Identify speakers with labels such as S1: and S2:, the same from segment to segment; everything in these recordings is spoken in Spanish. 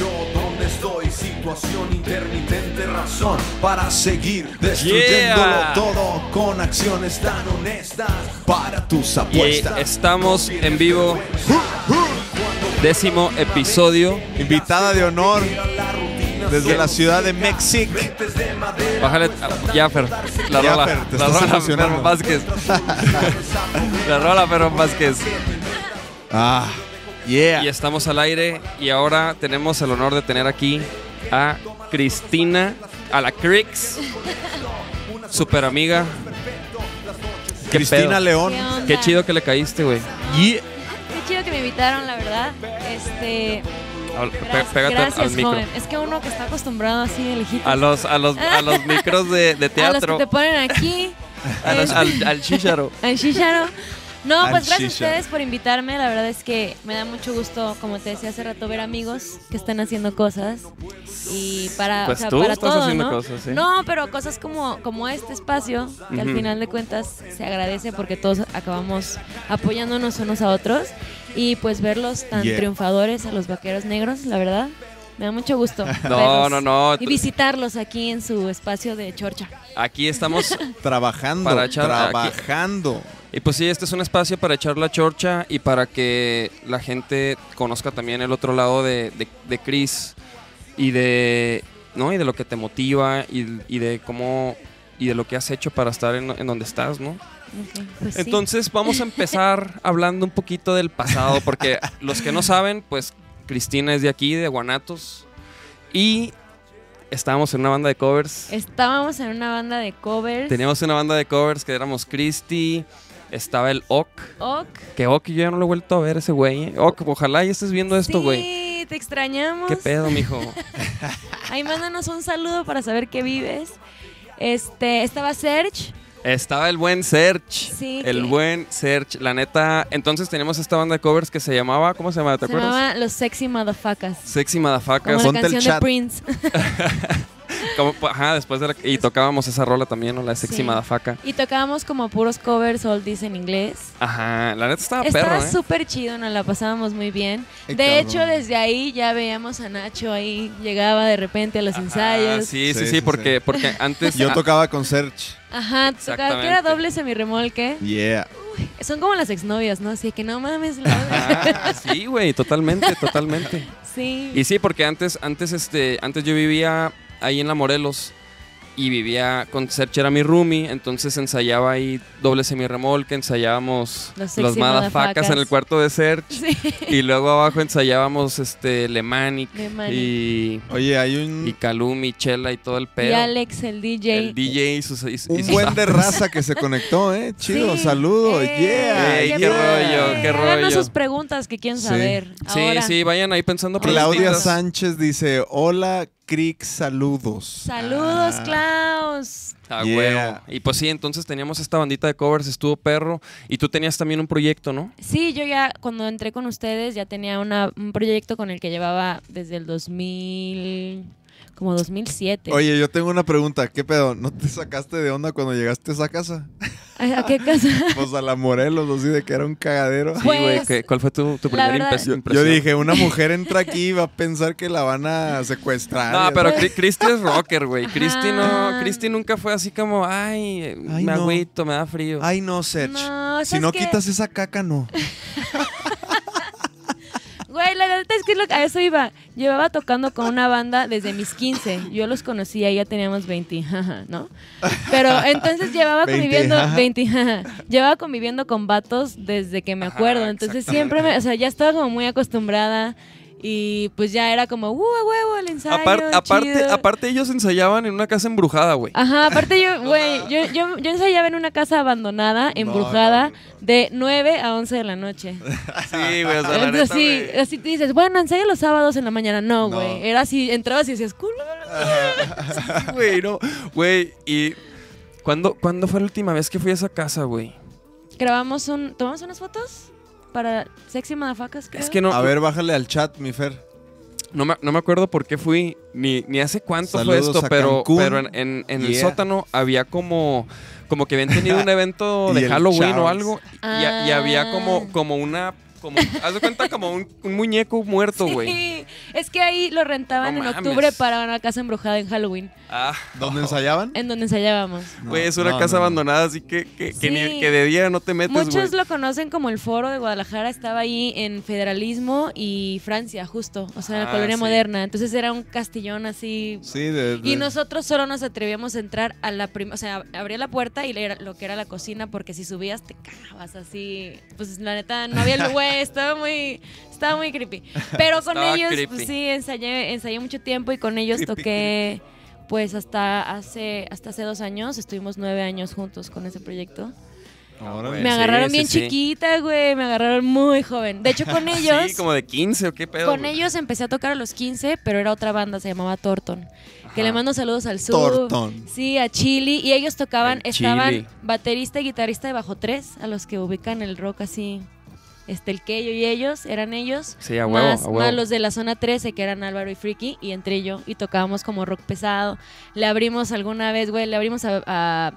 S1: Yo, dónde estoy. Situación intermitente, razón para seguir destruyéndolo
S2: Yeah.
S1: todo con acciones tan honestas para tus
S2: Y
S1: apuestas.
S2: estamos en vivo, décimo episodio.
S3: Invitada de honor desde la ciudad de México.
S2: Bájale, ah, ya, Fer, la rola.
S3: Te
S2: la rola,
S3: emocionando.
S2: Fer Vázquez. la rola, Fer Vázquez.
S3: Ah, yeah.
S2: Y estamos al aire y ahora tenemos el honor de tener aquí a Cristina, a la Crix, super amiga. ¿Qué
S3: Cristina
S2: pedo?
S3: León.
S4: ¿Qué
S2: chido que le caíste, güey.
S3: Yeah.
S4: Qué chido que me invitaron, la verdad. Este,
S2: Al-
S4: gracias,
S2: Pégate al-
S4: gracias,
S2: al micro.
S4: joven. Es que uno que está acostumbrado así de lejitos.
S2: A los, a los, a los micros de, de
S4: a los
S2: teatro.
S4: que te ponen aquí.
S2: A los-
S4: este,
S2: al, al chícharo.
S4: al shisharo. No, pues gracias a ustedes por invitarme. La verdad es que me da mucho gusto, como te decía hace rato, ver amigos que están haciendo cosas. Y para,
S2: Pues
S4: o sea,
S2: tú
S4: para
S2: estás
S4: todo,
S2: haciendo
S4: ¿no?
S2: cosas, sí.
S4: No, pero cosas como, como este espacio, que al final de cuentas se agradece porque todos acabamos apoyándonos unos a otros. Y pues verlos tan
S3: Yeah.
S4: triunfadores a los vaqueros negros, la verdad. Me da mucho gusto.
S2: No, no, no.
S4: Y visitarlos aquí en su espacio de chorcha.
S2: Aquí estamos.
S3: Trabajando.
S2: Para aquí-
S3: trabajando.
S2: Y pues sí, este es un espacio para echar la chorcha y para que la gente conozca también el otro lado de, de, de Chris y de, ¿no? y de lo que te motiva y, y de cómo y de lo que has hecho para estar en, en donde estás, ¿no?
S4: Pues sí.
S2: Entonces vamos a empezar hablando un poquito del pasado, porque los que no saben, pues Cristina es de aquí, de Guanatos, y estábamos en una banda de covers.
S4: Estábamos en una banda de covers.
S2: Teníamos una banda de covers que éramos Christy, estaba el Ock,
S4: Ok.
S2: que Ock yo ya no lo he vuelto a ver ese güey. ¿eh? Ock, ojalá y estés viendo esto, güey.
S4: Sí, te extrañamos.
S2: ¿Qué pedo, mijo?
S4: Ahí mándanos un saludo para saber que vives. Este, estaba Serge.
S2: Estaba el buen Serge.
S4: Sí,
S2: El
S4: que-
S2: buen Serge. La neta, entonces teníamos esta banda de covers que se llamaba, ¿cómo se llamaba? ¿Te
S4: Se
S2: acuerdas?
S4: llamaba Los Sexy Motherfuckers.
S2: Sexy
S4: Como
S2: Madafacas.
S4: la
S3: Ponte el
S4: canción de. Prince.
S2: Como- Ajá, después de la... Y tocábamos esa rola también, ¿no? La Sexy
S4: Sí.
S2: Madafaca.
S4: y tocábamos como puros covers oldies en inglés.
S2: Ajá, la neta estaba
S4: Estaba
S2: perro, ¿eh?
S4: súper chido, nos la pasábamos muy bien.
S3: Ay,
S4: de
S3: cabrón.
S4: hecho, desde ahí ya veíamos a Nacho ahí, llegaba de repente a los ensayos.
S2: sí, sí,
S3: Sí,
S2: sí,
S3: sí,
S2: porque,
S3: sí.
S2: porque antes...
S3: Yo tocaba con Serge.
S4: Ajá, tocaba, que era doble semirremolque.
S3: Yeah.
S4: Son como las exnovias, ¿no? Así que no mames. la-
S2: sí, güey, totalmente, totalmente.
S4: sí.
S2: Y sí, porque antes, antes, este, antes yo vivía ahí en la Morelos y vivía con Serge era mi roomie, entonces ensayaba ahí doble semirremolque, ensayábamos
S4: Los
S2: madafacas. en el cuarto de Serge
S4: Sí.
S2: y luego abajo ensayábamos este Lemanic
S4: Lemanic.
S2: y
S3: Oye, hay
S2: y
S3: un,
S2: Calum y Chela y todo el pedo.
S4: Y Alex, el DJ.
S2: El DJ y sus, y- y
S3: un
S2: sus
S3: buen de raza que se conectó, ¿eh? Chido,
S4: Sí.
S3: saludo.
S4: Eh,
S3: yeah.
S2: Ey,
S4: qué
S2: rollo, qué
S4: Háganos
S2: rollo.
S4: sus preguntas que quieren
S3: Sí.
S4: saber.
S2: Sí,
S4: ahora.
S2: sí, vayan ahí pensando
S3: Claudia. Sánchez dice, hola, Crick, saludos.
S4: Saludos,
S3: Ah.
S4: Klaus.
S2: Ah,
S3: Yeah.
S2: huevo. Y pues sí, entonces teníamos esta bandita de covers, estuvo perro. Y tú tenías también un proyecto, ¿no?
S4: Sí, yo ya cuando entré con ustedes ya tenía una, un proyecto con el que llevaba desde el 2000, como 2007.
S3: Oye, yo tengo una pregunta. ¿Qué pedo? ¿No te sacaste de onda cuando llegaste a esa casa?
S4: ¿A, qué casa?
S3: Pues a la Morelos, así de que era un cagadero.
S2: Sí,
S4: Pues,
S2: güey. ¿qué- ¿Cuál fue tu, primera
S4: verdad-
S2: impresión?
S3: Yo, dije, una mujer entra aquí y va a pensar que la van a secuestrar.
S2: No, pero. Cri- Cristi es rocker, güey. Cristi no. Cristi nunca fue así como, ay,
S3: Ay,
S2: me
S3: no.
S2: agüito, me da frío.
S3: Ay, no, Serge.
S4: No,
S3: si
S4: ¿sabes
S3: no quitas esa caca, no.
S4: Güey, la neta es que lo- a eso iba. Llevaba tocando con una banda desde mis 15. Yo los conocía ya teníamos 20, jaja, ¿no? Pero entonces llevaba
S3: 20,
S4: conviviendo
S3: jaja.
S4: 20, jaja. llevaba conviviendo con vatos desde que me
S2: Ajá,
S4: acuerdo. Entonces siempre me, o sea, ya estaba como muy acostumbrada Y pues ya era como, ¡uh, a huevo, el ensayo!
S2: Apar- aparte,
S4: chido".
S2: aparte ellos ensayaban en una casa embrujada, güey.
S4: Ajá, aparte yo, güey, yo, yo, yo ensayaba en una casa abandonada, embrujada,
S3: no, no.
S4: de 9 a 11 de la noche.
S2: Sí, güey, o sea, la
S4: Entonces,
S2: neta,
S4: así,
S2: güey.
S4: así te dices, bueno, ensaya los sábados en la mañana. No,
S3: No.
S4: güey. Era así, entrabas y decías, culo.
S2: Sí, güey, no. Güey, y... ¿cuándo, ¿Cuándo fue la última vez que fui a esa casa, güey?
S4: Grabamos un. ¿Tomamos unas fotos? Para Sexy Madafacas.
S2: Es que no,
S3: A ver, bájale al chat, mi Fer.
S2: no, me, no me acuerdo por qué fui, ni, ni hace cuánto
S3: Saludos
S2: fue esto, pero, en, en- en el sótano había como... Como que habían tenido un evento de Halloween o algo. Y, y había como,
S4: Ah.
S2: como una... Como, haz de cuenta como un, un muñeco muerto, güey.
S4: Sí, es que ahí lo rentaban
S2: No
S4: en
S2: mames.
S4: octubre para una casa embrujada en Halloween,
S2: Ah,
S3: ¿Dónde ensayaban?
S4: en donde ensayábamos.
S3: No,
S2: güey, es una
S3: no,
S2: casa
S3: no, no.
S2: abandonada, así que, que, que,
S4: Sí.
S2: ni- que de día no te metes, güey.
S4: Muchos lo conocen como el foro de Guadalajara, estaba ahí en Federalismo y Francia, justo, o sea, en la
S2: Ah,
S4: colonia
S2: sí.
S4: moderna. Entonces era un castillón así.
S3: Sí, de, de-
S4: Y nosotros solo nos atrevíamos a entrar a la primera, o sea, abría la puerta y era lo que era la cocina, porque si subías te cagabas así. Pues la neta, no había estaba muy, estaba muy creepy. Pero con
S2: Estaba
S4: ellos, pues sí, ensayé, ensayé mucho tiempo y con ellos
S3: Creepy,
S4: toqué, pues hasta hace, hasta hace dos años, estuvimos nueve años juntos con ese proyecto.
S2: Güey.
S4: Me agarraron
S2: sí,
S4: bien
S2: sí.
S4: chiquita, güey. Me agarraron muy joven. De hecho, con ellos.
S2: Sí, como de 15 o qué pedo.
S4: Con ellos empecé a tocar a los 15, pero era otra banda, se llamaba Torton. Que le mando saludos al sur.
S3: Torton.
S4: Sí, a Chili. Y ellos tocaban,
S2: El
S4: estaban
S2: Chili.
S4: baterista y guitarrista de bajo 3, a los que ubican el rock así. Este, el Keyo y ellos, eran ellos.
S2: Sí, a huevo,
S4: más,
S2: a huevo.
S4: más los de la zona 13, que eran Álvaro y Friki, y entre yo. Y tocábamos como rock pesado. Le abrimos alguna vez, güey, le abrimos a. a-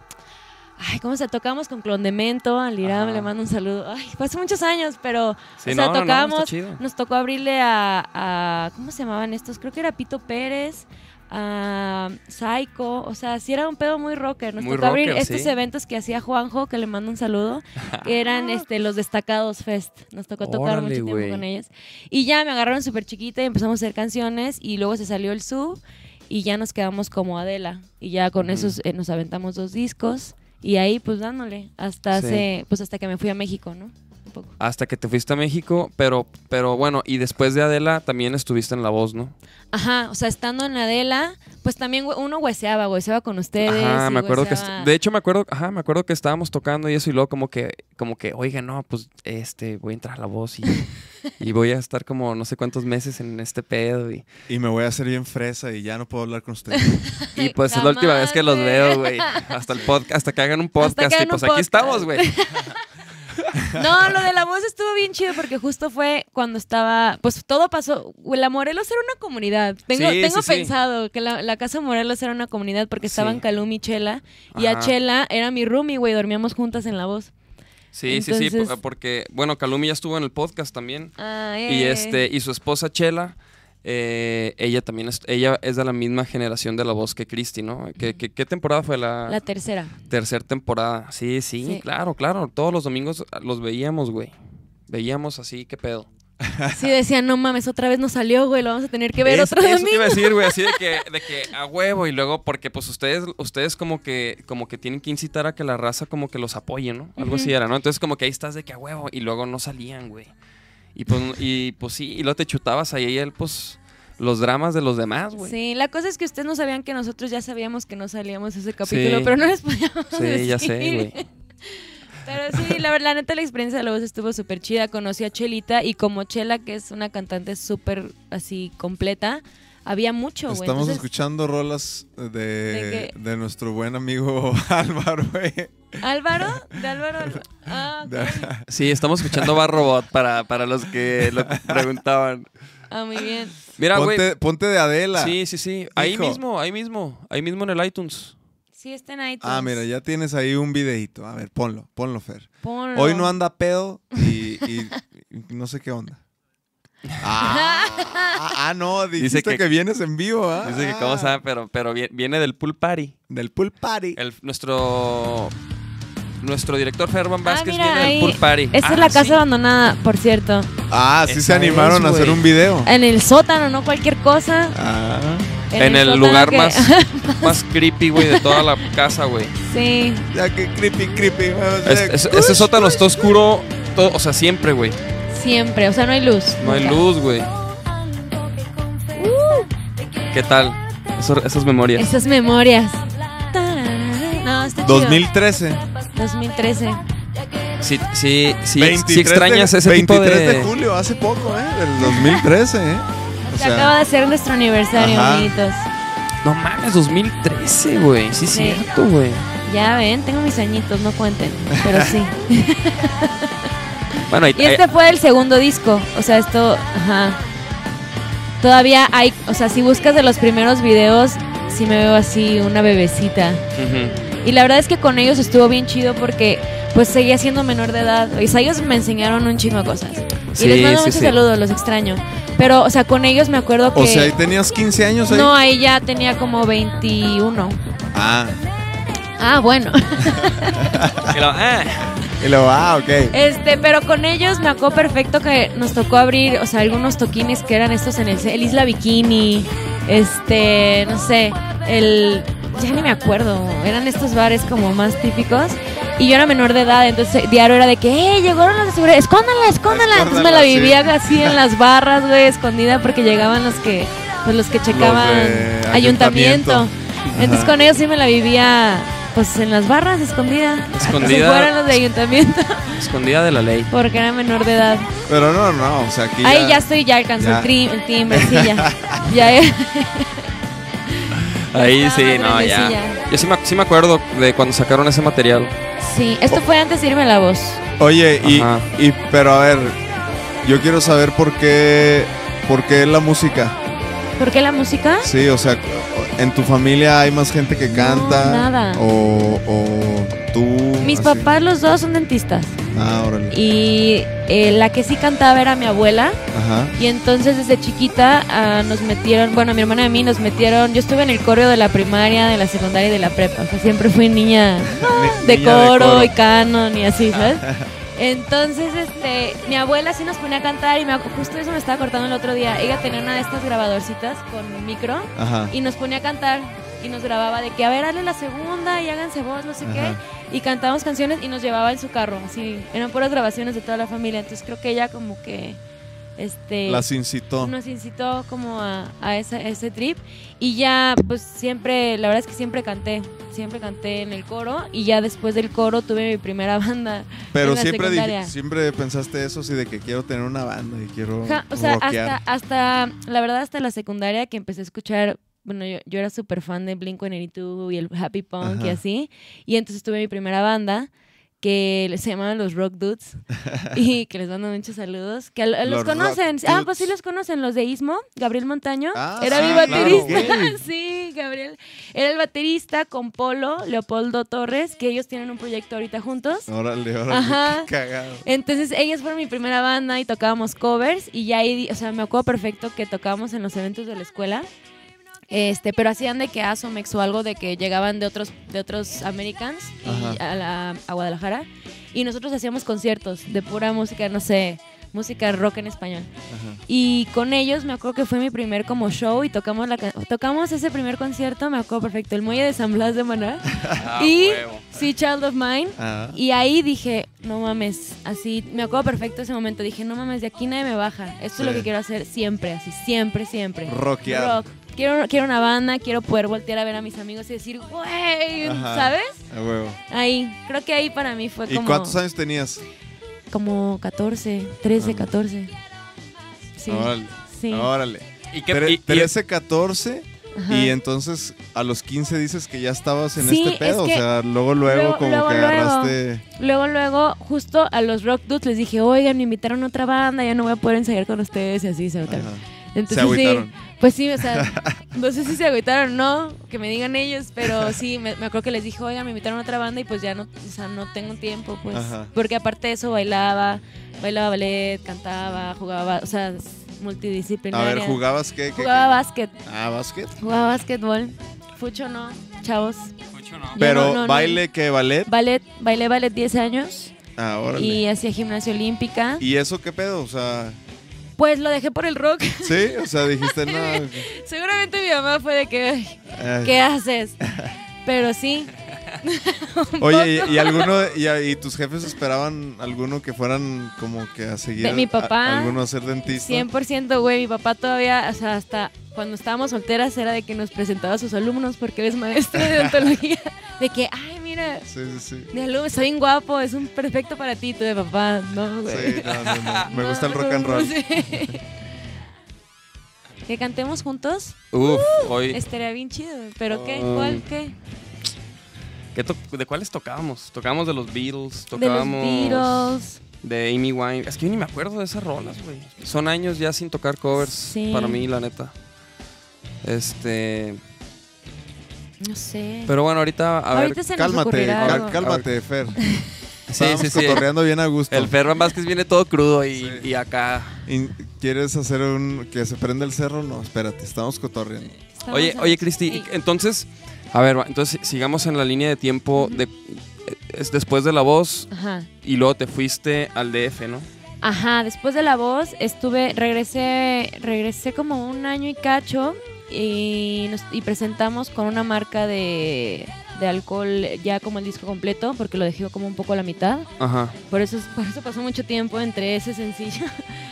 S4: Ay, ¿cómo se? Tocamos con Clondemento, al Iram
S2: Ajá.
S4: le mando un saludo. Ay, fue hace muchos años, pero.
S2: Sí,
S4: o sea,
S2: no, no, no.
S4: Nos tocó abrirle a, a- ¿Cómo se llamaban estos? Creo que era Pito Pérez, a Psycho. O sea, sí era un pedo muy rocker. Nos
S2: Muy
S4: tocó abrir estos
S2: sí.
S4: eventos que hacía Juanjo, que le mando un saludo. que eran este, los Destacados Fest. Nos tocó tocar
S2: Órale,
S4: mucho tiempo con ellos. Y ya me agarraron súper chiquita y empezamos a hacer canciones. Y luego se salió el sub y ya nos quedamos como Adela. Y ya con
S2: Ujú.
S4: esos eh, nos aventamos dos discos. Y ahí pues dándole hasta
S2: Sí.
S4: hace, pues hasta que me fui a México, ¿no?
S2: Hasta que te fuiste a México, pero, pero bueno, y después de Adela también estuviste en La Voz, ¿no?
S4: Ajá, o sea, estando en Adela, pues también uno hueseaba, hueseaba con ustedes.
S2: Ajá, me acuerdo que
S4: hueseaba-
S2: de hecho me acuerdo, ajá, me acuerdo que estábamos tocando y eso y luego como que como que, "Oiga, no, pues este voy a entrar a La Voz y, y voy a estar como no sé cuántos meses en este pedo y,
S3: Y me voy a hacer bien fresa y ya no puedo hablar con ustedes.
S2: y pues es la última vez que los veo,
S4: güey.
S2: Hasta el podcast, hasta que hagan un podcast y pues aquí
S4: podcast.
S2: estamos, güey.
S4: No, lo de la voz estuvo bien chido porque justo fue cuando estaba, pues todo pasó. La Morelos era una comunidad. Tengo,
S2: Sí,
S4: tengo
S2: sí, sí.
S4: pensado que la, la casa Morelos era una comunidad porque estaban. Calum y Chela. Y a. Chela era mi roomie, güey, dormíamos juntas en la voz.
S2: Sí, sí, sí, porque bueno, Calumi ya estuvo en el podcast también
S4: Ah,
S2: y
S4: eh.
S2: este y su esposa Chela eh, ella también es, ella es de la misma generación de La Voz que Cristi, ¿no? ¿Qué, qué, qué temporada fue la,
S4: La tercera.
S2: Tercer temporada. Sí, sí,
S4: Sí.
S2: claro, claro. Todos los domingos los veíamos, güey. Veíamos así, qué pedo.
S4: Sí, decían, no mames, otra vez no salió, güey, lo vamos a tener que ver
S2: Es-
S4: otro
S2: eso te
S4: domingo.
S2: iba a decir, güey, así de que, de que a huevo y luego porque pues ustedes ustedes como que como que tienen que incitar a que la raza como que los apoye, ¿no? Algo así era, ¿no? Entonces como que ahí estás de que a huevo y luego no salían, güey. Y pues y pues sí, y luego te chutabas ahí y él pues los dramas de los demás, güey.
S4: Sí, la cosa es que ustedes no sabían que nosotros ya sabíamos que no salíamos ese capítulo,
S2: Sí.
S4: pero no les podíamos
S2: Sí, ya sé,
S4: decir.
S2: güey.
S4: Pero sí, la verdad, la neta, la experiencia de la voz estuvo súper chida. Conocí a Chelita y como Chela, que es una cantante súper así completa, había mucho, güey.
S3: Estamos
S4: Entonces,
S3: escuchando rolas de,
S4: ¿De
S3: de, nuestro buen amigo Álvaro, güey.
S4: ¿Álvaro? ¿De Álvaro? Ah,
S2: Sí, estamos escuchando Bar Robot para, para los que lo preguntaban.
S4: Ah, muy bien.
S2: Mira, güey.
S3: ponte, ponte de Adela.
S2: Sí, sí, sí. Ahí mismo, ahí mismo. Ahí mismo en el iTunes.
S4: Sí, está en iTunes.
S3: Ah, mira, ya tienes ahí un videito. A ver, ponlo, ponlo, Fer.
S4: Ponlo.
S3: Hoy no anda pedo y, y- y no sé qué onda. Ah, ah, ah, no, dijiste
S2: Dice
S3: que,
S2: que-
S3: vienes en vivo, ¿ah?
S2: Dice que cómo
S3: Ah,
S2: sabe, pero, pero vi- viene del pool party.
S3: Del pool party.
S2: El, nuestro nuestro director Ferban
S4: Ah,
S2: Vázquez
S4: mira,
S2: viene
S4: ahí.
S2: del pool party.
S4: Esta
S2: Ah,
S4: es la casa
S2: sí.
S4: abandonada, por cierto.
S3: Ah, sí se animaron
S2: es,
S3: a hacer un video.
S4: En el sótano, no cualquier cosa.
S3: Ah,
S2: En el lugar
S4: que-
S2: más, más creepy, güey, de toda la casa, güey.
S4: sí.
S3: ya que creepy, creepy.
S2: Es- es- Ese sótano está oscuro, todo, o sea, siempre, güey.
S4: Siempre, o sea, no hay luz.
S2: No hay
S4: nunca.
S2: luz, güey. ¿Qué tal? Eso- esas memorias.
S4: Esas memorias. No, está chido.
S3: 2013.
S4: 2013.
S2: Sí, sí, sí,
S3: 23
S2: sí extrañas
S3: de,
S2: ese
S3: 23
S2: tipo de...
S3: de julio, hace poco, ¿eh? Del 2013, ¿eh? O
S4: Se acaba de ser nuestro aniversario,
S3: Ajá.
S4: amiguitos.
S2: No mames, 2013, güey. Sí, es
S4: Sí.
S2: cierto, güey.
S4: Ya ven, tengo mis añitos, no cuenten. Pero sí.
S2: Bueno, y,
S4: Y este fue el segundo disco. O sea, esto, ajá. Todavía hay, o sea, si buscas de los primeros videos, sí me veo así, una bebecita.
S2: Ujú.
S4: Y la verdad es que con ellos estuvo bien chido porque pues seguía siendo menor de edad. O sea, ellos me enseñaron un chingo de cosas.
S2: Sí,
S4: y les mando
S2: sí,
S4: muchos
S2: sí.
S4: saludos, los extraño. Pero, o sea, con ellos me acuerdo que...
S3: O sea, ahí tenías 15 años ahí.
S4: no, ahí ya tenía como 21.
S3: Ah.
S4: Ah, bueno.
S2: Ah,
S3: Y luego, ah, ok.
S4: Este, pero con ellos me acuerdo perfecto que nos tocó abrir, o sea, algunos toquines que eran estos en el, el Isla Bikini, este, no sé, el, ya ni me acuerdo, eran estos bares como más típicos. Y yo era menor de edad, entonces diario era de que, ¡eh, llegaron los de seguridad! ¡Escóndanla, escóndanla! Entonces me la
S3: sí.
S4: vivía así en las barras, güey, escondida porque llegaban los que, pues los que checaban
S3: de
S4: ayuntamiento.
S3: ayuntamiento.
S4: Entonces con ellos sí me la vivía, pues en las barras, escondida.
S2: Escondida.
S4: Si fueran los de ayuntamiento
S2: escondida de la ley.
S4: porque era menor de edad.
S3: Pero no, no, o sea, aquí
S4: Ahí ya estoy, ya alcanzó
S3: ya.
S4: el, timbre, sí, ya. ya eh.
S2: Ahí sí, no, ya. Yo sí me, sí me acuerdo de cuando sacaron ese material.
S4: Sí, esto fue antes de irme la voz.
S3: Oye, y, y pero a ver, yo quiero saber por qué por qué la música.
S4: ¿Por qué la música?
S3: Sí, o sea, en tu familia hay más gente que canta
S4: nada.
S3: o o tú
S4: Mis
S3: así?
S4: papás los dos son dentistas.
S3: Ah, órale.
S4: Y eh, la que sí cantaba era mi abuela.
S3: Ajá.
S4: Y entonces desde chiquita ah, nos metieron, bueno, mi hermana y a mí nos metieron, yo estuve en el coro de la primaria, de la secundaria y de la prepa. O sea, siempre fui niña
S3: Ni-
S4: de
S3: niña
S4: coro, y canon y así, ¿sabes? Entonces, este, mi abuela sí nos ponía a cantar y me justo eso me estaba cortando el otro día. Ella tenía una de estas grabadorcitas con micro
S3: Ajá.
S4: y nos ponía a cantar y nos grababa de que, a ver, hazle la segunda y háganse voz, no sé
S3: Ajá.
S4: qué. Y cantábamos canciones y nos llevaba en su carro, así, eran puras grabaciones de toda la familia. Entonces creo que ella como que, este
S3: Las incitó.
S4: nos incitó como a, a esa- ese trip. Y ya pues siempre, la verdad es que siempre canté, siempre canté en el coro. Y ya después del coro tuve mi primera banda.
S3: Pero
S4: en la
S3: siempre dije- siempre pensaste eso sí de que quiero tener una banda y quiero
S4: Ja, o sea, hasta, hasta, la verdad hasta la secundaria que empecé a escuchar, bueno, yo, yo era súper fan de Blink-182 y el Happy Punk y así, y entonces tuve mi primera banda que se llamaban los Rock Dudes y que les mando muchos saludos, que los, conocen, ah, pues sí los conocen, los de Ismo, Gabriel Montaño,
S3: Ah,
S4: era mi
S3: claro,
S4: baterista, sí, Gabriel, era el baterista con Polo, Leopoldo Torres, que ellos tienen un proyecto ahorita juntos.
S3: Órale, órale,
S4: Ajá.
S3: qué cagado.
S4: Entonces ellos fueron mi primera banda y tocábamos covers y ya ahí, o sea, me acuerdo perfecto que tocábamos en los eventos de la escuela. Este, pero hacían de que Asomex o algo de que llegaban de otros de otros Americans y a, la- a Guadalajara y nosotros hacíamos conciertos de pura música, no sé, música rock en español.
S3: Ajá.
S4: Y con ellos me acuerdo que fue mi primer como show y tocamos la ca- tocamos ese primer concierto, me acuerdo perfecto, el muelle de San Blas de Maná y Sí Child of Mine.
S3: Ah.
S4: Y ahí dije, no mames, así, me acuerdo perfecto ese momento, dije, no mames, de aquí nadie me baja. Esto es lo que quiero hacer siempre, así, siempre, siempre.
S3: Rockear.
S4: Rock. Quiero, quiero una banda, quiero poder voltear a ver a mis amigos y decir, güey. ¿sabes?
S3: A huevo.
S4: Ahí, creo que ahí para mí fue
S3: ¿Y
S4: como,
S3: cuántos años tenías?
S4: como 14, 13,
S3: Ah.
S4: 14. Sí.
S3: Órale.
S4: Sí.
S3: Órale.
S2: ¿Y qué-
S3: Tre-
S2: y- y-
S3: 13, 14
S4: Ajá.
S3: y entonces a los 15 dices que ya estabas en
S4: Sí,
S3: este pedo,
S4: es que
S3: o sea, luego luego,
S4: luego-
S3: como
S4: luego,
S3: que agarraste
S4: Luego, luego, justo a los Rock Dudes les dije, oigan, me invitaron a otra banda, ya no voy a poder ensayar con ustedes y así se. Entonces,
S3: Se agüitaron.
S4: Sí, pues sí, o sea, no sé si se agüitaron o no, que me digan ellos, pero sí, me, me acuerdo que les dije, oigan, me invitaron a otra banda y pues ya no, o sea, no tengo tiempo, pues.
S3: Ajá.
S4: Porque aparte de eso bailaba, bailaba ballet, cantaba, jugaba, o sea, es
S3: A
S4: multidisciplinaria.
S3: ver, ¿jugabas qué? qué-
S4: Jugaba
S3: qué?
S4: básquet,
S3: Ah, básquet.
S4: jugaba básquetbol. Fucho no, chavos.
S3: Pero
S4: no, no, no.
S3: baile que ballet.
S4: Ballet, bailé ballet 10 años
S3: Ah, órale.
S4: y hacía gimnasia olímpica.
S3: ¿Y eso qué pedo? O sea,
S4: Pues lo dejé por el rock.
S3: sí, o sea, dijiste, no.
S4: Seguramente mi mamá fue de que, "Ay,
S3: ay,
S4: ¿qué haces? Pero sí.
S3: Oye, y, y alguno, y, y tus jefes esperaban alguno que fueran como que a seguir.
S4: De mi
S3: a-
S4: papá,
S3: alguno a ser dentista.
S4: 100% güey, mi papá todavía, o sea, hasta cuando estábamos solteras era de que nos presentaba a sus alumnos porque él es maestro de odontología. De que, ay, mira,
S3: Sí, sí, sí.
S4: mi alumno, soy bien guapo, es un perfecto para ti, tú de papá. No, güey.
S3: Sí, no, no, no. Me
S4: No,
S3: gusta el rock and roll.
S4: sí. que cantemos juntos.
S2: Uf, hoy.
S4: Estaría bien chido. ¿Pero qué? ¿Cuál? ¿Qué?
S2: ¿Qué to- ¿De cuáles tocábamos? Tocábamos de los Beatles,
S4: De los
S2: tocábamos
S4: Beatles.
S2: de Amy Wine. Es que yo ni me acuerdo de esas rolas, güey. Son años ya sin tocar covers
S4: Sí.
S2: para mí, la neta. Este.
S4: No sé.
S2: Pero bueno, ahorita a
S4: Ahorita
S2: ver.
S4: se nos
S3: Cálmate,
S4: algo.
S3: cálmate, Fer.
S2: Sí, sí, sí.
S3: cotorreando bien a gusto.
S2: El Ferran Vázquez viene todo crudo y,
S3: Sí.
S2: y acá.
S3: Y- ¿Quieres hacer un que se prenda el cerro? No, espérate, estamos cotorreando.
S4: Estamos
S2: Oye, oye, Cristi, entonces, a ver, entonces sigamos en la línea de tiempo de es después de la voz
S4: Ajá.
S2: y luego te fuiste al DF, ¿no?
S4: Ajá, después de la voz estuve, regresé, regresé como un año y cacho y, nos- y presentamos con una marca de, de alcohol ya como el disco completo porque lo dejé como un poco a la mitad.
S2: Ajá.
S4: Por eso, por eso pasó mucho tiempo entre ese sencillo.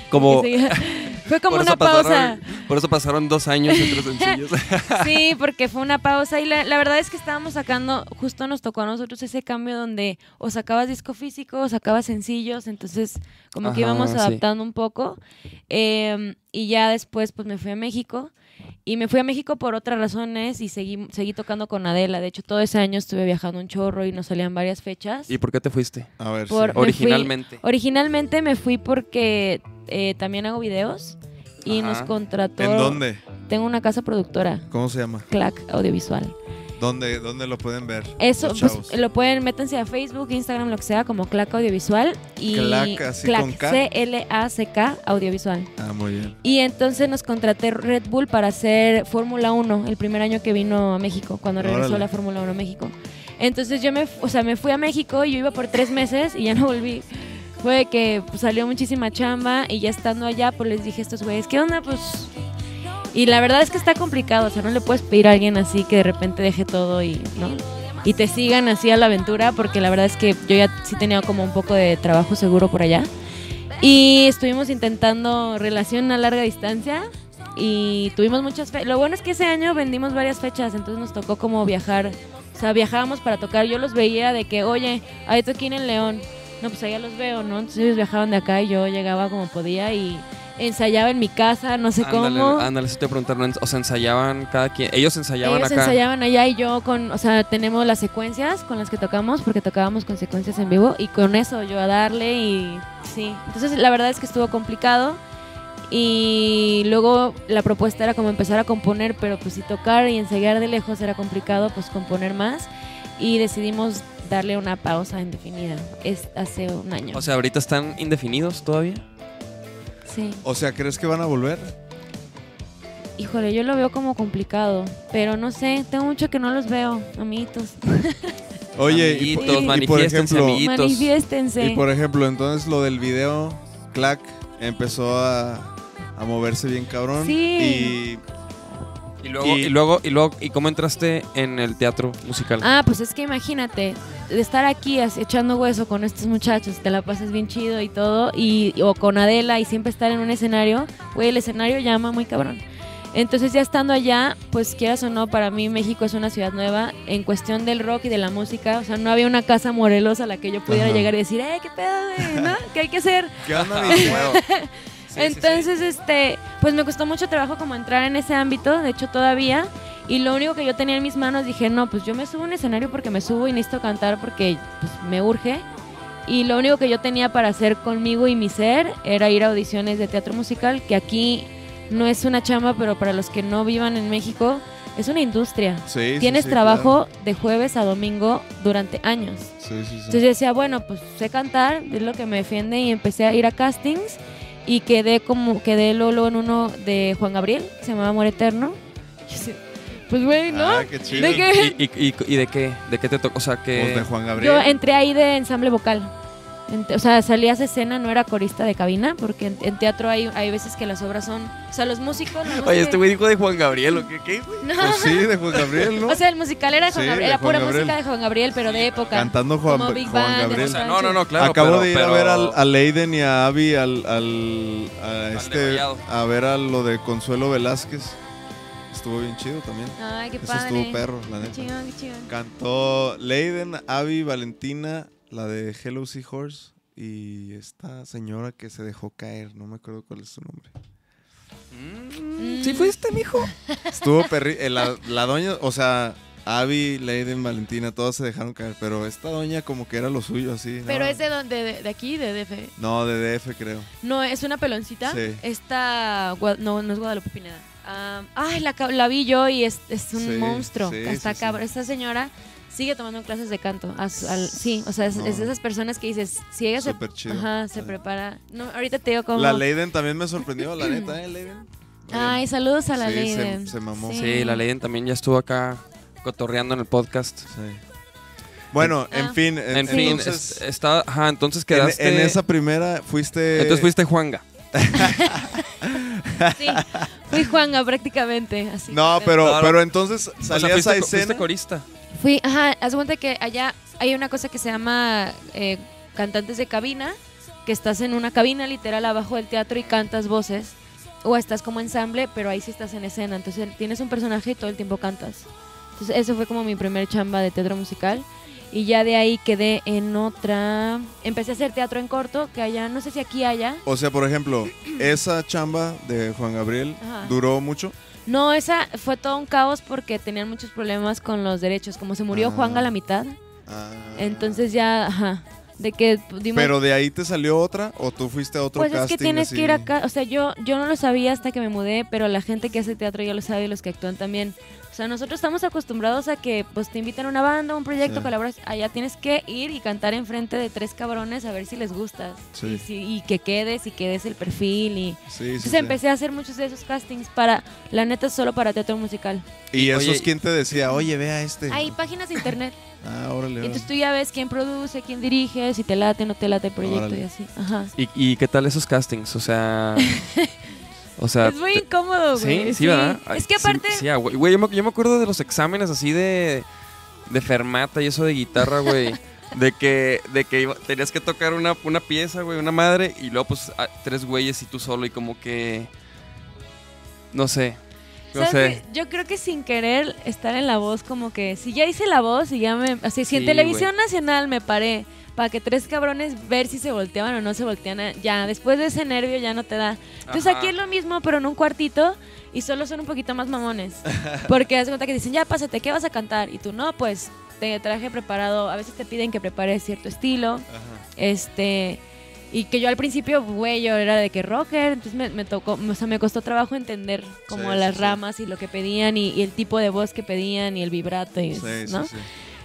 S2: Como
S4: Fue como una pausa.
S2: Por eso pasaron dos años entre sencillos.
S4: Sí, porque fue una pausa y la, la verdad es que estábamos sacando, justo nos tocó a nosotros ese cambio donde o sacabas disco físico o sacabas sencillos, entonces como que íbamos
S2: sí.
S4: adaptando un poco. Eh, y ya después pues me fui a México y me fui a México por otras razones y seguí, seguí tocando con Adela. De hecho, todo ese año estuve viajando un chorro y nos salían varias fechas.
S2: ¿Y por qué te fuiste?
S3: A ver,
S4: Por-
S3: sí.
S4: fui-
S2: Originalmente.
S4: Originalmente me fui porque eh, también hago videos y
S2: Ajá.
S4: nos contrató.
S3: ¿En dónde?
S4: Tengo una casa productora,
S3: ¿Cómo se llama?
S4: Clack Audiovisual.
S3: ¿Dónde, dónde lo pueden ver?
S4: Eso, pues lo pueden, métanse a Facebook, Instagram, lo que sea, como Clack Audiovisual. Y
S3: Clack, así
S4: Clack,
S3: con K.
S4: C-L-A-C-K Audiovisual.
S3: Ah, muy bien.
S4: Y entonces nos contraté Red Bull para hacer Fórmula 1, el primer año que vino a México, cuando regresó
S3: Órale.
S4: la Fórmula 1 a México. Entonces yo me, o sea, me fui a México y yo iba por tres meses y ya no volví. Fue que pues, salió muchísima chamba y ya estando allá, pues les dije a estos güeyes, ¿qué onda? Pues... Y la verdad es que está complicado, o sea, no le puedes pedir a alguien así que de repente deje todo y, ¿no? Y te sigan así a la aventura, porque la verdad es que yo ya sí tenía como un poco de trabajo seguro por allá. Y estuvimos intentando relación a larga distancia y tuvimos muchas fechas. Lo bueno es que ese año vendimos varias fechas, entonces nos tocó como viajar. O sea, viajábamos para tocar. Yo los veía de que, oye, hay toquín en León. No, pues allá los veo, ¿no? Entonces ellos viajaban de acá y yo llegaba como podía y ensayaba en mi casa, no sé
S2: ándale,
S4: cómo.
S2: ándale, sí te preguntaron. O sea, ensayaban cada quien. Ellos ensayaban
S4: Ellos
S2: acá.
S4: ensayaban allá y yo con, o sea, tenemos las secuencias con las que tocamos, porque tocábamos con secuencias en vivo, y con eso yo a darle y sí. Entonces la verdad es que estuvo complicado. Y luego la propuesta era como empezar a componer, pero pues si tocar y ensayar de lejos era complicado, pues componer más. Y decidimos darle una pausa indefinida. Es hace un año.
S2: O sea, ahorita están indefinidos todavía.
S4: sí.
S3: O sea, ¿crees que van a volver?
S4: Híjole, yo lo veo como complicado, pero no sé, tengo mucho que no los veo, amiguitos.
S3: Oye, y,
S2: Amiguitos,
S3: por- y por ejemplo,
S2: amiguitos.
S4: Manifiéstense.
S3: y por ejemplo, entonces lo del video, Clack empezó a, a moverse bien cabrón.
S4: Sí.
S2: Y luego,
S3: Y-
S2: y, luego, y luego, ¿y cómo entraste en el teatro musical?
S4: Ah, pues es que imagínate, de estar aquí echando hueso con estos muchachos, te la pasas bien chido y todo, y, o con Adela y siempre estar en un escenario, güey, el escenario llama muy cabrón. Entonces ya estando allá, pues quieras o no, para mí México es una ciudad nueva en cuestión del rock y de la música. O sea, no había una casa Morelos a la que yo pudiera
S3: Ajá.
S4: llegar y decir, eh, qué pedo, güey, ¿no? ¿Qué hay que hacer?
S3: ¿Qué onda, mi
S2: Sí, sí, sí.
S4: Entonces, este, pues me costó mucho trabajo como entrar en ese ámbito, de hecho todavía. Y lo único que yo tenía en mis manos dije, no, pues yo me subo a un escenario porque me subo y necesito cantar porque pues, me urge. Y lo único que yo tenía para hacer conmigo y mi ser era ir a audiciones de teatro musical, que aquí no es una chamba, pero para los que no vivan en México, es una industria.
S3: Sí, sí,
S4: Tienes
S3: sí,
S4: trabajo de jueves a domingo durante años.
S3: claro. Sí, sí, sí.
S4: Entonces yo decía, bueno, pues sé cantar, es lo que me defiende y empecé a ir a castings y quedé como, quedé luego en uno de Juan Gabriel, que se llamaba Amor Eterno. Pues güey, ¿no?
S3: Ah, qué chido.
S4: ¿De qué?
S2: ¿Y, y, y- y de qué? ¿De qué te tocó? O sea,
S3: Pues de
S2: que...
S3: Juan Gabriel.
S4: Yo entré ahí de ensamble vocal. En o sea, salías de escena, no era corista de cabina, porque en, en teatro hay, hay veces que las obras son. O sea, los músicos. más
S2: Oye, este güey dijo de Juan Gabriel, ¿o qué? ¿Qué?
S4: No.
S3: Pues sí, de Juan Gabriel, ¿no?
S4: O sea, el musical era de Juan
S3: Sí,
S4: Gabriel, era
S3: Juan
S4: pura
S3: Gabriel.
S4: música de Juan Gabriel, pero de época.
S3: Cantando Juan,
S4: Como Big
S3: Juan
S4: Band,
S3: Gabriel.
S2: O sea,
S4: Sánchez.
S2: no, no, no, claro.
S3: Acabo
S2: pero-
S3: de ir
S2: pero-
S3: a ver al, a Leiden y a Abby al, al, a este, a ver a lo de Consuelo Velázquez. Estuvo bien chido también.
S4: Ay, qué
S3: Eso
S4: padre.
S3: estuvo perro, la
S4: Qué
S3: neta.
S4: chingón, qué chingón.
S3: Cantó Leiden, Abby, Valentina, la de Hello Seahorse y esta señora que se dejó caer, no me acuerdo cuál es su nombre.
S2: Mm, ¿Sí fuiste, mijo?
S3: Estuvo perri... eh, la, la doña, o sea, Abby, Leiden, Valentina, todos se dejaron caer, pero esta doña como que era lo suyo así.
S4: Pero
S3: ¿no?
S4: es de donde, de, de aquí, de DF.
S3: No, de DF creo.
S4: No, es una peloncita.
S3: Sí.
S4: Esta, no, no es Guadalupe Pineda. Ah, ay, la, la vi yo y es, es un
S3: Sí,
S4: monstruo.
S3: sí,
S4: Está. Esta señora sigue tomando clases de canto. A su- al- sí, o sea, es,
S3: No.
S4: es de esas personas que dices, si ella se,
S3: Súper chido.
S4: ajá, se
S3: Sí.
S4: prepara. No, ahorita te digo cómo.
S3: La Leiden también me sorprendió, la neta, ¿eh, Leiden?
S4: Ay, saludos a la
S3: Sí, se-
S4: Leiden.
S3: se mamó.
S2: Sí, la Leiden también ya estuvo acá cotorreando en el podcast.
S3: Sí. Bueno,
S4: Ah.
S3: en fin, en,
S2: En fin,
S3: entonces,
S2: es- está, ajá, entonces
S3: en,
S2: quedaste...
S3: en esa primera fuiste...
S2: Entonces fuiste Juanga.
S4: Sí, fui Juanga prácticamente. Así.
S3: No, pero,
S2: Claro.
S3: pero entonces
S2: O sea,
S3: salías
S2: fuiste,
S3: a
S2: co- fuiste
S3: escena.
S2: corista.
S4: Fui, ajá, haz cuenta que allá hay una cosa que se llama eh, cantantes de cabina, que estás en una cabina literal abajo del teatro y cantas voces, o estás como ensamble, pero ahí sí estás en escena, entonces tienes un personaje y todo el tiempo cantas. Entonces eso fue como mi primer chamba de teatro musical. Y ya de ahí quedé en otra. Empecé a hacer teatro en corto, que allá, no sé si aquí haya.
S3: O sea, por ejemplo, esa chamba de Juan Gabriel
S4: Ajá.
S3: duró mucho.
S4: No, esa fue todo un caos porque tenían muchos problemas con los derechos. Como se murió
S3: Ah.
S4: Juan a la mitad,
S3: Ah.
S4: entonces ya, ajá, de que dimos
S3: Pero de ahí te salió otra o tú fuiste a otro
S4: Pues
S3: casting.
S4: es que tienes
S3: así?
S4: que ir acá, o sea, yo, yo no lo sabía hasta que me mudé, pero la gente que hace teatro ya lo sabe y los que actúan también. O sea, nosotros estamos acostumbrados a que pues te invitan a una banda, un proyecto,
S3: Sí.
S4: colaboras, allá tienes que ir y cantar enfrente de tres cabrones a ver si les gustas.
S3: Sí.
S4: Y, si- y que quedes y que des el perfil y...
S3: Sí, sí,
S4: Entonces
S3: sí.
S4: empecé a hacer muchos de esos castings para, la neta, solo para teatro musical.
S3: Y eso
S2: Oye,
S3: es quien te decía, oye, ve a este.
S4: Hay páginas de internet.
S3: Ah, órale.
S4: y entonces tú ya ves quién produce, quién dirige, si te late, no te late el proyecto
S3: Órale.
S4: y así. Ajá.
S2: ¿Y, y qué tal esos castings? O sea... o sea...
S4: es muy
S2: te-
S4: incómodo, güey.
S2: Sí, sí, ¿verdad?
S4: Es que
S2: Sí,
S4: aparte...
S2: Sí, ah, güey, güey, yo, me, yo me acuerdo de los exámenes así de, de fermata y eso de guitarra, güey. De que, de que iba- tenías que tocar una, una pieza, güey, una madre, y luego pues a- tres güeyes y tú solo, y como que. No sé.
S4: Yo creo que sin querer estar en la voz, como que si ya hice la voz y ya me. Así, si en televisión nacional me paré para que tres cabrones ver si se volteaban o no se volteaban, ya después de ese nervio ya no te da. Entonces
S2: Ajá.
S4: aquí es lo mismo, pero en un cuartito y solo son un poquito más mamones. Porque de cuenta que dicen, ya pásate, ¿qué vas a cantar? Y tú, no, pues te traje preparado. A veces te piden que prepares cierto estilo. Este. Y que yo al principio, güey, yo era de que rocker, entonces me, me tocó, o sea, me costó trabajo entender como
S3: Sí,
S4: las
S3: sí, sí.
S4: ramas y lo que pedían y, y el tipo de voz que pedían y el vibrato, y.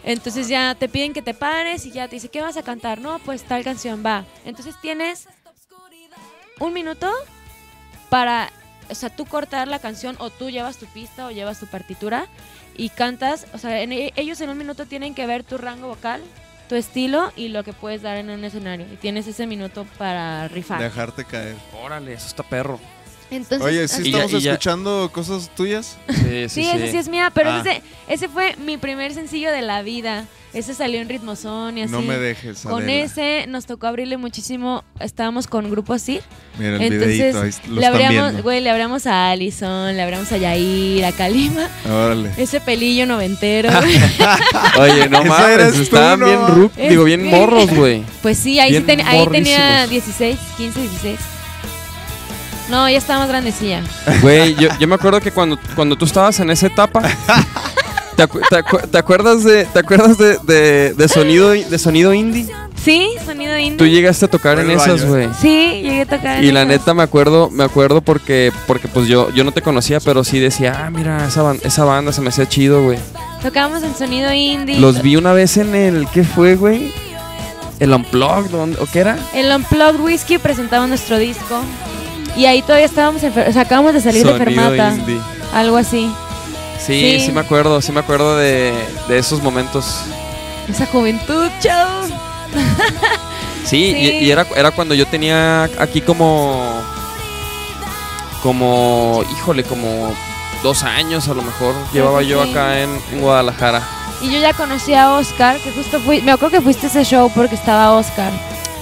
S4: Entonces ya te piden que te pares y ya te dice, ¿qué vas a cantar? No, pues tal canción va. Entonces tienes un minuto para, o sea, tú cortar la canción o tú llevas tu pista o llevas tu partitura y cantas, o sea, en- e, ellos en un minuto tienen que ver tu rango vocal, tu estilo y lo que puedes dar en un escenario. Y tienes ese minuto para rifar.
S3: Dejarte caer.
S2: Órale, eso está perro.
S4: Entonces,
S3: Oye,
S4: así-
S3: ¿sí
S2: Y ya-
S3: estamos
S2: y ya-
S3: escuchando cosas tuyas?
S2: Sí, sí,
S4: Sí,
S2: sí.
S4: ese sí es mía, pero
S3: Ah.
S4: ese, ese fue mi primer sencillo de la vida. Ese salió en Ritmozón y así.
S3: No me dejes,
S4: Con
S3: Adela.
S4: ese nos tocó abrirle muchísimo. Estábamos con Grupo Asir.
S3: Mira el
S4: Entonces, le abríamos, güey, le abríamos a Allison, le abríamos a Yair, a Kalima.
S3: Órale.
S4: Ese pelillo noventero.
S2: Oye, no mames, estaban
S3: ¿no?
S2: bien
S4: Es
S2: digo, bien morros, güey.
S4: pues sí, ahí, sí ten- ahí tenía
S2: morrísimos.
S4: 16, 15, 16. No, ya estaba más grandecilla.
S2: Güey, yo, yo me acuerdo que cuando, cuando tú estabas en esa etapa, ¿te, acu- te acu- te acuerdas de, te acuerdas de, de- de sonido, de sonido indie?
S4: Sí, sonido indie.
S2: Tú llegaste a tocar en esas, güey.
S4: Sí, llegué a tocar. en
S2: Y la
S4: esas.
S2: neta me acuerdo, me acuerdo porque, porque pues yo, yo no te conocía, pero sí decía, ah, mira, esa, ban- esa banda se me hacía chido, güey.
S4: Tocábamos en sonido indie.
S2: Los vi una vez en el, ¿qué fue, güey? El Unplugged, ¿dónde- ¿o qué era?
S4: El Unplugged Whiskey presentaba nuestro disco. Y ahí todavía estábamos, o sea, acabamos de salir de
S2: Sonido
S4: Fermata.
S2: indie.
S4: Algo así.
S2: Sí,
S4: Sí.
S2: sí, me acuerdo, sí me acuerdo de, de esos momentos.
S4: Esa juventud, chao.
S2: Sí,
S4: Sí.
S2: Y, y era, era cuando yo tenía aquí como. Como. Híjole, como dos años a lo mejor. Llevaba yo acá en, en Guadalajara.
S4: Y yo ya conocí a Oscar, que justo fui, me acuerdo que fuiste a ese show porque estaba Oscar.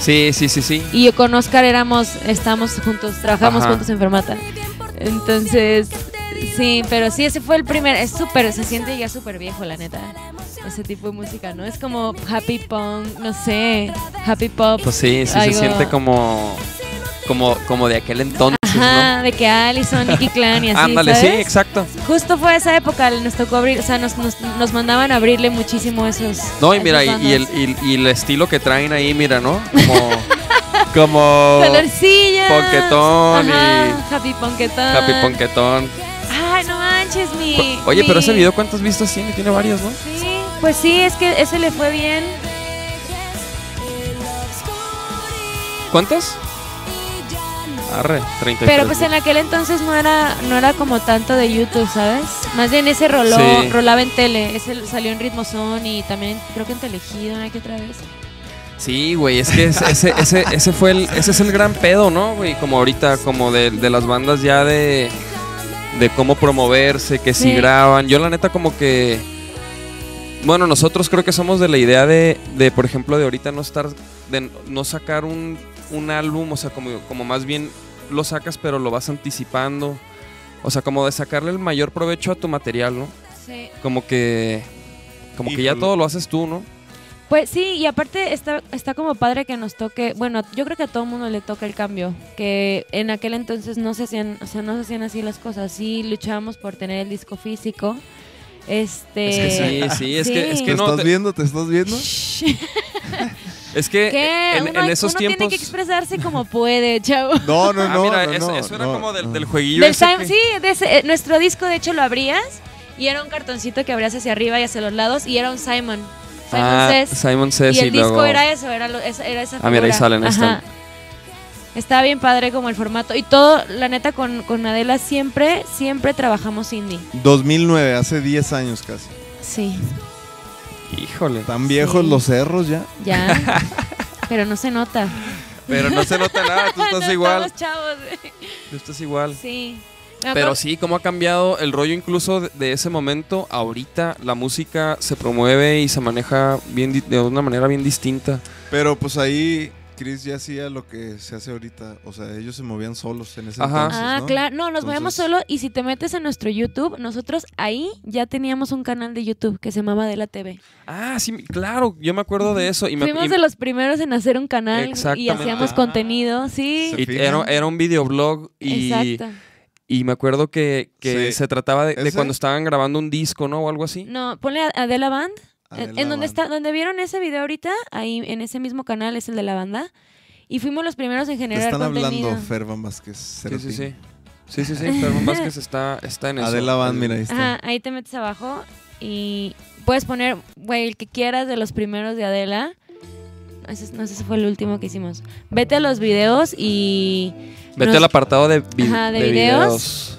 S2: Sí, sí, sí, sí.
S4: Y yo con Oscar éramos, estamos juntos, trabajamos
S2: Ajá.
S4: juntos en Fermata. Entonces, sí, pero sí, ese fue el primer, es súper, se siente ya súper viejo, la neta, ese tipo de música, ¿no? Es como happy punk, no sé, happy pop.
S2: Pues sí, sí
S4: algo-
S2: se siente como. Como, como de aquel entonces,
S4: Ajá, de que Allison, Nicky Clan y
S2: ¿no?
S4: así,
S2: Ándale, sí, exacto.
S4: Justo fue esa época, nos tocó abrir, o sea, nos, nos, nos mandaban a abrirle muchísimo esos.
S2: No, y mira, y, y el, y, y el estilo que traen ahí, mira, ¿no? Como. como.
S4: Colorcillas.
S2: Ponquetón y-
S4: Happy Ponquetón.
S2: Happy Ponquetón.
S4: Manches, mi.
S2: Oye, pero ese video, ¿cuántas vistas tiene? Tiene varias, ¿no?
S4: Sí, pues sí, es que ese le fue bien.
S2: ¿Cuántas? Arre, 33.
S4: Pero pues en aquel entonces no era, no era como tanto de YouTube, ¿sabes? Más bien ese roló,
S2: Sí.
S4: rolaba en tele. Ese salió en Ritmo Son y también creo que en Telegido, ¿no? que otra vez.
S2: Sí, güey, es que es- ese, ese, ese fue el, ese es el gran pedo, ¿no, güey? Como ahorita, como de, de las bandas ya de, de cómo promoverse, que si graban. Yo la neta como que, bueno, nosotros creo que somos de la idea de, de por ejemplo, de ahorita no estar, de no sacar un, un álbum, o sea, como, como más bien lo sacas pero lo vas anticipando. O sea, como de sacarle el mayor provecho a tu material, ¿no?
S4: Sí.
S2: Como que, como que ya todo lo haces tú, ¿no?
S4: Pues sí, y aparte está, está como padre que nos toque, bueno, yo creo que a todo mundo le toca el cambio, que en aquel entonces no se hacían, o sea, no se hacían así las cosas, sí luchábamos por tener el disco físico. Este
S2: Es que sí, sí, es que, es
S3: ¿Te
S2: que no.
S3: estás
S2: te-
S3: viendo? ¿Te estás viendo?
S2: Es que
S4: ¿Qué?
S2: en,
S4: uno
S2: en esos
S4: uno
S2: tiempos.
S4: tiene que expresarse como puede, chavo.
S3: No, no,
S2: Ah,
S3: no.
S2: mira,
S3: no,
S2: eso,
S3: no,
S2: eso era
S3: no,
S2: como del,
S3: no.
S2: del jueguillo.
S4: Del
S2: ese
S4: time-
S2: que-
S4: sí, de ese- eh, nuestro disco de hecho lo abrías y era un cartoncito que abrías hacia arriba y hacia los lados y era un Simon. Simon
S2: Ah,
S4: Says.
S2: Simon Says
S4: y el
S2: y
S4: disco
S2: luego-
S4: era eso, era, lo- esa- era esa
S2: Ah, mira, ahí
S4: figura.
S2: salen,
S4: Ajá.
S2: están.
S4: Estaba bien padre como el formato. Y todo, la neta, con, con Adela siempre, siempre trabajamos indie.
S3: 2009, hace 10 años casi.
S4: Sí,
S2: Híjole.
S3: ¿Tan viejos
S4: Sí.
S3: los cerros ya?
S4: ya. Pero no se nota.
S2: Pero no se nota nada, tú estás
S4: No
S2: igual.
S4: Estamos chavos.
S2: Tú estás igual.
S4: Sí.
S2: Pero sí, cómo ha cambiado el rollo incluso de, de ese momento. Ahorita la música se promueve y se maneja bien di- de una manera bien distinta.
S3: Pero pues ahí Chris ya hacía lo que se hace ahorita. O sea, ellos se movían solos en ese
S2: Ajá.
S3: entonces,
S4: Ah,
S3: ¿no?
S4: claro. No, nos movemos
S3: Entonces-
S4: solo. Y si te metes en nuestro YouTube, nosotros ahí ya teníamos un canal de YouTube que se llamaba Adela TV.
S2: Ah, sí, claro, yo me acuerdo de eso. Y, me,
S4: Fuimos
S2: y-
S4: de los primeros en hacer un canal y hacíamos
S3: Ah.
S4: contenido, sí.
S2: Y era, era un videoblog y,
S4: Exacto.
S2: Y me acuerdo que, que
S3: Sí.
S2: se trataba de, de cuando estaban grabando un disco, ¿no? O algo así.
S4: No, ponle a- Adela Band. En-
S3: Adela
S4: en donde está, donde vieron ese video ahorita, ahí en ese mismo canal es el de la banda. Y fuimos los primeros en
S3: Te
S4: generar
S3: están
S4: contenido.
S3: hablando Ferban Vázquez.
S2: Sí, sí, sí. Sí, sí, sí. Fermín Vázquez está, está en eso.
S3: Adela Band, mira, ahí está.
S4: Ajá, ahí te metes abajo y puedes poner, güey, el que quieras de los primeros de Adela. No, ese, no, ese fue el último que hicimos. Vete a los videos y
S2: Vete
S4: nos-
S2: al apartado de, vi-
S4: Ajá, de
S2: de
S4: videos.
S2: videos.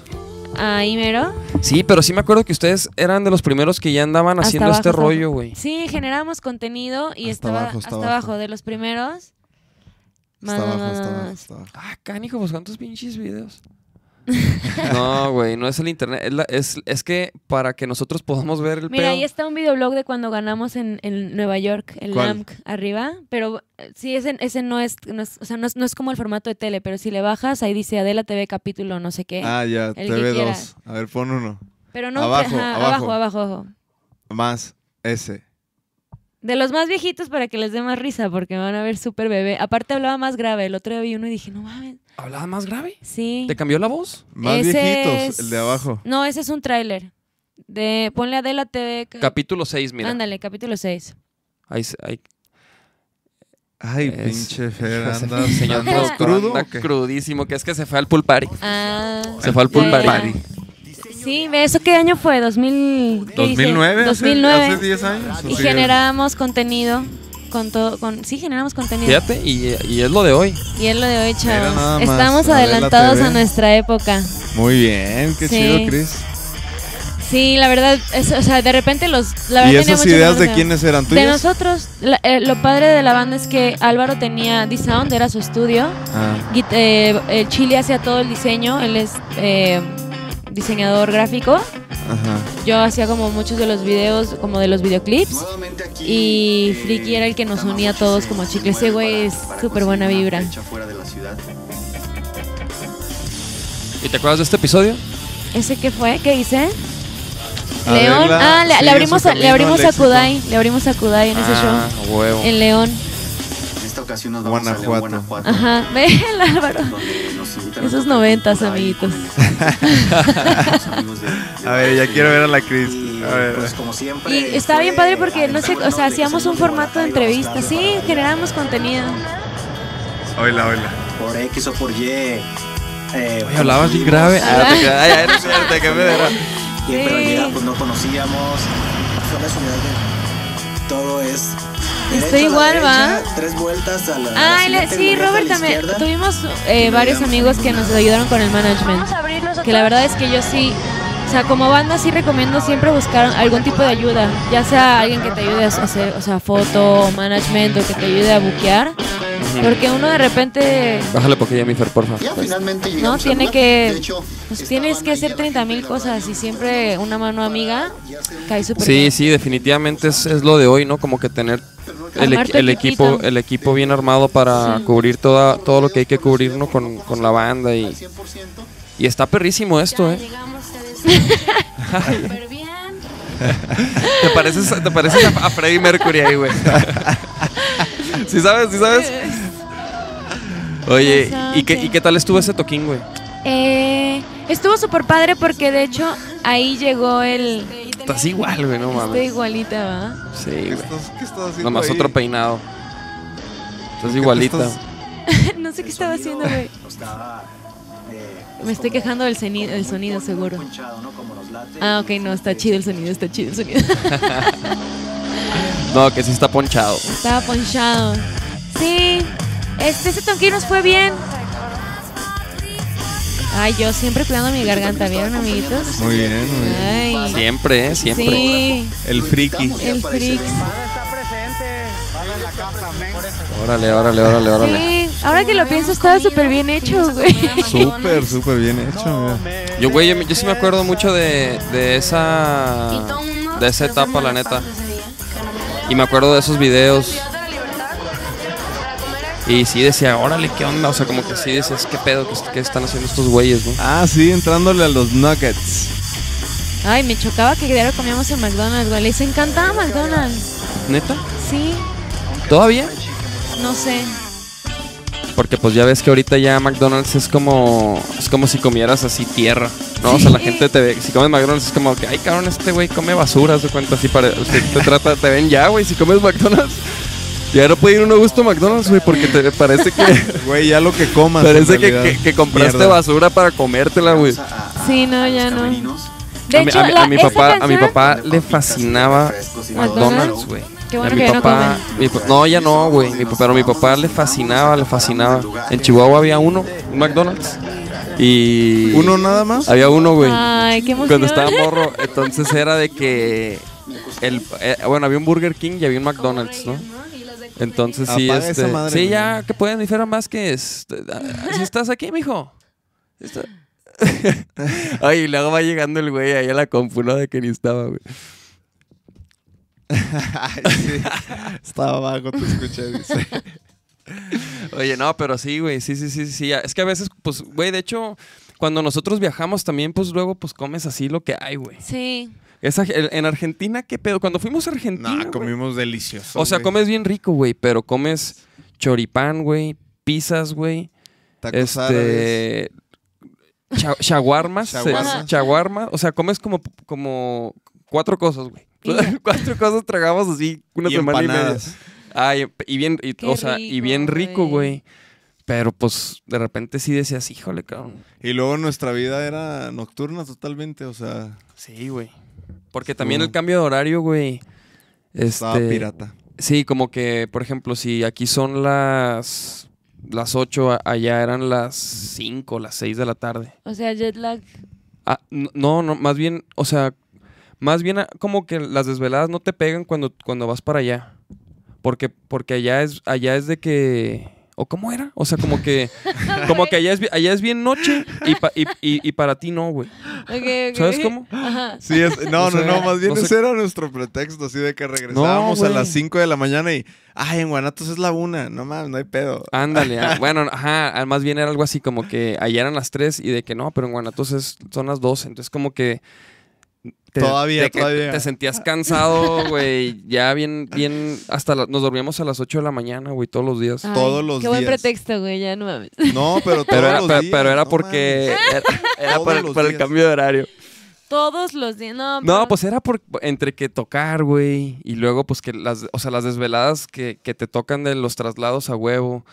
S4: ahí mero.
S2: Sí, pero sí me acuerdo que ustedes eran de los primeros que ya andaban
S4: Hasta
S2: haciendo
S4: abajo,
S2: este
S4: hasta
S2: rollo,
S4: abajo.
S2: güey.
S4: Sí, generamos contenido y
S3: Hasta
S4: estaba
S3: abajo, hasta
S4: hasta
S3: abajo.
S4: abajo de los primeros.
S3: Está
S4: Más,
S3: abajo,
S4: más,
S3: está abajo, está abajo.
S2: Ah, cánico, pues cuántos pinches videos. no, güey, no es el internet. Es, la- es, es que para que nosotros podamos ver el
S4: Mira,
S2: pedo.
S4: ahí está un videoblog de cuando ganamos en, en Nueva York, el
S3: ¿Cuál?
S4: LAMC arriba, pero eh, sí, ese, ese no, es, no es- o sea, no es, no es como el formato de tele, pero si le bajas, ahí dice Adela TV capítulo, no sé qué.
S3: Ah, ya,
S4: El que quiera.
S3: TV2. A ver, pon uno.
S4: pero no,
S3: abajo,
S4: ajá,
S3: abajo.
S4: abajo, abajo, abajo.
S3: Más ese.
S4: De los más viejitos para que les dé más risa, porque me van a ver súper bebé. Aparte hablaba más grave, el otro día vi uno y dije, no mames,
S2: ¿Hablaba más grave?
S4: sí.
S2: ¿Te cambió la voz?
S3: Más
S4: Ese
S3: viejitos,
S4: es-
S3: el de abajo.
S4: No, ese es un tráiler. De, ponle Adela TV. ca-
S2: Capítulo 6, mira.
S4: Ándale, capítulo 6.
S2: Ahí, se- ahí-
S3: Ay,
S2: Es-
S3: pinche Fer, anda,
S2: señor
S3: anda crudo.
S2: anda crudísimo, que es que se fue al pool party.
S4: Ah,
S2: Se fue al pool party.
S4: Sí, ¿ve ¿eso qué año fue? 2000, ¿qué dice?
S3: 2009, hace-
S4: 2009.
S3: Hace, 10 años.
S4: y
S3: Sí,
S4: generábamos contenido con todo, con, sí, generamos contenido.
S2: Fíjate, y, y es lo de hoy.
S4: Y es lo de hoy, chavos. Estamos
S3: Adela
S4: adelantados
S3: TV.
S4: a nuestra época.
S3: Muy bien, qué
S4: Sí.
S3: chido, Chris.
S4: Sí, la verdad, es- o sea, de repente los... La verdad
S3: ¿Y esas ideas de quiénes eran
S4: De
S3: tuyas?
S4: nosotros. La- eh, lo padre de la banda es que Álvaro tenía D-Sound, era su estudio.
S3: Ah,
S4: eh, el Chile hacía todo el diseño, él es eh, diseñador gráfico.
S3: ajá.
S4: Yo hacía como muchos de los videos, como de los videoclips. Y Friki era el que nos unía a todos como chicle. Ese güey es súper buena vibra.
S2: ¿Y te acuerdas de este episodio?
S4: ¿Ese qué fue? ¿Qué hice? León. Ah, le, abrimos a, le abrimos a. Kudai. Le abrimos a Kudai en ese
S2: ah,
S4: show.
S2: huevo.
S4: En León.
S5: Ocasión nos vamos
S3: Guanajuato.
S5: a León, Guanajuato.
S4: Ajá. Ve el Álvaro. Esos noventas, amiguitos.
S5: con los amigos de- de
S3: A ver, ya quiero ver a la Cris.
S5: Y,
S3: A ver.
S5: pues, como siempre,
S4: Y está
S5: fue
S4: bien padre porque no sé, o sea,
S5: que
S4: hacíamos un formato de entrevista, sí, generamos contenido.
S3: Oila, oila.
S5: Por X o por Y. eh,
S2: Oye, hablabas bien grave. Ah, te quedas- ay, ay, no.
S5: Y en
S4: Sí.
S5: realidad pues no conocíamos. Fue la de- Todo es.
S4: Estoy
S5: la
S4: igual, ¿va?
S5: Tres vueltas a la. la
S4: Ah,
S5: siguiente
S4: sí, Robert
S5: la
S4: también. Tuvimos eh, varios amigos que nos ayudaron con el management. Que la verdad es que yo sí, o sea, como banda sí recomiendo siempre buscar algún tipo de ayuda. Ya sea alguien que te ayude a hacer, o sea, foto o management o que te ayude a buquear. Porque uno de repente,
S2: Bájale poquillo a mi Fer, porfa.
S6: Ya finalmente
S4: no, tiene que,
S6: De hecho,
S4: pues tienes que hacer
S6: a
S4: 30 mil cosas y siempre una mano amiga cae súper
S2: Sí,
S4: bien.
S2: sí, definitivamente es, es lo de hoy, ¿no? Como que tener el, el equipo el equipo bien armado para
S4: Sí.
S2: cubrir toda, todo lo que hay que cubrir, ¿no? Con, con la banda y,
S6: 100%.
S2: y está perrísimo esto, ¿eh?
S4: súper bien.
S2: ¿Te pareces, te pareces a, a Freddie Mercury ahí, güey? ¿Sí sabes? ¿Sí sabes? Oye, ¿y qué, ¿y qué tal estuvo ese toquín, güey?
S4: Eh, estuvo súper padre porque de hecho ahí llegó el...
S2: Estás igual, güey, no
S4: Estoy
S2: mames.
S4: igualita, ¿va?
S2: Sí,
S3: ¿Qué
S2: güey.
S3: estás, qué estás haciendo
S2: Nomás
S3: ahí?
S2: otro peinado. Estás
S3: ¿Qué te
S2: igualita.
S3: estás-
S4: no sé qué
S5: El
S4: estaba
S5: sonido
S4: haciendo, güey.
S5: Eh,
S4: Me estoy quejando del soni- del sonido, seguro. Ah, ok, no, está chido el sonido, está chido el sonido.
S2: No, que sí está ponchado.
S4: Estaba ponchado. Sí, este, ese tonquín nos fue bien. Ay, yo siempre cuidando mi garganta, ¿vieron, amiguitos?
S3: Muy bien, muy bien.
S4: Ay,
S2: Siempre, ¿eh? Siempre.
S4: sí,
S3: El friki.
S4: el freak.
S2: Órale, órale, órale, órale.
S4: Sí, ahora que lo pienso, estaba súper bien hecho, güey.
S3: Súper, súper bien hecho, mira.
S2: Yo, güey, yo, yo sí me acuerdo mucho de, de esa de esa etapa, la neta. Y me acuerdo de esos videos. Y sí decía, órale, ¿qué onda? O sea, como que sí decías, ¿qué pedo? ¿Qué, qué están haciendo estos güeyes, no?
S3: Ah, sí, entrándole a los nuggets.
S4: Ay, me chocaba que diario comíamos en McDonald's, güey. Les encantaba McDonald's.
S2: ¿Neta?
S4: Sí,
S2: ¿Todavía?
S4: no sé.
S2: Porque pues ya ves que ahorita ya McDonald's es como es como si comieras así tierra, ¿no? O sea, la gente te ve, si comes McDonald's es como que, ay, cabrón, este güey come basura, se cuenta así, para, te, te trata, te ven ya, güey, si comes McDonald's. Ya no puede ir uno a gusto a McDonald's, güey, porque te parece que
S3: Güey, ya lo que comas.
S2: parece que, que- que compraste
S3: Mierda.
S2: basura para comértela, güey.
S4: Sí, no, ya no. De
S2: a, mi,
S4: hecho,
S2: a mi- a
S4: la-
S2: mi
S4: esa
S2: papá, a mi papá le fascinaba McDonald's. güey.
S4: Qué bueno
S2: a mi
S4: que ya no
S2: papá, mi no, ya no, güey. Pero mi papá le fascinaba, le fascinaba. En Chihuahua había uno, un McDonald's. Y
S3: ¿Uno nada más?
S2: había uno, güey.
S4: Ay, qué emoción.
S2: Cuando estaba morro, entonces era de que el eh, bueno, había un Burger King y había un McDonald's, ¿no? Entonces sí,
S3: Apaga esa
S2: este,
S3: madre,
S2: sí, ya que pueden más que es, si estás aquí, mijo. Ay, y luego va llegando el güey ahí a la compu, ¿no? De que ni estaba, güey.
S3: Ay, sí. Estaba abajo, te escuché, dice.
S2: Oye, no, pero sí, güey, sí, sí, sí, sí, sí. Es que a veces, pues, güey, de hecho, cuando nosotros viajamos también, pues luego, pues comes así lo que hay, güey.
S4: Sí.
S2: Esa- en Argentina, ¿qué pedo? Cuando fuimos a Argentina,
S3: No,
S2: güey,
S3: comimos delicioso.
S2: O sea,
S3: güey.
S2: comes bien rico, güey, pero comes choripán, güey, pizzas, güey,
S3: Tacos árabes.
S2: este cha- shawarmas, eh,
S3: Shawarmas.
S2: shawarma, o sea, comes como como cuatro cosas, güey.
S4: Y
S2: cuatro cosas tragamos así una
S3: Y
S2: semana y media. Ay, y bien y, o sea, y
S4: rico,
S2: bien rico,
S4: güey.
S2: Pero pues de repente sí decías, "Híjole, cabrón."
S3: Y luego nuestra vida era nocturna totalmente, o sea,
S2: Sí, güey. Porque también el cambio de horario, güey.
S3: estaba
S2: Este,
S3: pirata.
S2: Sí, como que, por ejemplo, si aquí son las las 8, a- allá eran las 5, las 6 de la tarde.
S4: O sea, jet lag.
S2: Ah, no, no, más bien, o sea, Más bien ah, como que las desveladas no te pegan cuando, cuando vas para allá. Porque, porque allá es, allá es de que. ¿O cómo era? O sea, como que. como que allá es, allá es bien noche y, pa- y, y- y para ti no, güey. ¿Sabes cómo?
S4: Ajá.
S3: Sí, es- no,
S2: No
S3: no, más bien
S2: no sé.
S3: ese era nuestro pretexto, así de que regresábamos a las 5 de la mañana y, ay, en Guanatos es la una, no mames, no hay pedo.
S2: Ándale. ah, bueno, ajá. ah, Más bien era algo así como que allá eran las 3 y de que no, pero en Guanatos es- son las 12. Entonces, como que.
S3: Todavía,
S2: de que
S3: todavía.
S2: Te sentías cansado, güey. Ya bien, bien. Hasta la- nos dormíamos a las 8 de la mañana, güey, todos los días.
S4: Ay,
S3: Todos los
S4: Qué buen
S3: días.
S4: pretexto, güey, ya no mames.
S3: No, pero todos
S2: Pero era,
S3: los
S2: pero,
S3: días,
S2: pero era
S3: no
S2: porque. Era, era
S3: Todos
S2: por, el,
S3: los
S2: por el
S3: días.
S2: cambio de horario.
S4: Todos los días. No,
S2: No,
S4: pero-
S2: pues era por entre que tocar, güey. Y luego, pues que las, o sea, las desveladas que, que te tocan de los traslados a huevo.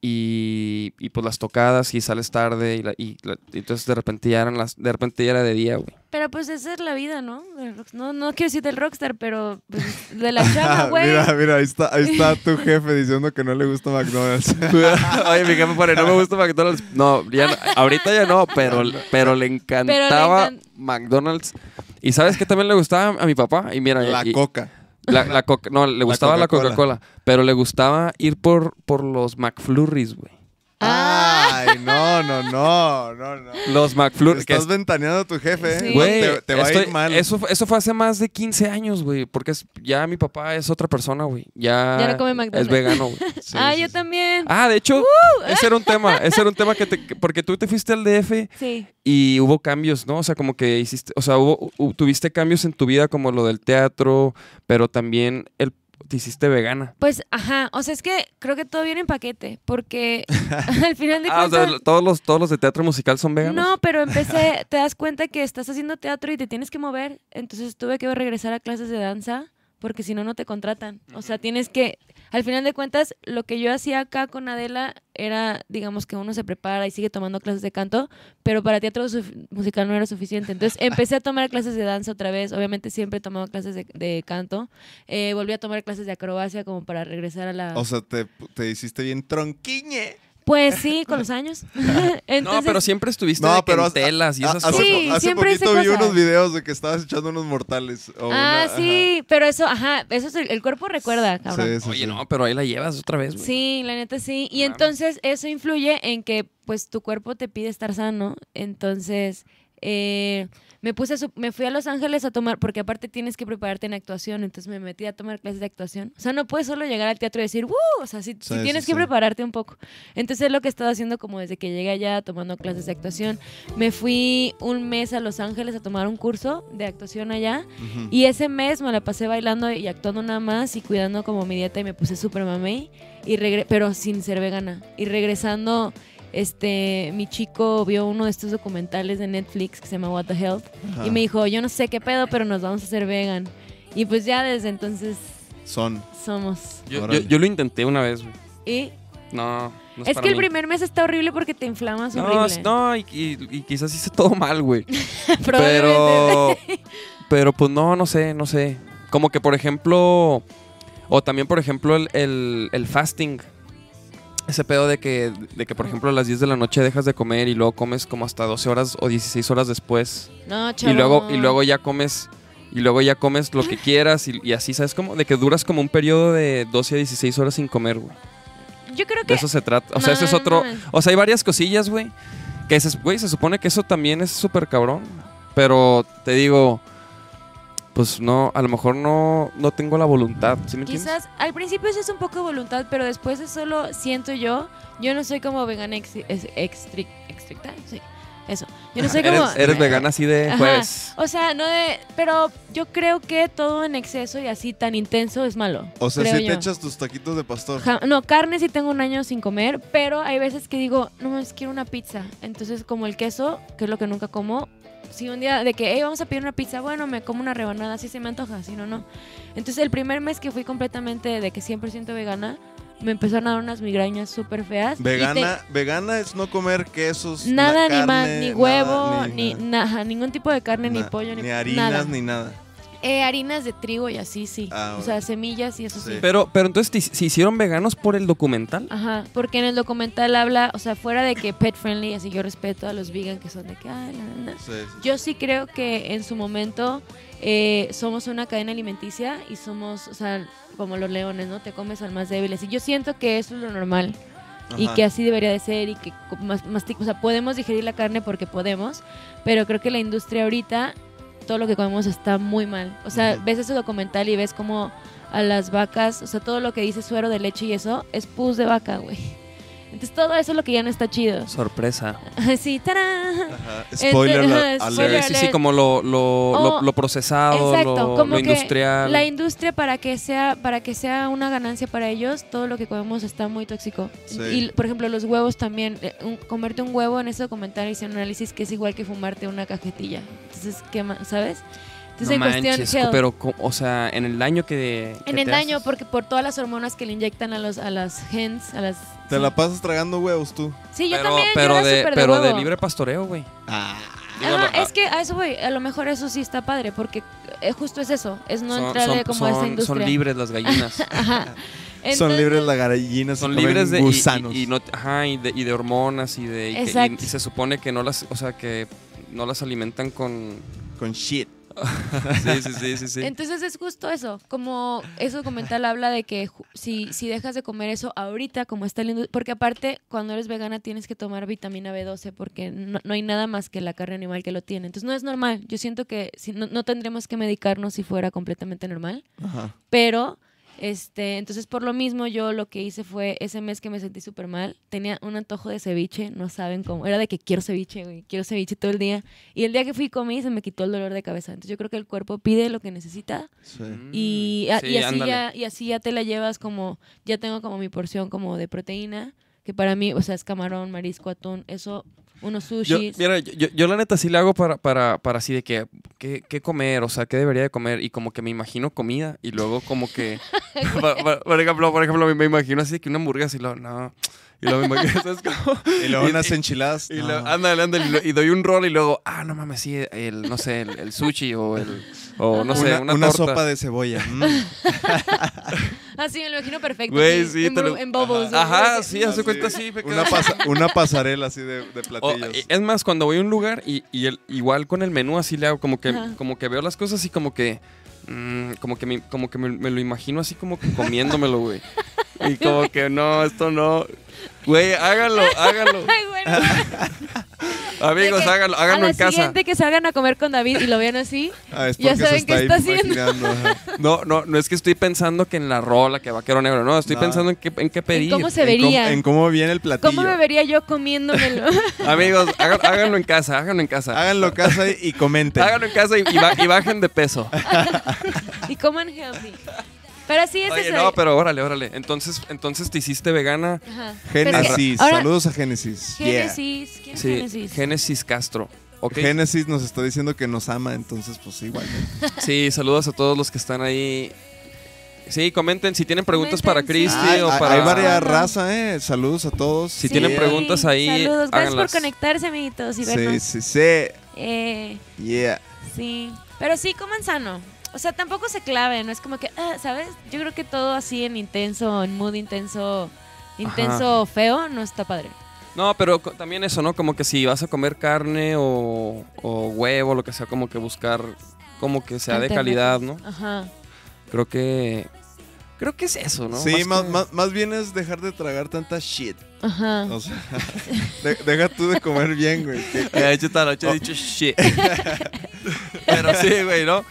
S2: Y, y pues las tocadas y sales tarde. Y, la- y la- y entonces de repente ya eran las, de repente ya era de día, güey.
S4: Pero pues esa es la vida, ¿no? No, no quiero decir del rockstar, pero pues, de la chava, güey.
S3: mira, mira, ahí está, ahí está tu jefe diciendo que no le gusta McDonald's.
S2: Oye, mi jefe pone, no me gusta McDonald's. No, ya no- ahorita ya no, pero, pero le encantaba
S4: encant-
S2: McDonald's. Y sabes que también le gustaba a mi papá. Y mira,
S3: la
S2: y-
S3: coca.
S2: La, la Coca- no, le gustaba la
S3: Coca-Cola.
S2: Coca-Cola, pero le gustaba ir por, por los McFlurries, güey.
S4: Ah.
S3: Ay, no, no, no, no, no.
S2: Los McFlurries. que
S3: Estás
S2: es-
S3: ventaneando a tu jefe, ¿eh?
S4: Sí.
S2: Güey,
S3: te, te va a ir mal.
S2: Eso, fue- eso fue hace más de 15 años, güey. Porque es- ya mi papá es otra persona, güey. Ya,
S4: Ya no come McDonald's.
S2: es vegano, güey.
S3: Sí,
S4: ah,
S3: sí,
S4: yo
S3: sí.
S4: también.
S2: Ah, de hecho, ese era un tema. Ese era un tema que te. que- Porque tú te fuiste al DF
S4: Sí.
S2: y hubo cambios, ¿no? O sea, como que hiciste. O sea, hubo, hu- tuviste cambios en tu vida, como lo del teatro, pero también el, te hiciste vegana.
S4: Pues, ajá. O sea, es que creo que todo viene en paquete. Porque al final de
S2: Ah, o
S4: cuentas.
S2: sea, todos los, todos los de teatro musical son veganos.
S4: No, pero empecé, te das cuenta que estás haciendo teatro y te tienes que mover. Entonces tuve que regresar a clases de danza porque si no, no te contratan. O sea, tienes que, al final de cuentas, lo que yo hacía acá con Adela era, digamos que uno se prepara y sigue tomando clases de canto, pero para teatro musical no era suficiente. Entonces empecé a tomar clases de danza otra vez. Obviamente siempre he tomado clases de, de canto. Eh, volví a tomar clases de acrobacia como para regresar a la...
S3: O sea, te, te hiciste bien tronquiñe.
S4: Pues sí, con los años.
S2: No, pero siempre estuviste
S3: No,
S2: de
S3: pero
S2: en telas y esas
S3: hace,
S2: cosas.
S4: Sí,
S3: hace
S4: siempre hice
S3: poquito vi
S4: cosas.
S3: unos videos de que estabas echando unos mortales. o
S4: Ah,
S3: una-
S4: sí, pero eso, ajá, eso es el, el cuerpo recuerda, cabrón.
S3: Sí, sí,
S2: Oye,
S3: sí.
S2: no, pero ahí la llevas otra vez, güey.
S4: Sí, la neta sí. Y
S2: Claro.
S4: entonces eso influye en que pues tu cuerpo te pide estar sano. Entonces eh, me puse, me fui a Los Ángeles a tomar, porque aparte tienes que prepararte en actuación. Entonces me metí a tomar clases de actuación. O sea, no puedes solo llegar al teatro y decir, ¡uh! O sea, sí Sí, tienes
S3: sí,
S4: que
S3: sí.
S4: prepararte un poco. Entonces es lo que he estado haciendo como desde que llegué allá tomando clases de actuación. Me fui un mes a Los Ángeles a tomar un curso de actuación allá. Y ese mes me la pasé bailando y actuando nada más y cuidando como mi dieta y me puse súper mamey, y regre- pero sin ser vegana. Y regresando, este, mi chico vio uno de estos documentales de Netflix que se llama What the Health
S3: Ajá.
S4: y me dijo, yo no sé qué pedo, pero nos vamos a hacer vegan. Y pues ya desde entonces
S3: Son.
S4: somos.
S2: Yo, yo- yo lo intenté una vez, güey.
S4: Y
S2: No, no es,
S4: que el
S2: mí.
S4: primer mes está horrible porque te inflamas
S2: No,
S4: horrible.
S2: es- no, y, y- y quizás hice todo mal, güey.
S4: Probablemente.
S2: pero, pero pues no, no sé, no sé. Como que, por ejemplo, o también, por ejemplo, el, el- el fasting. Ese pedo de que, de que, por ejemplo, a las 10 de la noche dejas de comer y luego comes como hasta 12 horas o 16 horas después.
S4: No,
S2: Y luego, y luego ya comes, y luego ya comes lo que quieras y, y así, ¿sabes? Como de que duras como un periodo de 12 a 16 horas sin comer, güey.
S4: Yo creo
S2: De
S4: que...
S2: eso se trata. O sea, ese es
S4: No,
S2: otro.
S4: no, no.
S2: O sea, hay varias cosillas, güey. Que se, güey, se supone que eso también es súper cabrón. Pero te digo, pues no, a lo mejor no, no tengo la voluntad. ¿Sí me entiendes?
S4: Quizás al principio eso es un poco voluntad, pero después es solo siento yo. Yo no soy como vegana ex, es- extri- estricta, sí, eso. Yo no soy como.
S2: Eres, eres vegana así de
S4: Ajá.
S2: jueves.
S4: O sea, no de. Pero yo creo que todo en exceso y así tan intenso es malo.
S3: O sea, si te echas tus taquitos de pastor.
S4: Ja- no, carne sí tengo un año sin comer, pero hay veces que digo, no más quiero una pizza. Entonces, como el queso, que es lo que nunca como, si un día de que, hey, vamos a pedir una pizza, bueno, me como una rebanada, así se me antoja, si no, no. Entonces, el primer mes que fui completamente de que 100% vegana, me empezaron a dar unas migrañas súper feas. te-
S3: Vegana, vegana es no comer quesos.
S4: Nada,
S3: na-
S4: ni más, ni
S3: nada,
S4: huevo, ni,
S3: nada.
S4: nada, ningún tipo de carne, ni pollo, ni,
S3: ni harinas,
S4: nada.
S3: ni nada.
S4: Eh, harinas de trigo y así, sí.
S3: Ah,
S4: o sea, semillas y eso sí.
S3: Sí.
S2: Pero, pero entonces, ¿te- ¿se hicieron veganos por el documental?
S4: Ajá, porque en el documental habla, o sea, fuera de que pet friendly, así yo respeto a los vegan que son de que, ay, la, la, la".
S3: Sí, sí.
S4: Yo sí creo que en su momento eh, somos una cadena alimenticia y somos, o sea, como los leones, ¿no? Te comes al más débiles. Y yo siento que eso es lo normal y que así debería de ser y que mas- masti- o sea, podemos digerir la carne porque podemos, pero creo que la industria ahorita, todo lo que comemos está muy mal. O sea, ves ese documental y ves como a las vacas, o sea, todo lo que dice suero de leche y eso es pus de vaca, güey. Entonces todo eso es lo que ya no está chido.
S2: Sorpresa.
S4: sí, ¡tarán!
S3: Ajá. Spoiler
S4: Entonces,
S3: alert.
S4: ajá, spoiler
S2: Sí, sí, como lo, lo, lo-
S4: Oh,
S2: lo procesado,
S4: Exacto,
S2: lo,
S4: como
S2: lo
S4: que
S2: industrial.
S4: la industria para que sea para que sea una ganancia para ellos, todo lo que comemos está muy tóxico.
S3: Sí.
S4: Y por ejemplo, los huevos también, eh, un- comerte un huevo en ese documental hice un análisis que es igual que fumarte una cajetilla. Entonces, ¿qué más, sabes? Entonces,
S2: no
S4: en cuestión
S2: manches,
S4: health,
S2: pero, o sea, en el daño que.
S4: en el daño
S2: haces.
S4: porque por todas las hormonas que le inyectan a los a las hens, a las
S3: Te
S4: sí.
S3: la pasas tragando huevos tú.
S4: Sí, yo
S2: pero,
S4: también, yo
S2: pero
S4: era
S2: de, pero de
S4: huevo.
S2: libre pastoreo, güey.
S3: Ah.
S4: Ajá, es que a eso voy, a lo mejor eso sí está padre, porque eh, justo es eso, es no
S2: son,
S4: entrarle
S2: son-
S4: como a esa
S2: son-
S4: industria.
S2: son libres las gallinas.
S4: Ajá.
S3: Son libres las gallinas. y
S2: son libres de y-
S3: gusanos.
S2: Y, y no, ajá, y de, y de hormonas y de y, que- y- y se supone que no las, o sea, que no las alimentan con
S3: Con shit.
S2: sí, sí, sí, sí, sí.
S4: Entonces es justo eso, como ese documental habla de que si, si dejas de comer eso ahorita, como está el porque aparte cuando eres vegana tienes que tomar vitamina B12 porque no, no hay nada más que la carne animal que lo tiene. Entonces no es normal, yo siento que si, no, no tendremos que medicarnos si fuera completamente normal,
S3: Ajá.
S4: pero este, entonces por lo mismo yo lo que hice fue ese mes que me sentí súper mal, tenía un antojo de ceviche, no saben cómo, era de que quiero ceviche, güey, quiero ceviche todo el día y el día que fui y comí se me quitó el dolor de cabeza. Entonces yo creo que el cuerpo pide lo que necesita
S3: Sí.
S4: y, a-
S2: Sí,
S4: y así ya, y así ya te la llevas como, ya tengo como mi porción como de proteína, que para mí, o sea, es camarón, marisco, atún, eso, unos
S2: Yo,
S4: sushis.
S2: mira, yo, yo- yo la neta sí le hago para, para, para así de que, ¿qué, qué comer? O sea, ¿qué debería de comer? Y como que me imagino comida y luego como que, por, ejemplo, por ejemplo, me, imagino así de que una hamburguesa y luego, no. Y luego me imagino, ¿sabes cómo?
S3: Y luego
S2: Y-
S3: unas enchiladas.
S2: Y
S3: no.
S2: luego, ándale, ándale, y, lo- y doy un rol y luego, ah, no mames, sí, el, no sé, el, el sushi o el, o no sé,
S3: una,
S2: una,
S3: una
S2: torta.
S3: Sopa de cebolla. Mm.
S4: Así me lo imagino perfecto.
S2: Güey, sí,
S4: en,
S2: te lo-
S4: en bubbles. ¿no?
S2: Ajá, sí, hace cuenta así.
S3: Una, pasa- una pasarela así de, de
S2: O,
S3: platillos.
S2: es más, cuando voy a un lugar y, y el- igual con el menú así le hago como que,
S4: Ajá.
S2: como que veo las cosas y como que, mm, como que, me, como que me, me lo imagino así como que comiéndomelo, güey. Y como que no, esto no. Güey, háganlo, háganlo.
S4: Ay, bueno.
S2: Amigos,
S4: que
S2: háganlo,
S4: a
S2: háganlo
S4: la
S2: en casa.
S4: siguiente que salgan a comer con David y lo vean así.
S3: Ah, es
S4: ya saben
S3: se
S4: qué
S3: está
S4: está haciendo.
S2: No, no, no es que estoy pensando que en la rola, que vaquero negro, no, estoy
S3: No.
S2: pensando en qué, en qué pedir.
S4: cómo se
S3: En cómo-
S4: vería.
S3: En cómo viene el platillo.
S4: ¿Cómo me vería yo comiéndomelo?
S2: Amigos, hagan- háganlo en casa, háganlo en casa.
S3: Háganlo casa y, y comenten.
S2: Háganlo en casa y, y ba- y bajen de peso.
S4: y coman healthy. Pero sí, ese
S2: Oye,
S4: es
S2: no,
S4: el-
S2: pero órale, órale. Entonces, entonces te hiciste vegana.
S4: Ajá.
S3: Génesis.
S4: Ahora,
S3: Saludos a Génesis. Yeah.
S4: Génesis. ¿Quién es
S2: Sí,
S4: Génesis?
S2: Génesis Castro. ¿ok?
S3: Génesis nos está diciendo que nos ama, entonces pues igual.
S2: Sí, saludos a todos los que están ahí. Sí, comenten si tienen preguntas
S4: Comenten,
S2: para Cristi
S3: Hay,
S2: o para...
S3: hay varias
S4: Ajá.
S3: razas, ¿eh? Saludos a todos.
S2: Si tienen preguntas ahí,
S4: Saludos. Gracias
S2: háganlas.
S4: por conectarse, amiguitos, y
S3: Sí,
S4: vernos.
S3: sí, sí.
S4: Eh,
S3: Yeah.
S4: sí. Pero sí, coman sano. O sea, tampoco se claven. No es como que, ah, ¿sabes? Yo creo que todo así en intenso, en mood intenso, intenso feo, no está padre.
S2: No, pero también eso, ¿no? Como que si vas a comer carne o, o huevo, lo que sea, como que buscar como que sea de calidad, ¿no?
S4: Ajá.
S2: Creo que... Creo que es eso, ¿no?
S3: Sí, más,
S2: que-
S3: más- más bien es dejar de tragar tanta shit.
S4: Ajá.
S3: O sea, de- deja tú de comer bien, güey. que-
S2: De hecho, esta noche he dicho shit. Pero sí, güey, ¿no?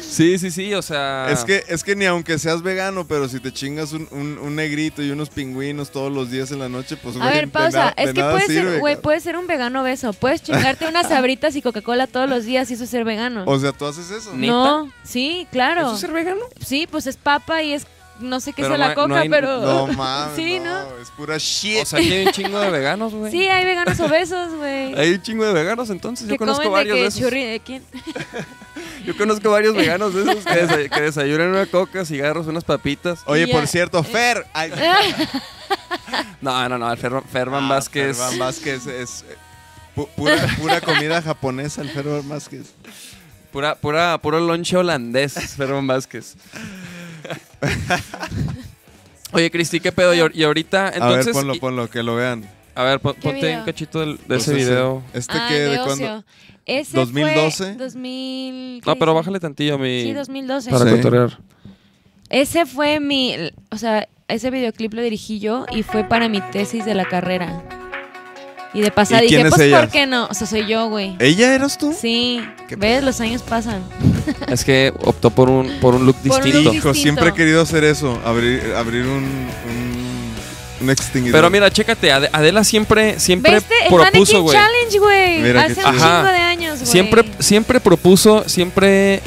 S2: Sí, sí, sí, o sea...
S3: Es que, es que ni aunque seas vegano, pero si te chingas un, un- un negrito y unos pingüinos todos los días en la noche, pues
S4: A
S3: güey,
S4: ver, pausa. es que puede
S3: sirve,
S4: ser, güey, puedes ser un vegano obeso. Puedes chingarte unas sabritas y Coca-Cola todos los días y eso es ser vegano.
S3: O sea, tú haces eso.
S2: ¿Neta?
S4: no, sí, claro.
S2: ¿Eso es ser vegano?
S4: Sí, pues es papa y es no sé qué
S2: Pero
S4: es la coca,
S2: no hay-
S4: pero
S3: No mames.
S4: Sí,
S3: no,
S4: ¿no?
S3: Es pura shit.
S2: O sea, aquí hay un chingo de veganos, güey.
S4: Sí, hay veganos obesos, güey.
S2: Hay un chingo de veganos, entonces. Yo conozco
S4: comen de
S2: varios
S4: que
S2: de esos.
S4: churri, ¿de quién?
S2: Yo conozco varios veganos de esos que, desa- que desayunan una coca, cigarros, unas papitas.
S3: Oye, por cierto, Fer. ay,
S2: No, no, no, el Fer- Ferman
S3: ah,
S2: Vázquez.
S3: Ferman Vázquez es eh, pu- pura, pura comida japonesa, el Ferman Vázquez.
S2: Pura, pura, puro lonche holandés, Ferman Vázquez. Oye, Cristi, ¿qué pedo? Y, ahor- y ahorita,
S3: a ver,
S2: entonces.
S3: ponlo, ponlo, que lo vean.
S2: A ver, pon-
S4: ¿Qué
S2: ponte
S4: video?
S2: un cachito del- de
S3: Pues
S2: ese
S3: ese.
S2: video.
S3: ¿Este
S4: ah,
S3: qué?
S4: de
S3: ¿De
S4: ocio.
S3: cuándo?
S4: Ese
S3: 2012.
S4: fue 2000. ¿qué
S2: No, pero
S4: dice?
S2: bájale tantillo mi.
S4: Sí, 2012.
S2: Para
S3: Sí.
S2: cotorrear.
S4: Ese fue mi, o sea, ese videoclip lo dirigí yo y fue para mi tesis de la carrera. Y de pasada
S3: ¿Y
S4: dije,
S3: quién es
S4: pues
S3: ella?
S4: ¿por qué no? O sea, soy yo, güey.
S3: ¿Ella eras tú?
S4: Sí,
S3: Qué
S4: ves, los años pasan.
S2: Es que optó por un, por un look
S4: Por un
S2: distinto.
S4: look
S3: Hijo,
S4: distinto.
S3: siempre he querido hacer eso. Abrir, abrir un, un, un extinguidor.
S2: Pero mira, chécate, Ade- Adela siempre, siempre propuso, güey.
S4: Challenge, Hace un
S2: Ajá.
S4: chingo de años, güey.
S2: Siempre, siempre propuso, siempre,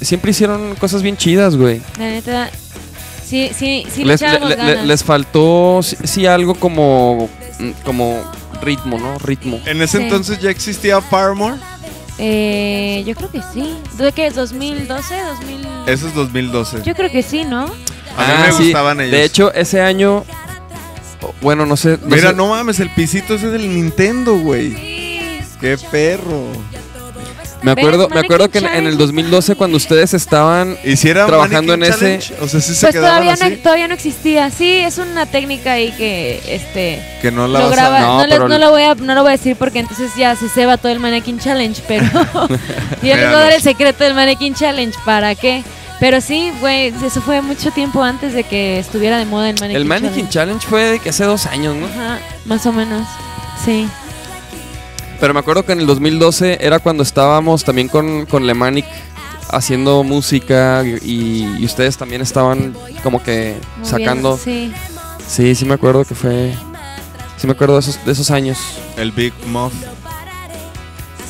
S2: siempre hicieron cosas bien chidas, güey.
S4: La neta, sí, sí, sí le
S2: les,
S4: echábamos
S2: le- le-
S4: ganas.
S2: les faltó, sí, sí, algo como, mm, como ritmo, ¿no? Ritmo.
S3: En ese
S4: Sí.
S3: entonces ya existía Paramore.
S4: Eh, yo creo que sí. ¿De qué es? ¿2012? ¿2000?
S3: Eso es 2012.
S4: Yo creo que sí, ¿no?
S3: A mí
S2: Ah,
S3: me
S2: sí.
S3: gustaban ellos.
S2: De hecho, ese año, bueno, no sé. no
S3: Mira,
S2: sé-
S3: no mames, el pisito ese del Nintendo, güey. Qué perro.
S2: Me acuerdo, me acuerdo que en, en el
S4: Challenge.
S2: 2012 cuando ustedes estaban
S3: ¿Hiciera
S2: Trabajando en ese-?
S3: O sea, sí se
S4: Pues todavía
S3: así.
S4: no, todavía no existía. Sí, es una técnica ahí que este
S3: Que no la
S4: lo
S3: vas
S4: graba.
S3: a...
S2: No,
S4: No, les- no lo voy a, no lo voy a decir porque entonces ya se ceba todo el Mannequin Challenge, pero yo les voy a dar el secreto del Mannequin Challenge. ¿Para qué? Pero sí, güey, eso fue mucho tiempo antes de que estuviera de moda el Mannequin
S2: El Mannequin
S4: Challenge.
S2: Challenge fue de que hace dos años, ¿no?
S4: Ajá, más o menos. Sí.
S2: Pero me acuerdo que en el 2012 era cuando estábamos también con, con Lemanic haciendo música y, y ustedes también estaban como que
S4: Muy
S2: sacando.
S4: bien, Sí.
S2: Sí, sí me acuerdo que fue. Sí me acuerdo de esos, de esos años.
S3: El Big Muff.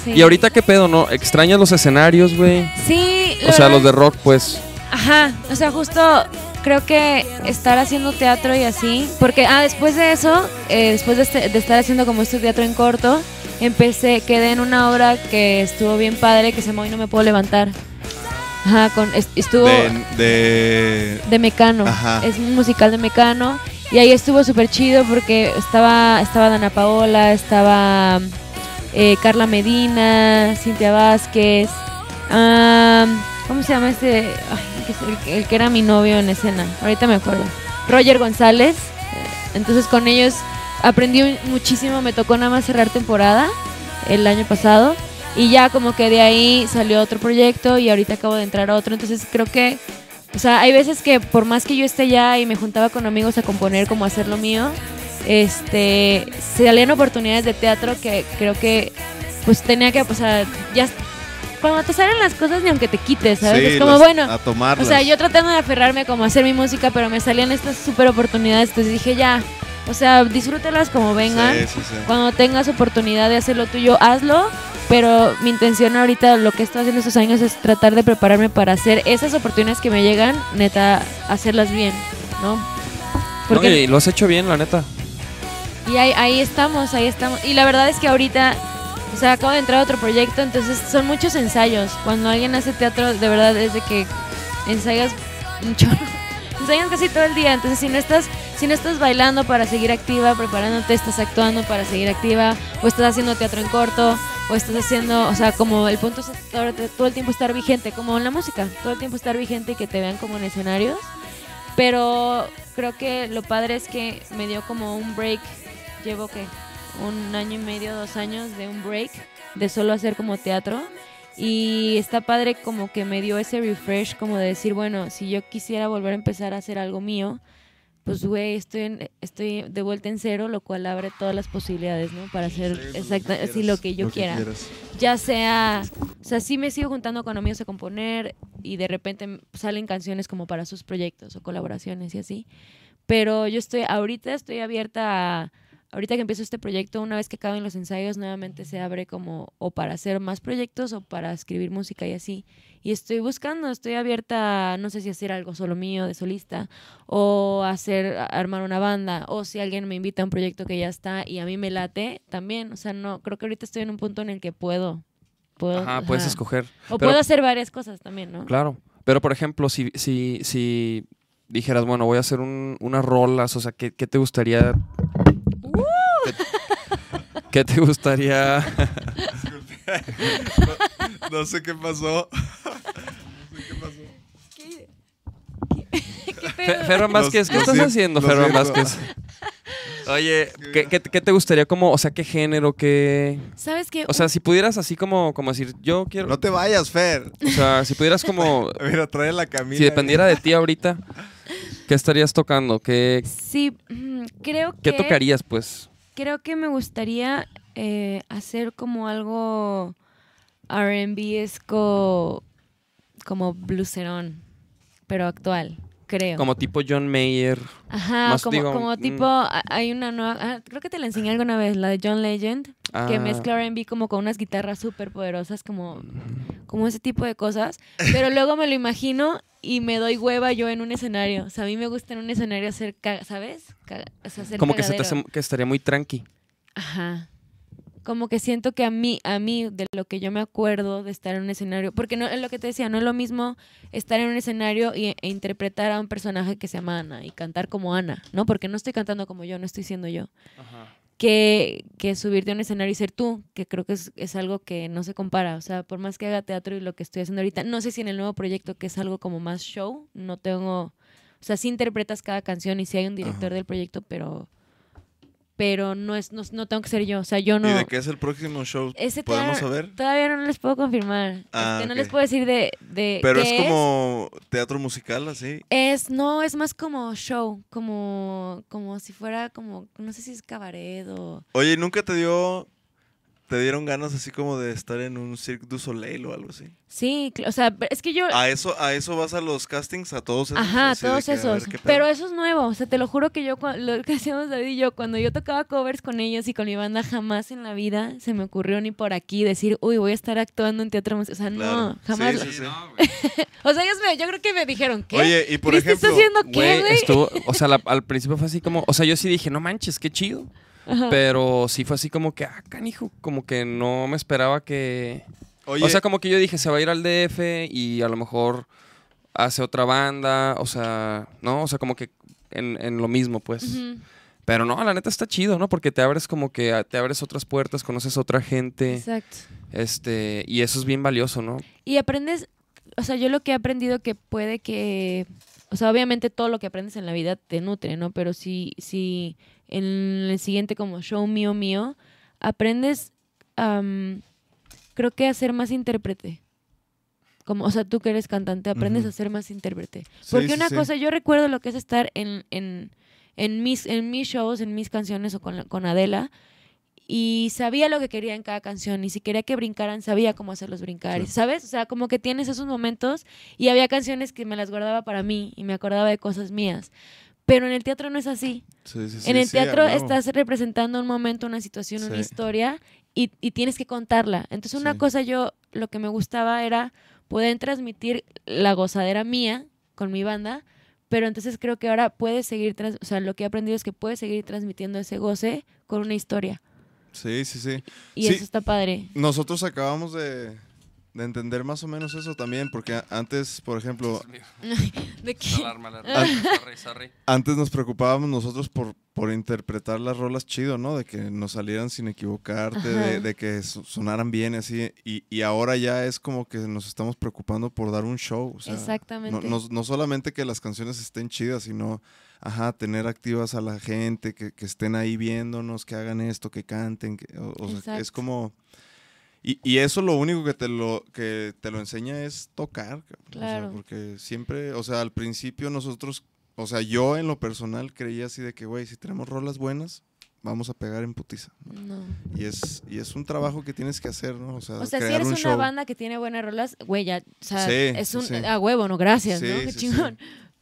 S4: Sí.
S2: Y ahorita qué pedo, ¿no? ¿Extrañas los escenarios, güey?
S4: Sí,
S2: O sea,
S4: verdad
S2: los de rock, pues.
S4: Ajá, o sea, justo creo que estar haciendo teatro y así, porque, ah, después de eso, eh, después de, este- de estar haciendo como este teatro en corto, empecé, quedé en una obra que estuvo bien padre, que se llama Hoy no me puedo levantar. Ajá, con, est- estuvo
S3: De, de...
S4: de Mecano,
S3: Ajá.
S4: es un musical de Mecano, y ahí estuvo súper chido porque estaba, estaba Dana Paola, estaba eh, Carla Medina, Cintia Vázquez, am, ¿cómo se llama este? El, que- era mi novio en escena, ahorita me acuerdo. Roger González, eh, entonces con ellos aprendí muchísimo, me tocó nada más cerrar temporada el año pasado y ya como que de ahí salió otro proyecto y ahorita acabo de entrar a otro, entonces creo que, o sea, hay veces que por más que yo esté ya y me juntaba con amigos a componer como hacer lo mío, este, salían oportunidades de teatro que creo que pues tenía que, o sea, ya cuando te salen las cosas ni aunque te quites, ¿sabes?
S3: Sí,
S4: es como
S3: las-
S4: bueno,
S3: A tomarlas.
S4: o sea, yo tratando de aferrarme como a hacer mi música, pero me salían estas super oportunidades, entonces dije ya, o sea, disfrútelas como vengan.
S3: Sí, sí, sí.
S4: Cuando tengas oportunidad de hacer lo tuyo, hazlo. Pero mi intención ahorita, lo que estoy haciendo estos años es tratar de prepararme para hacer esas oportunidades que me llegan, neta, hacerlas bien, ¿no?
S2: No,
S4: Porque
S2: y lo has hecho bien, la neta.
S4: Y ahí, ahí estamos, ahí estamos. Y la verdad es que ahorita, o sea, acabo de entrar a otro proyecto, entonces son muchos ensayos. Cuando alguien hace teatro, de verdad es de que ensayas mucho. ensayas casi todo el día. Entonces, si no estás, si no estás bailando para seguir activa, preparándote, estás actuando para seguir activa, o estás haciendo teatro en corto, o estás haciendo, o sea, como el punto es todo el tiempo estar vigente, como en la música, todo el tiempo estar vigente y que te vean como en escenarios. Pero creo que lo padre es que me dio como un break. Llevo que un año y medio, dos años de un break de solo hacer como teatro. Y está padre como que me dio ese refresh como de decir, bueno, si yo quisiera volver a empezar a hacer algo mío, pues güey, estoy, en- estoy de vuelta en cero, lo cual abre todas las posibilidades, ¿no? Para hacer exactamente así lo que yo
S3: Lo
S4: quiera ya sea, o sea, sí me sigo juntando con amigos a componer y de repente salen canciones como para sus proyectos o colaboraciones y así. Pero yo estoy, ahorita estoy abierta a, ahorita que empiezo este proyecto, una vez que acaben los ensayos, nuevamente se abre como o para hacer más proyectos o para escribir música y así. Y estoy buscando, estoy abierta no sé si hacer algo solo mío de solista o hacer, armar una banda o si alguien me invita a un proyecto que ya está y a mí me late, también. O sea, no, creo que ahorita estoy en un punto en el que puedo. puedo
S2: Ajá, puedes escoger.
S4: O
S2: Pero-
S4: puedo hacer varias cosas también, ¿no?
S2: Claro. Pero, por ejemplo, si, si, si dijeras, bueno, voy a hacer un- unas rolas, o sea, ¿qué, qué te gustaría? ¿Qué, qué te gustaría?
S3: No sé qué pasó.
S4: ¿Qué
S2: Fe- Ferran
S3: Los-
S2: Vázquez, ¿qué
S3: lo
S2: estás
S3: siento,
S2: haciendo,
S3: lo
S2: Ferran
S3: siento.
S2: Vázquez? Oye, ¿qué, qué, qué te gustaría como, o sea, qué género, qué...
S4: ¿Sabes qué?
S2: O sea, si pudieras así como, como decir, yo quiero...
S3: No te vayas, Fer.
S2: O sea, si pudieras como...
S3: Mira, trae la Camila.
S2: si dependiera de ti ahorita, ¿qué estarías tocando? ¿Qué,
S4: sí, mm, creo
S2: qué
S4: que...
S2: tocarías, pues?
S4: Creo que me gustaría eh, hacer como algo R&B-esco, como blueserón, pero actual, creo.
S2: Como tipo John Mayer.
S4: Ajá, como,
S2: digo,
S4: como
S2: mm.
S4: tipo, hay una nueva, ah, creo que te la enseñé alguna vez, la de John Legend, que
S2: Ah,
S4: mezcla R&B como con unas guitarras súper poderosas, como, como ese tipo de cosas, pero luego me lo imagino y me doy hueva yo en un escenario, o sea, a mí me gusta en un escenario hacer, ca- ¿sabes? Ca- o sea, hacer
S2: Como que se te hace, que estaría muy tranqui.
S4: Ajá. Como que siento que a mí, a mí, de lo que yo me acuerdo de estar en un escenario, porque no es lo que te decía, no es lo mismo estar en un escenario y, e interpretar a un personaje que se llama Ana y cantar como Ana, ¿no? Porque no estoy cantando como yo, no estoy siendo yo. Que, que subirte a un escenario y ser tú, que creo que es, es algo que no se compara. O sea, por más que haga teatro y lo que estoy haciendo ahorita, no sé si en el nuevo proyecto, que es algo como más show, no tengo. O sea, sí interpretas cada canción y sí hay un director
S3: Ajá.
S4: del proyecto, pero. Pero no es no, no tengo que ser yo. O sea, yo no.
S3: ¿Y de qué es el próximo show?
S4: Ese
S3: ¿Podemos saber?
S4: todavía no les puedo confirmar.
S3: Ah,
S4: Este, no les puedo decir de. de
S3: Pero
S4: qué
S3: es como teatro musical, así.
S4: Es, no, es más como show, como, como si fuera como, no sé si es cabaret o...
S3: Oye, ¿y ¿nunca te dio... Te dieron ganas así como de estar en un Cirque du Soleil o algo así?
S4: Sí, o sea, es que yo...
S3: ¿A eso, a eso vas a los castings? ¿A todos esos?
S4: Ajá, todos
S3: que, a ver
S4: esos. Pero eso es nuevo. O sea, te lo juro que yo, lo que hacíamos David y yo, cuando yo tocaba covers con ellos y con mi banda, jamás en la vida se me ocurrió ni por aquí decir, uy, voy a estar actuando en teatro musical. O sea,
S3: Claro.
S4: no, jamás.
S3: Sí, sí, sí.
S4: O sea, ellos me, yo creo que me dijeron, ¿qué?
S3: Oye, y por
S4: ¿Cris, ¿qué
S3: ejemplo...
S4: estás haciendo qué,
S2: Güey, o sea, la- al principio fue así como, o sea, yo sí dije, no manches, qué chido.
S4: Ajá.
S2: Pero sí fue así como que, ah, canijo, como que no me esperaba que...
S3: Oye,
S2: O sea, como que yo dije, se va a ir al DF y a lo mejor hace otra banda, o sea, ¿no? O sea, como que en, en lo mismo, pues. Pero no, la neta está chido, ¿no? Porque te abres como que, te abres otras puertas, conoces a otra gente,
S4: Exacto.
S2: este, y eso es bien valioso, ¿no?
S4: Y aprendes, o sea, yo lo que he aprendido que puede que, o sea, obviamente todo lo que aprendes en la vida te nutre, ¿no? Pero si, si en el siguiente como show mío mío, aprendes, am, creo que a ser más intérprete. Como, o sea, tú que eres cantante, aprendes a ser más intérprete.
S3: Sí,
S4: Porque
S3: sí,
S4: una
S3: sí.
S4: cosa, yo recuerdo lo que es estar en, en, en, mis, en mis shows, en mis canciones o con, con Adela, y sabía lo que quería en cada canción y si quería que brincaran sabía cómo hacerlos brincar,
S3: Sí.
S4: ¿sabes? O sea, como que tienes esos momentos y había canciones que me las guardaba para mí y me acordaba de cosas mías. Pero en el teatro no es así.
S3: Sí, sí, sí,
S4: en el
S3: sí,
S4: teatro estás representando un momento, una situación, una historia y, y tienes que contarla. Entonces una cosa yo, lo que me gustaba era poder transmitir la gozadera mía con mi banda, pero entonces creo que ahora puedes seguir, trans- o sea, lo que he aprendido es que puedes seguir transmitiendo ese goce con una historia.
S3: Sí, sí, sí.
S4: Y eso está padre.
S3: Nosotros acabamos de, de entender más o menos eso también, porque antes, por ejemplo,
S4: ¿De qué?
S2: Alarma, alarma. Sorry, sorry.
S3: antes nos preocupábamos nosotros por, por interpretar las rolas chido, ¿no? De que nos salieran sin equivocarte, de, de que so- sonaran bien, así. Y, y ahora ya es como que nos estamos preocupando por dar un show. O sea,
S4: Exactamente.
S3: No, no- no solamente que las canciones estén chidas, sino, ajá, tener activas a la gente, que, que estén ahí viéndonos, que hagan esto, que canten. que- o- o sea,
S4: Exacto.
S3: es como... Y, y eso lo único que te lo, que te lo enseña es tocar. cabrón. O sea,
S4: Claro.
S3: porque siempre, o sea, al principio nosotros, o sea, yo en lo personal creía así de que, güey, si tenemos rolas buenas, vamos a pegar en putiza.
S4: No.
S3: Y es, y es un trabajo que tienes que hacer, ¿no? O sea,
S4: O sea, si eres
S3: un
S4: una
S3: show.
S4: banda que tiene buenas rolas, güey, ya, o sea,
S3: Sí,
S4: es un
S3: sí.
S4: a huevo, no, gracias,
S3: Sí,
S4: ¿no? Qué chingón.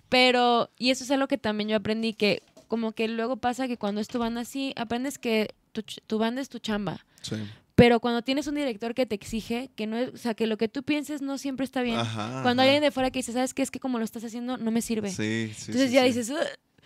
S4: Pero, y eso es algo que también yo aprendí, que como que luego pasa que cuando es tu banda así, aprendes que tu, tu banda es tu chamba.
S3: Sí.
S4: Pero cuando tienes un director que te exige, que no es, o sea, que lo que tú pienses no siempre está bien.
S3: Ajá.
S4: Cuando hay alguien de fuera que dice, ¿sabes qué? Es que como lo estás haciendo, no me sirve.
S3: Sí, sí.
S4: Entonces
S3: sí,
S4: ya dices,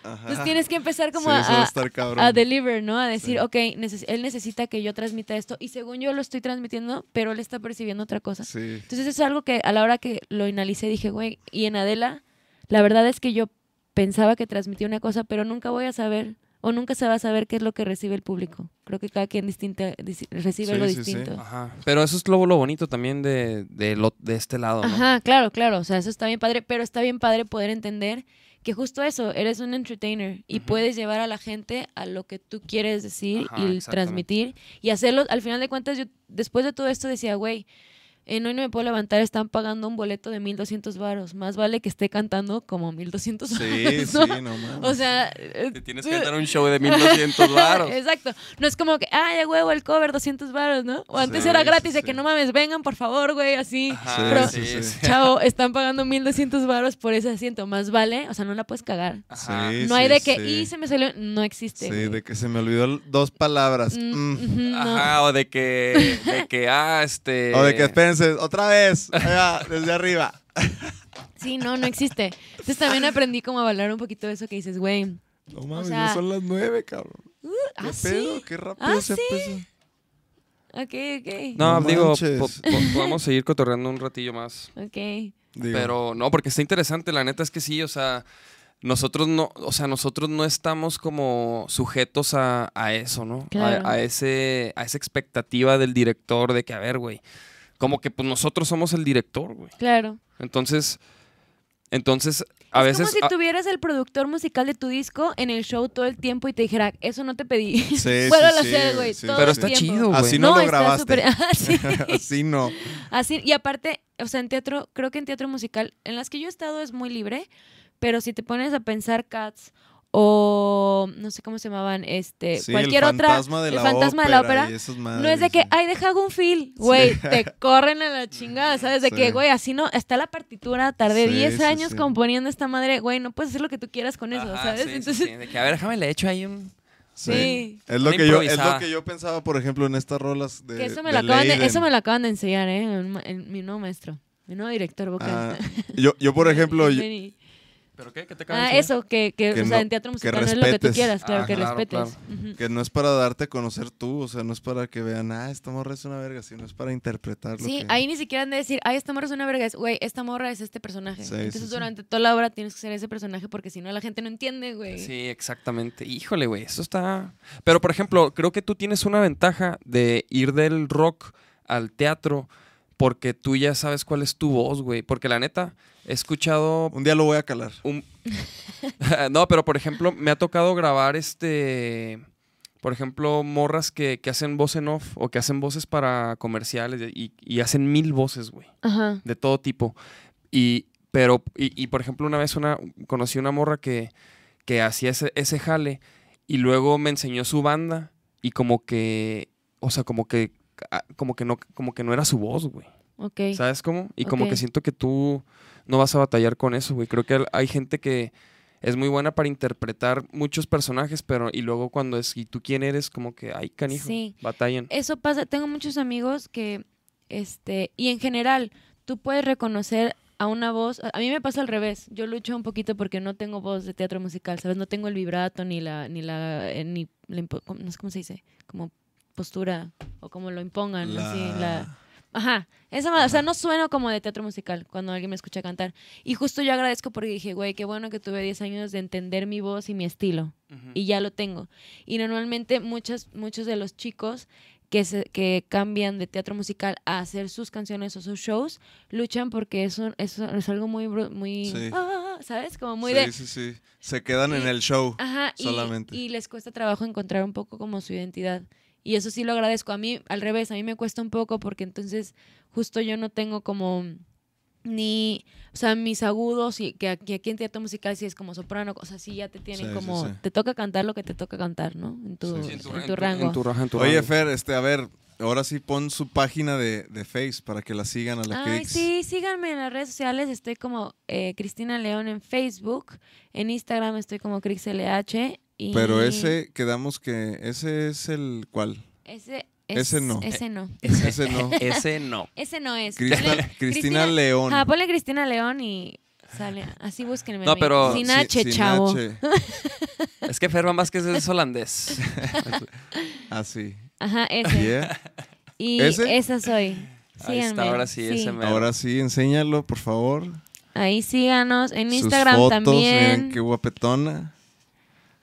S4: entonces tienes que empezar como
S3: Sí,
S4: a,
S3: a
S4: a- deliver, ¿no? A decir,
S3: Sí.
S4: ok, neces- él necesita que yo transmita esto y según yo lo estoy transmitiendo, pero él está percibiendo otra cosa.
S3: Sí.
S4: Entonces es algo que a la hora que lo analicé dije, güey, y en Adela, la verdad es que yo pensaba que transmitía una cosa, pero nunca voy a saber o nunca se va a saber qué es lo que recibe el público. Creo que cada quien distinta, dis- recibe
S3: Sí,
S4: algo
S3: sí, sí.
S4: distinto.
S2: Ajá. Pero eso es lo, lo bonito también de, de, lo, de este lado, ¿no?
S4: Ajá, claro, claro, o sea, eso está bien padre, pero está bien padre poder entender que justo eso, eres un entertainer y
S2: Ujú.
S4: puedes llevar a la gente a lo que tú quieres decir
S2: Ajá,
S4: y transmitir y hacerlo. Al final de cuentas, yo después de todo esto decía, güey, en hoy no me puedo levantar, están pagando un boleto de 1200 varos. Más vale que esté cantando como 1200
S3: Sí,
S4: varos.
S3: sí,
S4: ¿no?
S3: no mames.
S4: O sea, eh,
S2: Te tienes que dar un show de 1200 varos.
S4: Exacto. No es como que, ah, ya huevo el cover, 200 varos, ¿no? O antes
S3: Sí,
S4: era
S3: sí,
S4: gratis de
S3: sí.
S4: que no mames, vengan por favor, güey, así.
S2: Ajá,
S4: Pero-
S2: sí,
S3: Sí, sí,
S2: sí.
S4: Chavo, están pagando 1200 varos por ese asiento. Más vale, o sea, no la puedes cagar.
S2: Ajá.
S3: Sí,
S4: no hay
S3: sí,
S4: de que,
S3: sí.
S4: y se me salió, no existe.
S3: Sí,
S4: güey.
S3: de que se me olvidó dos palabras.
S4: Mm,
S3: Mm.
S4: no.
S2: Ajá, o de que, de que, ah, este...
S3: O de que otra vez, allá, desde arriba.
S4: Sí, no, no existe. Entonces también aprendí como a valorar un poquito de eso que dices, güey.
S3: No mames,
S4: sea-
S3: ya son las nueve, cabrón. ¿Qué
S4: Ah,
S3: pedo?
S4: sí.
S3: Qué rápido
S4: Ah,
S3: se
S4: sí.
S3: empezó.
S4: Ok, ok.
S2: No,
S3: No
S2: digo, po- po- podemos seguir cotorreando un ratillo más.
S4: Ok.
S3: Digo,
S2: Pero no, porque está interesante, la neta es que sí, o sea, nosotros no, o sea, nosotros no estamos como sujetos a, a eso, ¿no? A-
S4: Claro.
S2: A, ese, a esa expectativa del director de que, a ver, güey, como que pues nosotros somos el director, güey.
S4: Claro.
S2: Entonces, entonces, a
S4: es
S2: veces...
S4: como si
S2: a-
S4: tuvieras el productor musical de tu disco en el show todo el tiempo y te dijera, eso no te pedí.
S3: Sí,
S4: Puedo
S3: sí,
S4: hacer,
S3: sí,
S4: güey.
S3: sí,
S4: todo
S2: Pero
S4: el
S2: está
S4: tiempo.
S2: chido, güey.
S3: Así no, lo
S4: está
S3: grabaste.
S4: súper- Así.
S3: Así no.
S4: Así, y aparte, o sea, en teatro, creo que en teatro musical, en las que yo he estado es muy libre, pero si te pones a pensar Cats o no sé cómo se llamaban, este,
S3: Sí,
S4: cualquier
S3: el
S4: otra,
S3: fantasma de
S4: el
S3: la
S4: fantasma de la
S3: ópera
S4: ópera,
S3: y esas
S4: no es de que,
S3: sí.
S4: ay, deja hago un feel, güey, te corren a la chingada, ¿sabes? De
S3: Sí.
S4: que, güey, así no, está la partitura, tardé
S3: Sí,
S4: 10
S3: sí,
S4: años
S3: sí.
S4: componiendo esta madre, güey, no puedes hacer lo que tú quieras con eso,
S2: Ajá,
S4: ¿sabes? Entonces,
S2: sí, de que, a ver, déjame le echo ahí un...
S4: sí.
S3: Es lo, que yo, es lo que yo pensaba, por ejemplo, en estas rolas de.
S4: que eso me,
S3: de
S4: lo acaban de, eso me lo acaban de enseñar, ¿eh? En- en mi nuevo maestro, mi nuevo director vocal.
S3: Ah, yo, yo, por ejemplo, yo-.
S2: ¿Pero qué? ¿Qué te de
S4: Ah,
S2: decir?
S4: eso, que, que,
S3: Que
S4: o sea,
S3: no-
S4: en teatro
S3: que
S4: musical no es lo que tú
S3: respetes.
S4: quieras, claro,
S2: Ah,
S4: que
S2: claro,
S4: respetes.
S3: Que no es para darte a conocer tú, o sea, no es para que vean, ah, esta morra es una verga, sino es para interpretar
S4: Sí,
S3: que...
S4: ahí ni siquiera han de decir, ay, esta morra es una verga, es, güey, esta morra es este personaje.
S3: Sí,
S4: Entonces
S3: sí, sí.
S4: durante toda la obra tienes que ser ese personaje porque si no la gente no entiende, güey.
S2: Sí, exactamente. Híjole, güey, eso está... Pero, por ejemplo, creo que tú tienes una ventaja de ir del rock al teatro porque tú ya sabes cuál es tu voz, güey. Porque la neta, he escuchado
S3: Un día lo voy a calar.
S2: un... no, pero, por ejemplo, me ha tocado grabar este... Por ejemplo, morras que, que hacen voz en off o que hacen voces para comerciales y, y hacen mil voces, güey
S4: Ajá.
S2: de todo tipo. Y, pero, y, y, por ejemplo, una vez una, conocí una morra que, que hacía ese, ese jale y luego me enseñó su banda y como que, o sea, como que, como que no, como que no era su voz, güey.
S4: Ok.
S2: ¿Sabes cómo? Y como que siento que tú no vas a batallar con eso, güey. Creo que hay gente que es muy buena para interpretar muchos personajes, pero y luego cuando es, ¿y tú quién eres? Como que, ay, canijo,
S4: Sí.
S2: batallan.
S4: Eso pasa, tengo muchos amigos que, este, y en general, tú puedes reconocer a una voz, a mí me pasa al revés, yo lucho un poquito porque no tengo voz de teatro musical, ¿sabes? No tengo el vibrato ni la, ni la, eh, ni la impo- ¿cómo- no sé cómo se dice, como postura o como lo impongan, así, la... Ajá, esa ma- o sea, no sueno como de teatro musical cuando alguien me escucha cantar. Y justo yo agradezco porque dije, güey, qué bueno que tuve 10 años de entender mi voz y mi estilo
S2: Ujú.
S4: y ya lo tengo. Y normalmente muchos, muchos de los chicos que, se, que cambian de teatro musical a hacer sus canciones o sus shows luchan porque eso, eso es algo muy, muy
S3: Sí.
S4: ah, ¿sabes? Como muy
S3: sí,
S4: de...
S3: sí, sí. Se quedan en
S4: y-
S3: el show.
S4: Ajá, y,
S3: solamente.
S4: y les cuesta trabajo encontrar un poco como su identidad. Y eso sí lo agradezco. A mí, al revés, a mí me cuesta un poco porque entonces justo yo no tengo como ni, o sea, mis agudos y que aquí, aquí en teatro musical sí es como soprano, o sea, sí ya te tienen
S3: Sí,
S4: como,
S3: sí.
S4: te toca cantar lo que te toca cantar, ¿no? En tu,
S3: Sí, sí,
S4: en tu,
S2: en tu-
S4: rango.
S2: en tu ra- en tu
S3: Oye,
S2: rango.
S3: Fer, este, a ver, ahora sí pon su página de, de Face para que la sigan a la
S4: Ay,
S3: Crix.
S4: sí, síganme en las redes sociales. Estoy como eh, Cristina León en Facebook. En Instagram estoy como CrixLH. Y
S3: Pero ese, quedamos que, ese es el, ¿cuál?
S4: Ese,
S3: ese no.
S4: Ese no.
S3: Ese no.
S2: Ese no.
S4: Ese no es.
S3: Cristina León.
S4: Ah, ponle Cristina León y sale. Así búsquenme.
S2: No, pero-
S4: Sin H,
S3: sin
S4: chavo.
S3: H.
S2: Es que Ferman Vázquez es holandés.
S3: Así.
S4: Ajá, ese.
S3: Yeah.
S4: Y
S3: ¿Ese?
S4: esa soy.
S2: Ahí
S4: Síganme.
S2: está, ahora sí, ese mero.
S3: Ahora sí, enséñalo, por favor.
S4: Ahí síganos. En
S3: Sus
S4: Instagram
S3: fotos,
S4: también.
S3: miren qué guapetona.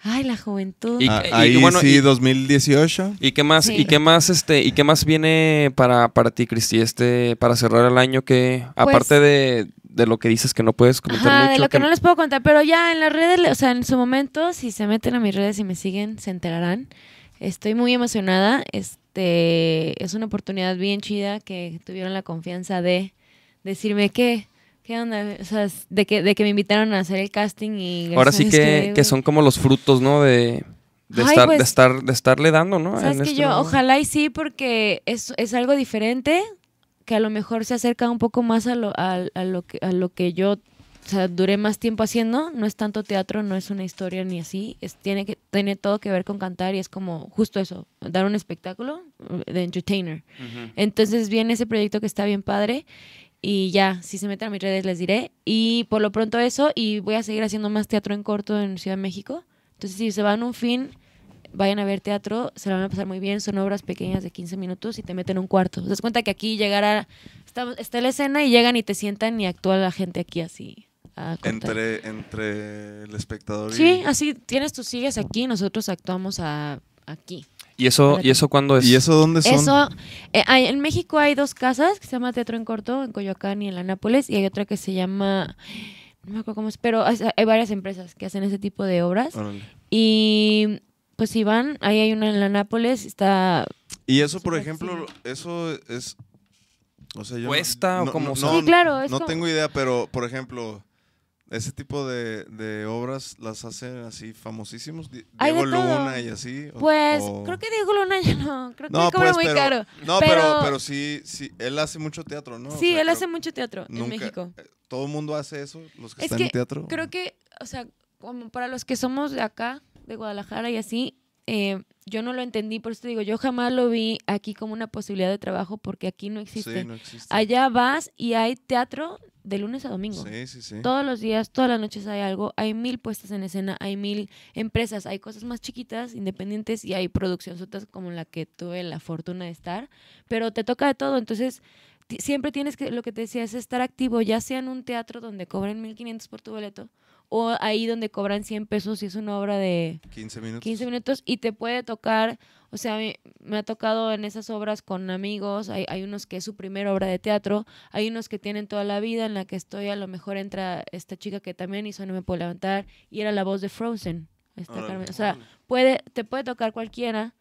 S4: Ay, la juventud.
S2: Y-
S3: Ah,
S2: y-
S3: ahí
S2: bueno,
S3: sí,
S2: y-
S3: 2018.
S2: ¿Y qué más,
S4: Sí.
S2: y qué más, este, y qué más viene para, para ti, Cristi, este, para cerrar el año que, aparte de, de lo que dices que no puedes comentar
S4: Ajá,
S2: mucho.
S4: de lo que
S2: que-
S4: no les puedo contar, pero ya en las redes, o sea, en su momento, si se meten a mis redes y me siguen, se enterarán. Estoy muy emocionada. Este es una oportunidad bien chida que tuvieron la confianza de decirme que qué onda, o sea, de que de que me invitaron a hacer el casting y
S2: Ahora sí que, que son como los frutos, ¿no? De, de,
S4: Ay,
S2: estar,
S4: pues-
S2: de, estar, de estarle dando, ¿no?
S4: Sabes
S2: En
S4: que
S2: este
S4: yo, ojalá y sí, porque es, es algo diferente, que a lo mejor se acerca un poco más a lo, a, a lo, que, a lo que yo o sea, duré más tiempo haciendo. No es tanto teatro, no es una historia ni así. Es, tiene, que, tiene todo que ver con cantar y es como justo eso, dar un espectáculo uh, de entertainer. Entonces viene ese proyecto que está bien padre. Y ya, si se meten a mis redes les diré. Y por lo pronto eso, y voy a seguir haciendo más teatro en corto en Ciudad de México. Entonces, si se van un fin, vayan a ver teatro, se la van a pasar muy bien. Son obras pequeñas de 15 minutos y te meten un cuarto. Te das cuenta que aquí llegará, está, está la escena y llegan y te sientan y actúa la gente aquí así. a.
S3: Entre, entre el espectador y...
S4: Sí, así tienes tus sigues aquí, nosotros actuamos a- aquí.
S2: ¿Y eso, ¿Y eso cuándo es?
S3: ¿Y eso dónde son?
S4: Eso, eh, hay- en México hay dos casas que se llama Teatro en Corto, en Coyoacán y en la Nápoles, y hay otra que se llama, no me acuerdo cómo es, pero hay, hay varias empresas que hacen ese tipo de obras.
S3: Órale.
S4: Y pues si van, ahí hay una en la Nápoles, está...
S3: Y eso, por ejemplo,
S4: sí.
S3: eso es... O sea, yo no-
S2: ¿Cuesta o
S3: no,
S2: cómo
S3: no,
S2: se-
S3: no,
S4: sí, claro, es
S3: no
S4: como-
S3: tengo idea, pero, por ejemplo, ese tipo de, de obras las hacen así famosísimos. Diego. Luna y así. o-
S4: Pues
S3: o-
S4: creo que Diego Luna ya no, creo que
S3: No,
S4: cobra
S3: pues,
S4: muy
S3: pero,
S4: caro.
S3: No, pero,
S4: pero-
S3: pero sí, sí, él hace mucho teatro, ¿no? O
S4: sí,
S3: sea,
S4: él hace mucho teatro en México.
S3: eh, ¿Todo el mundo hace eso? ¿Los que
S4: Es
S3: están
S4: que
S3: en teatro?
S4: Creo que, o sea, como para los que somos de acá, de Guadalajara y así, eh, yo no lo entendí, por eso te digo, yo jamás lo vi aquí como una posibilidad de trabajo porque aquí no existe.
S3: Sí, no existe.
S4: Allá vas y hay teatro de lunes a domingo.
S3: Sí, sí, sí.
S4: Todos los días, todas las noches hay algo, hay mil puestas en escena, hay mil empresas, hay cosas más chiquitas, independientes y hay producciones como la que tuve la fortuna de estar, pero te toca de todo, entonces siempre tienes que, lo que te decía, es estar activo, ya sea en un teatro donde cobran 1500 por tu boleto o ahí donde cobran 100 pesos y es una obra de
S3: 15 minutos.
S4: 15 minutos y te puede tocar, o sea, me, me ha tocado en esas obras con amigos, hay, hay unos que es su primera obra de teatro, hay unos que tienen toda la vida en la que estoy, a lo mejor entra esta chica que también hizo No me puedo levantar y era la voz de Frozen. esta. Carmen. O sea, puede, te puede tocar cualquiera.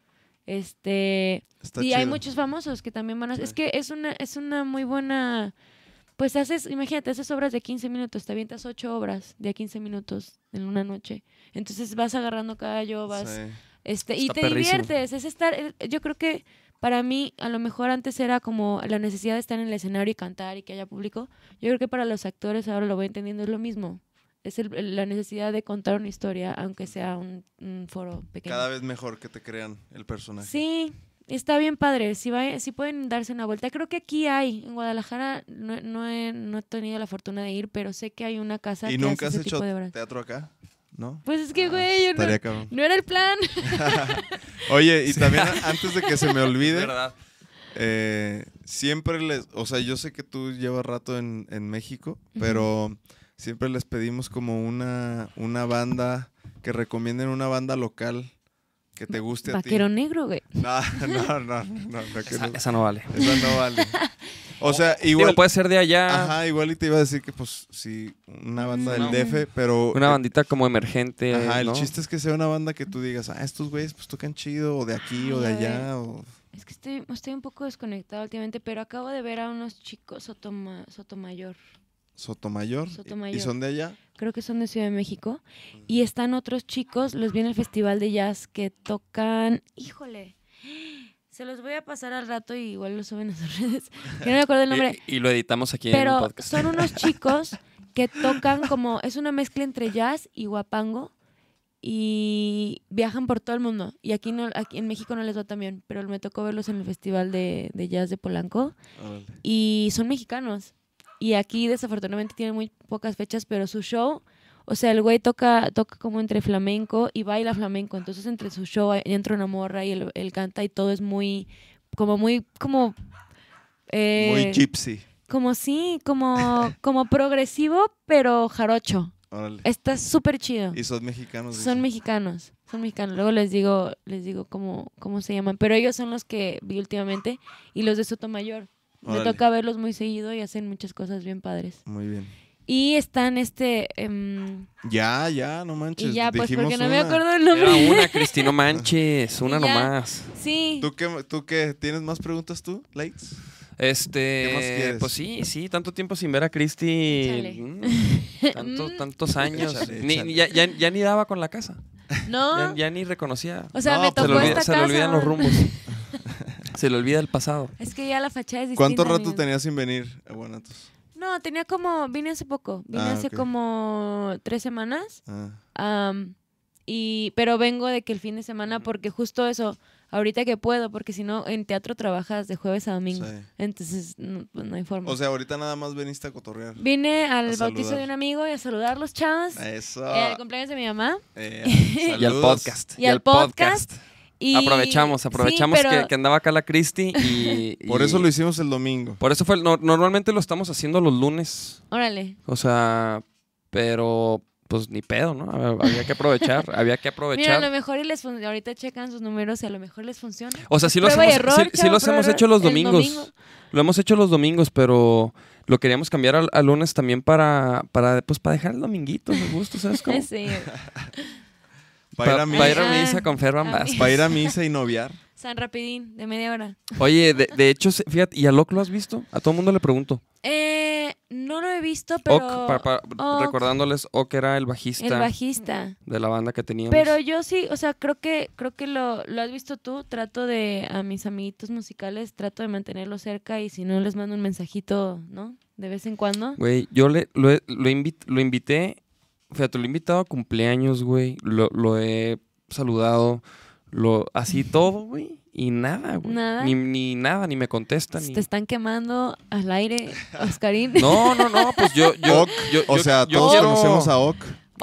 S4: Este,
S3: Está
S4: y hay muchos famosos que también van a...
S3: Sí.
S4: Es que es una, es una muy buena... Pues haces, imagínate, haces obras de 15 minutos, te avientas 8 obras de a 15 minutos en una noche. Entonces vas agarrando callo, vas...
S3: Sí.
S4: Este, y
S2: Está
S4: te
S2: perrísimo.
S4: diviertes, es estar, eh, yo creo que para mí a lo mejor antes era como la necesidad de estar en el escenario y cantar y que haya público. Yo creo que para los actores ahora lo voy entendiendo es lo mismo. Es el- la necesidad de contar una historia, aunque sea un, un foro pequeño.
S3: Cada vez mejor que te crean el personaje.
S4: Sí, está bien padre. Si, va- si pueden darse una vuelta. Creo que aquí hay, en Guadalajara, no, no he, no he tenido la fortuna de ir, pero sé que hay una casa
S3: ¿Y
S4: que
S3: nunca has
S4: hace ese
S3: hecho
S4: tipo de
S3: teatro acá? ¿No?
S4: Pues es que,
S3: Ah,
S4: güey, yo no,
S3: Estaría cabrón.
S4: no era el plan.
S3: Oye, y también a- antes de que se me olvide,
S2: ¿Verdad?
S3: eh, siempre les, o sea, yo sé que tú llevas rato en, en México, pero siempre les pedimos como una, una banda, que recomienden una banda local que te guste a
S4: Vaquero
S3: ti.
S4: negro, güey.
S3: No, no, no, no, no,
S2: Esa,
S3: no-
S2: esa no vale.
S3: esa no vale. O sea,
S2: Digo,
S3: igual,
S2: puede ser de allá,
S3: ajá, igual y te iba a decir que pues sí, una banda del
S4: No.
S3: DF, pero
S2: una
S3: eh,
S2: bandita como emergente.
S3: Ajá, el chiste es que sea una banda que tú digas, ah, estos güeyes pues tocan chido, o de aquí, o de allá, o...
S4: Es que estoy, estoy un poco desconectada últimamente, pero acabo de ver a unos chicos Sotoma, Sotomayor.
S3: Sotomayor.
S4: Sotomayor.
S3: ¿Y son de allá?
S4: Creo que son de Ciudad de México. Y están otros chicos, los vi en el festival de jazz que tocan. Híjole. Se los voy a pasar al rato y igual lo suben a sus redes. Que no me acuerdo el nombre.
S2: Y, y lo editamos aquí en el
S4: Pero
S2: podcast.
S4: son unos chicos que tocan como, es una mezcla entre jazz y guapango y viajan por todo el mundo. Y aquí no, aquí en México no les va tan bien, pero me tocó verlos en el festival de, de jazz de Polanco y son mexicanos. Y aquí desafortunadamente tienen muy pocas fechas, pero su show, o sea, el güey toca, toca como entre flamenco y baila flamenco. Entonces entre su show entra una morra y él, él canta y todo es muy, como muy, como... eh,
S3: Muy gypsy.
S4: como sí, como, como progresivo, pero jarocho.
S3: Órale.
S4: Está súper chido.
S3: Y son mexicanos.
S4: Son
S3: dicen.
S4: mexicanos, son mexicanos. Luego les digo, les digo cómo, cómo se llaman. Pero ellos son los que vi últimamente y los de Sotomayor. Me
S3: Órale.
S4: toca verlos muy seguido y hacen muchas cosas bien padres.
S3: Muy bien.
S4: Y están este. em,
S3: Ya, ya, no manches.
S4: y ya, pues
S3: dijimos
S4: porque no me
S3: una.
S4: acuerdo el
S2: Era
S4: nombre.
S2: una, Cristi, no manches, una nomás.
S4: Sí.
S3: ¿Tú qué, ¿Tú qué? ¿Tienes más preguntas tú, Lights?
S2: Este,
S3: ¿Qué más quieres?
S2: pues sí, sí, tanto tiempo sin ver a Cristi. Mm, tanto-
S4: Mm.
S2: tantos años.
S3: Échale,
S2: Ni-
S3: échale.
S2: ya, ya- ya ni daba con la casa.
S4: No.
S2: Ya, ya ni reconocía.
S4: O sea,
S3: No,
S4: me
S3: pues,
S2: se le, olvida-
S4: esta
S2: se le
S4: casa.
S2: olvidan los rumbos. se le olvida el pasado.
S4: Es que ya la fachada es distinta.
S3: ¿Cuánto rato
S4: amigo.
S3: tenías sin venir a Guanatos?
S4: No, tenía como. Vine hace poco. Vine
S3: Ah,
S4: hace como tres semanas.
S3: Ah,
S4: Am, y, pero vengo de que el fin de semana, porque justo eso, ahorita que puedo, porque si no, en teatro trabajas de jueves a domingo.
S3: sí.
S4: Entonces, no, pues no hay forma.
S3: O sea, ahorita nada más veniste a cotorrear.
S4: Vine al bautizo de un amigo y a saludar los chavos.
S3: Eso.
S4: eh, al cumpleaños de mi mamá.
S3: Eh,
S2: Y al podcast.
S4: Y al podcast. Y,
S2: Aprovechamos, aprovechamos
S4: Sí, pero-
S2: que, que andaba acá la Cristi y,
S3: Por eso lo hicimos el domingo.
S2: Por eso fue, el- no- normalmente lo estamos haciendo los lunes,
S4: Órale.
S2: o sea, pero pues ni pedo, ¿no? Había que aprovechar, había que
S4: Mira, a
S2: aprovechar.
S4: lo mejor y les fun- ahorita checan sus números y a lo mejor les funciona.
S2: O sea, sí
S4: y
S2: hemos,
S4: error,
S2: sí- sí los hemos hecho los domingos.
S4: domingo.
S2: Lo hemos hecho los domingos, pero lo queríamos cambiar al, al lunes también para, para, pues, para dejar el dominguito, me gusta, ¿sabes cómo?
S4: Sí.
S3: Para ir a
S2: Pa-
S3: misa.
S2: ir a misa con Vázquez.
S3: Para ir a misa y noviar.
S4: San Rapidín, de media hora.
S2: Oye, de, de hecho, fíjate, ¿y a Locke lo has visto? A todo el mundo le pregunto.
S4: Eh, no lo he visto, pero...
S2: Ock, pa- pa-
S4: Ock.
S2: recordándoles, Ock era el bajista
S4: El bajista.
S2: de la banda que teníamos.
S4: Pero yo sí, o sea, creo que creo que lo, lo has visto tú. Trato de, a mis amiguitos musicales, trato de mantenerlos cerca y si no les mando un mensajito, ¿no? De vez en cuando.
S2: Güey, yo le, lo, he- lo, invit- lo invité, fíjate, lo he invitado a cumpleaños, güey. Lo, lo he saludado, lo, así todo, güey. Y nada, güey.
S4: ¿Nada?
S2: Ni, ni nada, ni me contesta. Ni...
S4: Te están quemando al aire, Oscarín.
S2: No, no, no, pues yo, yo, yo-
S3: O sea,
S2: yo
S3: todos
S2: quiero-
S3: conocemos a Ock.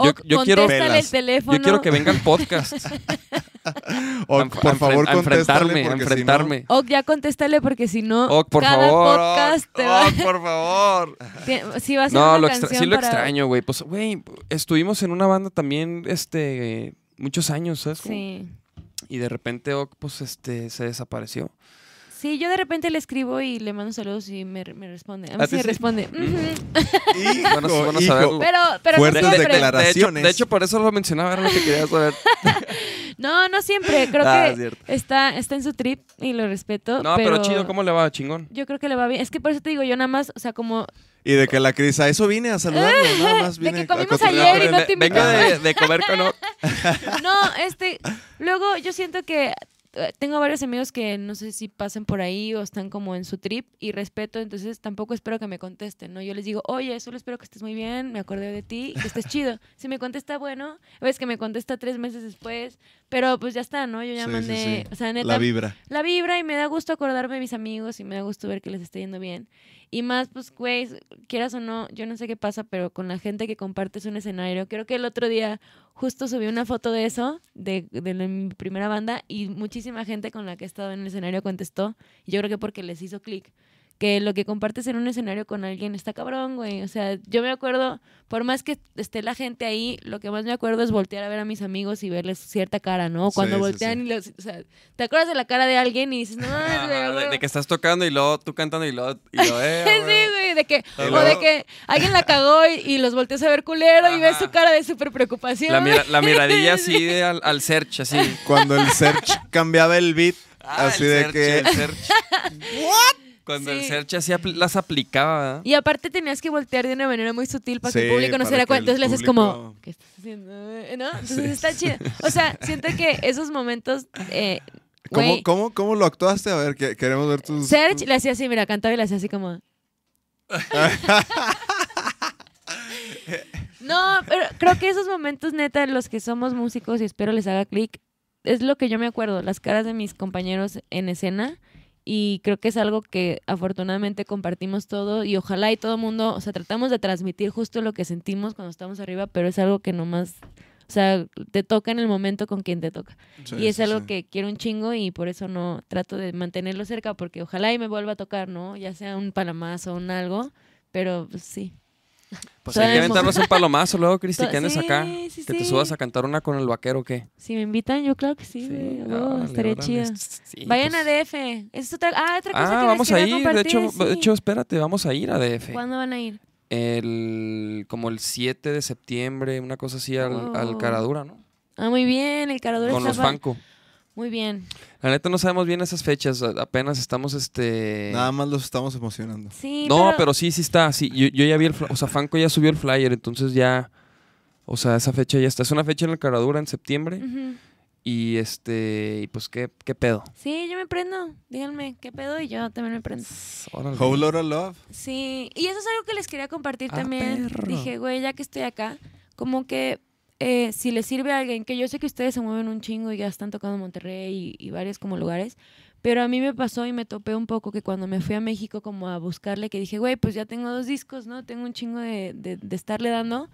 S2: yo-
S4: Oc,
S2: yo quiero-
S4: el teléfono.
S2: Yo quiero que venga al podcast.
S3: Ock,
S2: A-
S3: por favor,
S2: enfrentarme, enfrentarme.
S4: Oc, ya contéstale porque si no,
S2: Ock, por
S4: cada
S2: favor.
S4: podcast
S2: Ock,
S4: te va...
S2: Por favor.
S4: Sí va a ser
S2: No,
S4: una
S2: lo
S4: canción
S2: sí lo
S4: para-
S2: extraño, güey. Pues, güey, estuvimos en una banda también, este, muchos años, ¿sabes?
S4: Sí.
S2: Y de repente, Ock, pues, este, se desapareció.
S4: Sí, yo de repente le escribo y le mando saludos y me, me responde. A mí
S2: ¿A
S4: sí
S2: sí?
S4: responde.
S2: Mm. Bueno, bueno
S3: hijo.
S4: Pero, pero
S3: Fuertes
S4: no siempre.
S3: declaraciones.
S2: De hecho, de hecho, por eso lo mencionaba, era lo que quería saber.
S4: No, no siempre. Creo
S2: Ah,
S4: que está, está en su trip y lo respeto.
S2: No, pero, chido, ¿cómo le va? Chingón.
S4: Yo creo que le va bien. Es que por eso te digo, yo nada más, o sea, como.
S3: Y de que la Cris, a eso vine a saludarlo, nada más
S4: De
S3: vine
S4: que comimos
S3: a
S4: ayer y no te
S2: Vengo de, de comer con.
S4: No, este. Luego yo siento que tengo varios amigos que no sé si pasan por ahí o están como en su trip y respeto, entonces tampoco espero que me contesten, ¿no? Yo les digo, oye, solo espero que estés muy bien, me acordé de ti que estés chido. Si me contesta, bueno, ves que me contesta tres meses después, pero pues ya está, ¿no? Yo ya
S3: Sí, sí,
S4: mandé,
S3: sí.
S4: o sea, neta,
S3: La vibra.
S4: la vibra y me da gusto acordarme de mis amigos y me da gusto ver que les está yendo bien. Y más, pues, güey, quieras o no, yo no sé qué pasa, pero con la gente que compartes un escenario, creo que el otro día justo subí una foto de eso, de, de la- mi primera banda, y muchísima gente con la que he estado en el escenario contestó, y yo creo que porque les hizo clic, que lo que compartes en un escenario con alguien está cabrón, güey. O sea, yo me acuerdo, por más que esté la gente ahí, lo que más me acuerdo es voltear a ver a mis amigos y verles cierta cara, ¿no? Cuando
S3: Sí,
S4: voltean
S3: sí.
S4: y los, o sea, te acuerdas de la cara de alguien y dices, no,
S2: Ajá, de,
S4: güey".
S2: de que estás tocando y luego tú cantando y luego, y luego eh,
S4: Sí,
S2: güey.
S4: de que, o
S2: luego-
S4: de que alguien la cagó y, y los volteas a ver culero y ves su cara de súper preocupación.
S2: La, mira- la miradilla así de al, al search, así.
S3: Cuando el search cambiaba el beat,
S2: Ah,
S3: así
S2: el
S3: de
S2: search,
S3: que...
S2: el search. Cuando el
S4: Sí.
S2: search así apl- las aplicaba, ¿verdad?
S4: Y aparte tenías que voltear de una manera muy sutil para que el público no se diera cuenta.
S3: el
S4: Entonces le haces como, ¿qué estás haciendo? ¿No? Entonces está chido. O sea, siento que esos momentos, eh,
S3: ¿Cómo, cómo, ¿Cómo lo actuaste? A ver, que, queremos ver tus...
S4: Serge
S3: tus-
S4: le hacía así, mira, cantaba y le hacía así como... No, pero creo que esos momentos, neta, en los que somos músicos y espero les haga clic, es lo que yo me acuerdo, las caras de mis compañeros en escena. Y creo que es algo que afortunadamente compartimos todo y ojalá y todo mundo, o sea, tratamos de transmitir justo lo que sentimos cuando estamos arriba, pero es algo que nomás, o sea, te toca en el momento con quien te toca.
S3: Sí,
S4: y es
S3: sí,
S4: algo
S3: sí.
S4: que quiero un chingo y por eso no trato de mantenerlo cerca porque ojalá y me vuelva a tocar, ¿no? Ya sea un palamazo o un algo, pero pues, sí.
S2: Pues hay que aventarnos un palomazo luego, Cristi, que andes
S4: sí,
S2: acá.
S4: sí,
S2: Que te subas a cantar una con el vaquero, ¿o ¿qué?
S4: Si me invitan, yo claro que sí, güey, estaría chido. Vayan
S2: pues.
S4: a DF. Es otra, ah, otra cosa
S2: Ah,
S4: que
S2: vamos
S4: les
S2: a ir. De hecho, de hecho, espérate, vamos a ir a DF.
S4: ¿Cuándo van a ir?
S2: el como el 7 de septiembre, una cosa así al, al
S4: Oh.
S2: Caradura, ¿no?
S4: Ah, muy bien, el caradura
S2: Con los Fanco.
S4: Muy bien.
S2: La neta no sabemos bien esas fechas, apenas estamos este
S3: Nada más los estamos emocionando.
S4: Sí,
S2: No, pero... sí, sí está, sí, yo, yo ya vi el, fl- o sea, Fanco ya subió el flyer, entonces ya o sea, esa fecha ya está. Es una fecha en el Caradura en septiembre
S4: Ujú.
S2: y este y pues qué qué pedo.
S4: Sí, yo me prendo. Díganme qué pedo y yo también me prendo.
S2: Órale.
S3: Whole Lotta Love.
S4: Sí, y eso es algo que les quería compartir
S2: Ah,
S4: también.
S2: perro.
S4: Dije, güey, ya que estoy acá, como que eh, si les sirve a alguien, que yo sé que ustedes se mueven un chingo y ya están tocando Monterrey y, y varios como lugares, pero a mí me pasó y me topé un poco que cuando me fui a México como a buscarle, que dije, güey, pues ya tengo dos discos, ¿no? Tengo un chingo de, de- de estarle dando,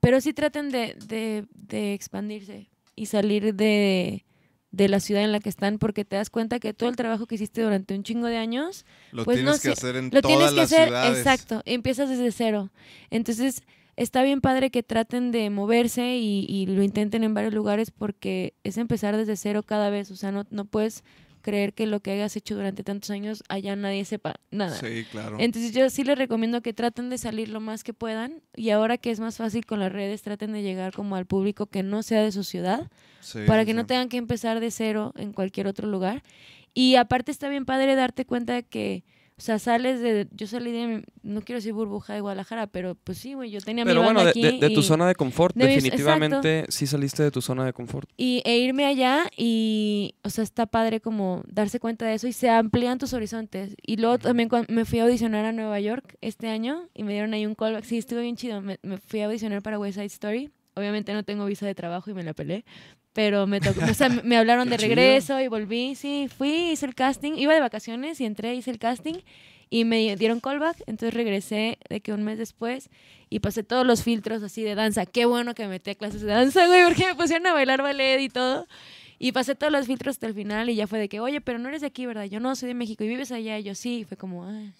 S4: pero sí traten de, de- de expandirse y salir de, de la ciudad en la que están, porque te das cuenta que todo el trabajo que hiciste durante un chingo de años
S3: Lo
S4: Pues
S3: tienes
S4: no
S3: que hacer en
S4: lo
S3: todas
S4: tienes que
S3: las
S4: hacer,
S3: ciudades.
S4: exacto, empiezas desde cero. Entonces, está bien padre que traten de moverse y, y lo intenten en varios lugares porque es empezar desde cero cada vez. O sea, no, no puedes creer que lo que hayas hecho durante tantos años allá nadie sepa nada.
S3: Sí, claro.
S4: Entonces yo sí les recomiendo que traten de salir lo más que puedan y ahora que es más fácil con las redes, traten de llegar como al público que no sea de su ciudad
S3: Sí,
S4: para
S3: sí,
S4: que no tengan que empezar de cero en cualquier otro lugar. Y aparte está bien padre darte cuenta de que, o sea, sales de, yo salí de, no quiero decir burbuja de Guadalajara, pero pues sí, güey, yo tenía
S2: Pero
S4: mi
S2: bueno,
S4: banda aquí
S2: de- de tu zona de confort,
S4: de mis-
S2: definitivamente sí saliste de tu zona de confort.
S4: y, e irme allá y, o sea, está padre como darse cuenta de eso y se amplían tus horizontes. Y luego también cuando me fui a audicionar a Nueva York este año y me dieron ahí un callback. Sí, estuvo bien chido. Me, me fui a audicionar para West Side Story. Obviamente no tengo visa de trabajo y me la pelé. Pero me tocó, o sea, me- hablaron de regreso y volví. Sí, fui, hice el casting. Iba de vacaciones y entré, hice el casting y me dieron callback. Entonces regresé de que un mes después y pasé todos los filtros así de danza. Qué bueno que me metí a clases de danza, güey, porque me pusieron a bailar ballet y todo. Y pasé todos los filtros hasta el final y ya fue de que, oye, pero no eres de aquí, ¿verdad? Yo no soy de México y vives allá. Y yo sí, y fue como, ah.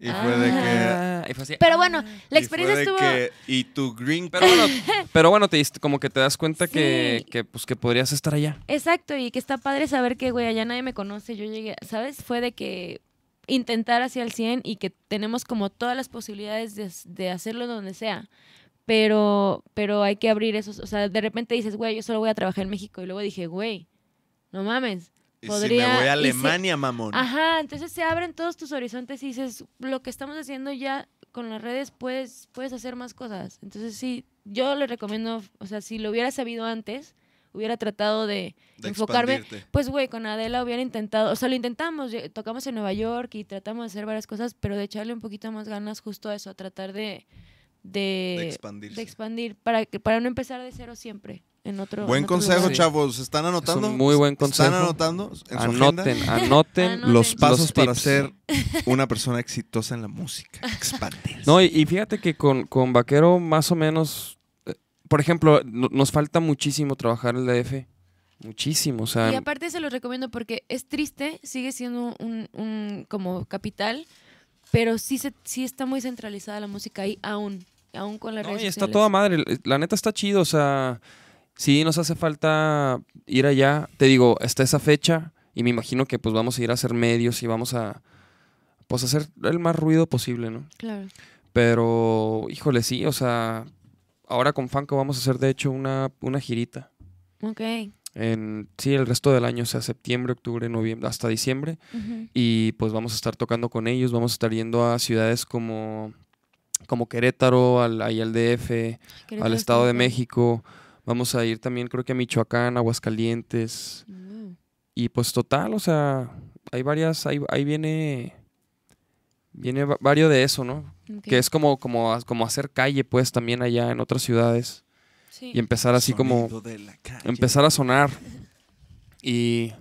S3: Y fue de que...
S2: Ah, y fue así,
S4: Pero
S2: ah.
S4: bueno, la
S3: y fue
S4: experiencia
S3: de
S4: estuvo...
S3: que- y tu green
S2: Pero bueno, pero bueno, te como que te das cuenta que, que, pues, que podrías estar allá.
S4: Exacto, y que está padre saber que, güey, allá nadie me conoce. Yo llegué, ¿sabes? Fue de que intentar hacia el 100 y que tenemos como todas las posibilidades de, de hacerlo donde sea. Pero, pero hay que abrir esos, o sea, de repente dices, güey, yo solo voy a trabajar en México. Y luego dije, güey, no mames. Podría-
S3: si me voy a Alemania, mamón.
S4: Ajá, entonces se abren todos tus horizontes y dices, lo que estamos haciendo ya con las redes puedes, puedes hacer más cosas. Entonces sí, yo le recomiendo, o sea, si lo hubiera sabido antes, hubiera tratado de,
S3: De
S4: enfocarme.
S3: expandirte.
S4: Pues güey, con Adela hubiera intentado, o sea, lo intentamos, tocamos en Nueva York y tratamos de hacer varias cosas, pero de echarle un poquito más ganas justo a eso, a tratar de, de,
S3: De
S4: expandir, para, que- para no empezar de cero siempre en otro
S3: Buen
S4: en otro
S3: consejo,
S4: lugar.
S3: chavos. ¿Están anotando?
S2: Es un muy buen consejo.
S3: ¿Están anotando en su
S2: Anoten,
S3: agenda?
S2: anoten.
S4: Anoten.
S3: Los pasos
S2: Los
S3: para ser una persona exitosa en la música. Expandirse.
S2: No, y, y fíjate que con, con Vaquero más o menos, eh, por ejemplo, no- nos falta muchísimo trabajar el DF. Muchísimo, o sea,
S4: Y aparte se los recomiendo porque es triste, sigue siendo un, un como capital, pero sí, se, sí está muy centralizada la música ahí aún, aún con las
S2: no,
S4: redes
S2: y está
S4: sociales.
S2: toda madre. La neta está chido, o sea, sí nos hace falta ir allá. Te digo, está esa fecha y me imagino que pues vamos a ir a hacer medios y vamos a pues hacer el más ruido posible, ¿no?
S4: Claro.
S2: Pero, híjole, sí, o sea, ahora con Fanco vamos a hacer de hecho una, una girita.
S4: Ok.
S2: En, sí, el resto del año, o sea, septiembre, octubre, noviembre, hasta diciembre. Y pues vamos a estar tocando con ellos, vamos a estar yendo a ciudades como, como Querétaro, al, ahí al DF,
S4: Querétaro
S2: al Estado de. México. Vamos a ir también, creo que a Michoacán, Aguascalientes.
S4: Mm.
S2: Y pues total, o sea, hay varias, ahí, ahí viene, viene va- varios de eso, ¿no? Que es como, como, como hacer calle, pues, también allá en otras ciudades.
S4: Sí.
S2: Y empezar así como,
S3: Sonido de la calle.
S2: empezar a sonar. Y,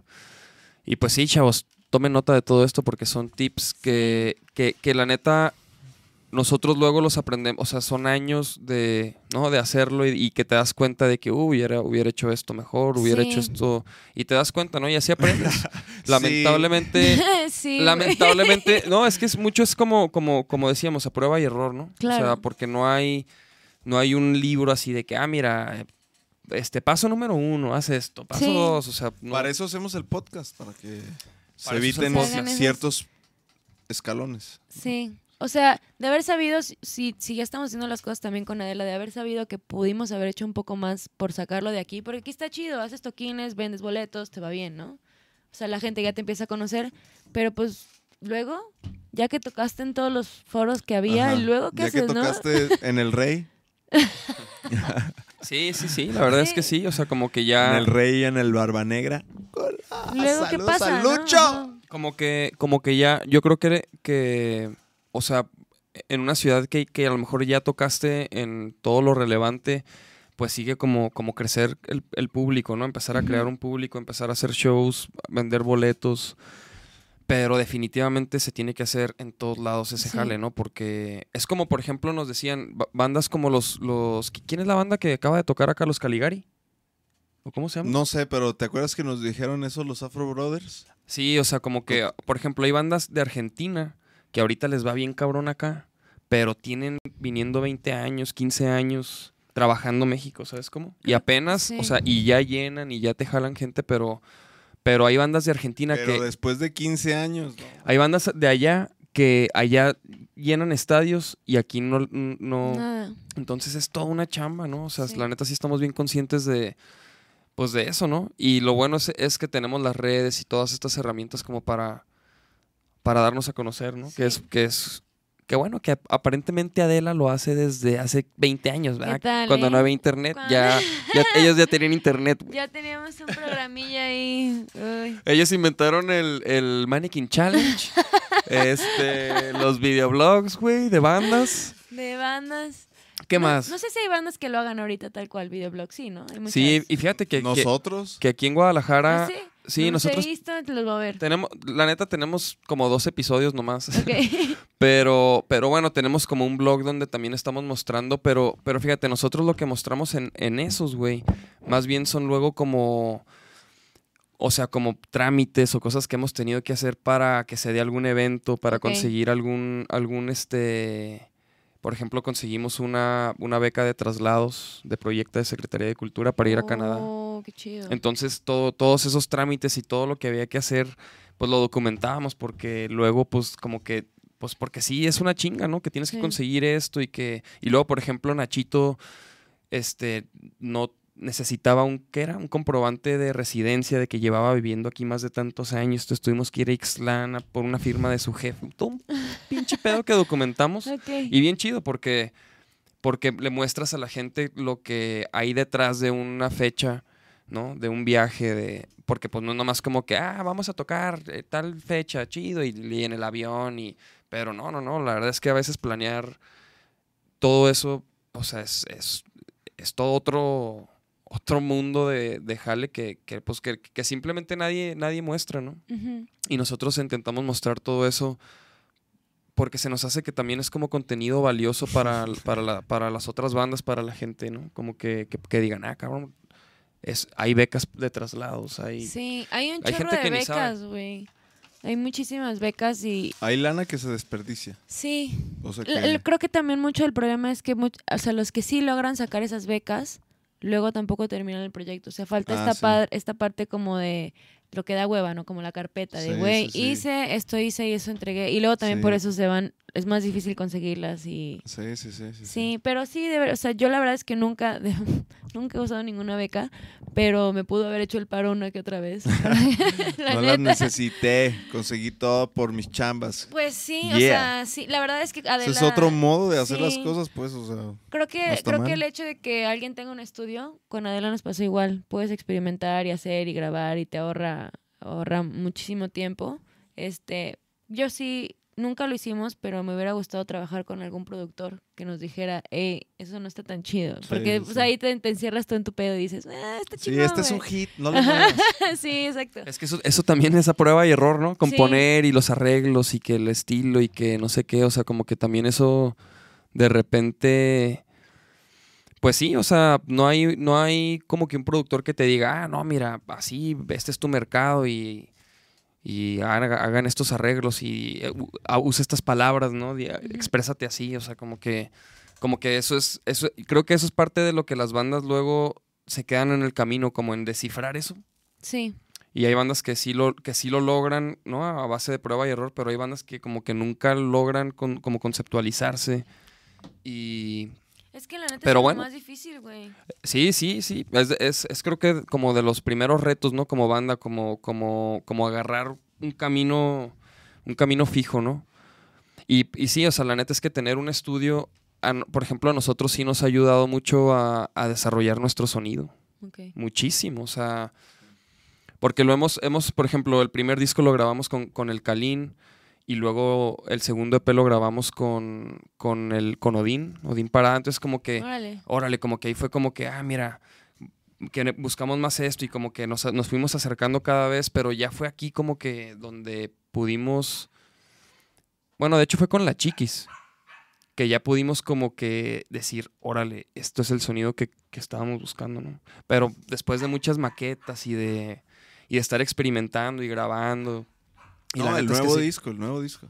S2: y pues sí, chavos, tomen nota de todo esto porque son tips que, que, que la neta nosotros luego los aprendemos, o sea, son años de, ¿no? de hacerlo y, y que te das cuenta de que "Uh, hubiera, hubiera hecho esto mejor, hubiera
S4: Sí.
S2: hecho esto, y te das cuenta, ¿no? Y así aprendes. lamentablemente,
S4: sí,
S2: lamentablemente, no, es que es mucho, es como, como, como decíamos, a prueba y error, ¿no? O sea,
S4: Claro.
S2: porque no hay, no hay un libro así de que, ah, mira, este paso número uno, haz esto, paso
S4: Sí.
S2: dos, o sea, no.
S3: Para eso hacemos el podcast, para que se
S2: Para
S3: eviten ciertos escalones.
S4: Sí. O sea, de haber sabido, si, si ya estamos haciendo las cosas también con Adela, de haber sabido que pudimos haber hecho un poco más por sacarlo de aquí, porque aquí está chido, haces toquines, vendes boletos, te va bien, ¿no? O sea, la gente ya te empieza a conocer, pero pues luego, ya que tocaste en todos los foros que había,
S3: Ajá.
S4: y luego, ¿qué
S3: Ya que
S4: haces, no?
S3: tocaste en el Rey,
S2: Sí, sí, sí, la verdad es que sí, o sea, como que ya...
S3: en el Rey y en el Barba Negra.
S4: Luego, ¿qué pasa?
S3: a
S4: no?
S3: Lucho.
S2: Como que, como que ya, yo creo que, que o sea, en una ciudad que, que a lo mejor ya tocaste en todo lo relevante, pues sigue como, como crecer el, el público, ¿no? Empezar a crear un público, empezar a hacer shows, vender boletos. Pero definitivamente se tiene que hacer en todos lados ese
S4: Sí.
S2: jale, ¿no? Porque es como, por ejemplo, nos decían ba- bandas como los, los... ¿Quién es la banda que acaba de tocar acá, los Caligari? ¿O cómo se llama?
S3: No sé, pero ¿te acuerdas que nos dijeron eso los Afro Brothers?
S2: Sí, o sea, como que, por ejemplo, hay bandas de Argentina que ahorita les va bien cabrón acá, pero tienen viniendo 20 años, 15 años trabajando México, ¿sabes cómo? Y apenas,
S4: Sí.
S2: o sea, y ya llenan y ya te jalan gente, pero pero hay bandas de Argentina
S3: Pero
S2: que
S3: después de 15 años. ¿no?
S2: hay bandas de allá que allá llenan estadios y aquí no no
S4: Nada.
S2: entonces es toda una chamba, ¿no? O sea,
S4: Sí.
S2: la neta sí estamos bien conscientes de, pues de eso, ¿no? Y lo bueno es, es que tenemos las redes y todas estas herramientas como para, para darnos a conocer, ¿no? Que es, que es, que bueno, que aparentemente Adela lo hace desde hace 20 años, ¿verdad?
S4: tal,
S2: Cuando
S4: eh?
S2: no había internet, ya, ya- ellos ya tenían internet. güey.
S4: Ya teníamos un programilla ahí. Uy.
S2: Ellos inventaron el, el Mannequin Challenge, este, los videoblogs, güey, de bandas.
S4: De bandas.
S2: ¿Qué
S4: No-
S2: más?
S4: No, sé si hay bandas que lo hagan ahorita tal cual, videoblog, sí, ¿no? Hay
S2: sí, y fíjate que, que,
S3: Nosotros.
S2: que aquí en Guadalajara...
S4: ¿Ah, sí?
S2: Sí,
S4: No
S2: nosotros
S4: he visto, te los voy a ver.
S2: tenemos, la neta tenemos como dos episodios nomás.
S4: Ok.
S2: Pero, pero bueno, tenemos como un blog donde también estamos mostrando, pero, pero fíjate, nosotros lo que mostramos en, en esos, güey, más bien son luego como, o sea, como trámites o cosas que hemos tenido que hacer para que se dé algún evento, para conseguir algún, algún, este, por ejemplo, conseguimos una, una beca de traslados de proyecto de Secretaría de Cultura para ir a Canadá.
S4: Oh, qué chido.
S2: Entonces, todo, todos esos trámites y todo lo que había que hacer, pues lo documentábamos porque luego, pues como que, pues porque sí, es una chinga, ¿no? Que tienes que conseguir esto y que... Y luego, por ejemplo, Nachito, este, no necesitaba un, ¿qué era? Un comprobante de residencia de que llevaba viviendo aquí más de tantos años. Entonces tuvimos que ir a Ixtlán a por una firma de su jefe. Todo un pinche pedo que documentamos. Y bien chido porque, porque le muestras a la gente lo que hay detrás de una fecha, ¿no? De un viaje, de porque pues no es nomás como que, ah, vamos a tocar eh, tal fecha, chido, y, y en el avión, y pero no, no, no, la verdad es que a veces planear todo eso, o sea, es, es, es todo otro otro mundo de, de jale que, que, pues, que, que simplemente nadie, nadie muestra, ¿no? Y nosotros intentamos mostrar todo eso porque se nos hace que también es como contenido valioso para, para, la- para las otras bandas, para la gente, ¿no? Como que, que, que digan, ah, cabrón, es, hay becas de traslados, hay...
S4: Sí, hay un
S2: hay
S4: chorro
S2: gente
S4: de becas, güey. Hay muchísimas becas y
S3: Hay lana que se desperdicia.
S4: sí.
S3: O sea
S4: L-
S3: que...
S4: l- Creo que también mucho del problema es que, much- o sea, los que sí logran sacar esas becas, luego tampoco terminan el proyecto. O sea, falta
S3: Ah,
S4: esta,
S3: sí.
S4: esta parte como de lo que da hueva, ¿no? Como la carpeta de,
S3: Sí,
S4: güey,
S3: sí, sí.
S4: hice, esto hice y eso entregué. Y luego también
S3: Sí.
S4: por eso se van, es más difícil conseguirlas y...
S3: Sí, sí, sí. Sí,
S4: Sí, pero sí, de ver- o sea, yo la verdad es que nunca, de- nunca he usado ninguna beca, pero me pudo haber hecho el paro una que otra vez. La
S3: no las necesité. Conseguí todo por mis chambas.
S4: Pues sí, o
S3: Yeah.
S4: sea, sí, la verdad es que Adela,
S3: es otro modo de hacer las
S4: sí.
S3: cosas, pues, o sea...
S4: Creo que,
S3: no
S4: creo que el hecho de que alguien tenga un estudio, con Adela nos pasó igual. Puedes experimentar y hacer y grabar y te ahorra, ahorra muchísimo tiempo. Este, yo sí, nunca lo hicimos, pero me hubiera gustado trabajar con algún productor que nos dijera, hey, eso no está tan chido.
S3: Sí,
S4: Porque
S3: sí,
S4: pues,
S3: sí.
S4: ahí te, te encierras tú en tu pedo y dices, ah, está
S3: Sí,
S4: chido.
S3: este es un hit, no lo
S4: sí, exacto.
S2: Es que eso, eso también es a prueba y error, ¿no? Componer y los arreglos y que el estilo y que no sé qué, o sea, como que también eso de repente... Pues sí, o sea, no hay, no hay como que un productor que te diga, ah, no, mira, así, este es tu mercado y, y haga- hagan estos arreglos y eh, u- a- usa estas palabras, ¿no? Di- Exprésate así, o sea, como que, como que eso es, eso, creo que eso es parte de lo que las bandas luego se quedan en el camino, como en descifrar eso.
S4: Sí.
S2: Y hay bandas que sí lo, que sí lo logran, ¿no? A base de prueba y error, pero hay bandas que como que nunca logran con- como conceptualizarse. Y
S4: Es que la neta
S2: Pero
S4: es lo
S2: bueno.
S4: más difícil, güey.
S2: sí, sí, sí. Es, es- es creo que como de los primeros retos, ¿no? Como banda, como, como, como agarrar un camino, un camino fijo, ¿no? Y, y sí, o sea, la neta es que tener un estudio, a por ejemplo, a nosotros sí nos ha ayudado mucho a, a desarrollar nuestro sonido. Muchísimo, o sea, porque lo hemos, hemos, por ejemplo, el primer disco lo grabamos con, con el Kalin y luego el segundo EP lo grabamos con, con el con Odín, Odín Parada, entonces como que,
S4: Órale.
S2: órale, como que ahí fue como que, ah, mira, que buscamos más esto y como que nos, nos fuimos acercando cada vez, pero ya fue aquí como que donde pudimos, bueno, de hecho fue con la Chiquis, que ya pudimos como que decir, órale, esto es el sonido que, que estábamos buscando, ¿no? Pero después de muchas maquetas y de, y de estar experimentando y grabando. Y
S3: No,
S2: la
S3: el
S2: neta es que
S3: nuevo
S2: sí.
S3: disco, el nuevo disco.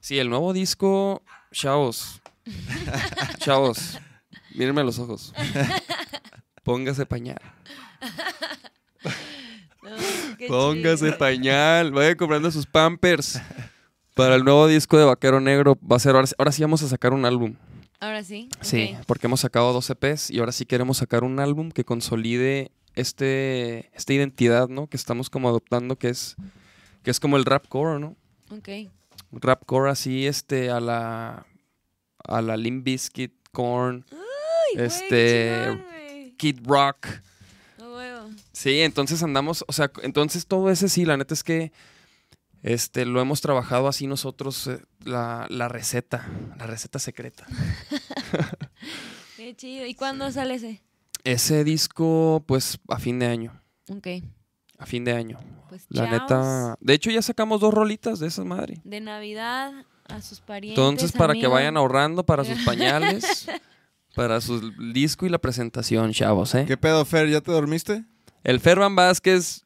S2: Sí, el nuevo disco, chavos. chavos, mírenme a los ojos. Póngase pañal.
S4: No,
S2: Póngase
S4: chido.
S2: pañal. Vaya comprando sus pampers. Para el nuevo disco de Vaquero Negro va a ser, ahora, sí- ahora sí vamos a sacar un álbum.
S4: Ahora sí.
S2: Sí, porque hemos sacado dos EPs y ahora sí queremos sacar un álbum que consolide este, esta identidad, ¿no? Que estamos como adoptando, que es, que es como el rapcore, ¿no?
S4: Ok.
S2: Rapcore así, este, a la, a la Limp Bizkit, Korn,
S4: Ay,
S2: Este,
S4: chingón.
S2: Kid Rock. Sí, entonces andamos, o sea, entonces todo ese sí, la neta es que este, lo hemos trabajado así nosotros, eh, la, la receta, la receta secreta.
S4: Qué chido. ¿Y cuándo sale ese?
S2: Ese disco, pues, a fin de año,
S4: Ok.
S2: A fin de año.
S4: Pues
S2: La
S4: chaos.
S2: neta, de hecho ya sacamos dos rolitas de esa madre.
S4: De Navidad a sus parientes.
S2: Entonces, para que vayan ahorrando para sus pañales, para su disco y la presentación, chavos, ¿eh?
S3: ¿Qué pedo, Fer? ¿Ya te dormiste?
S2: El Ferban Vázquez.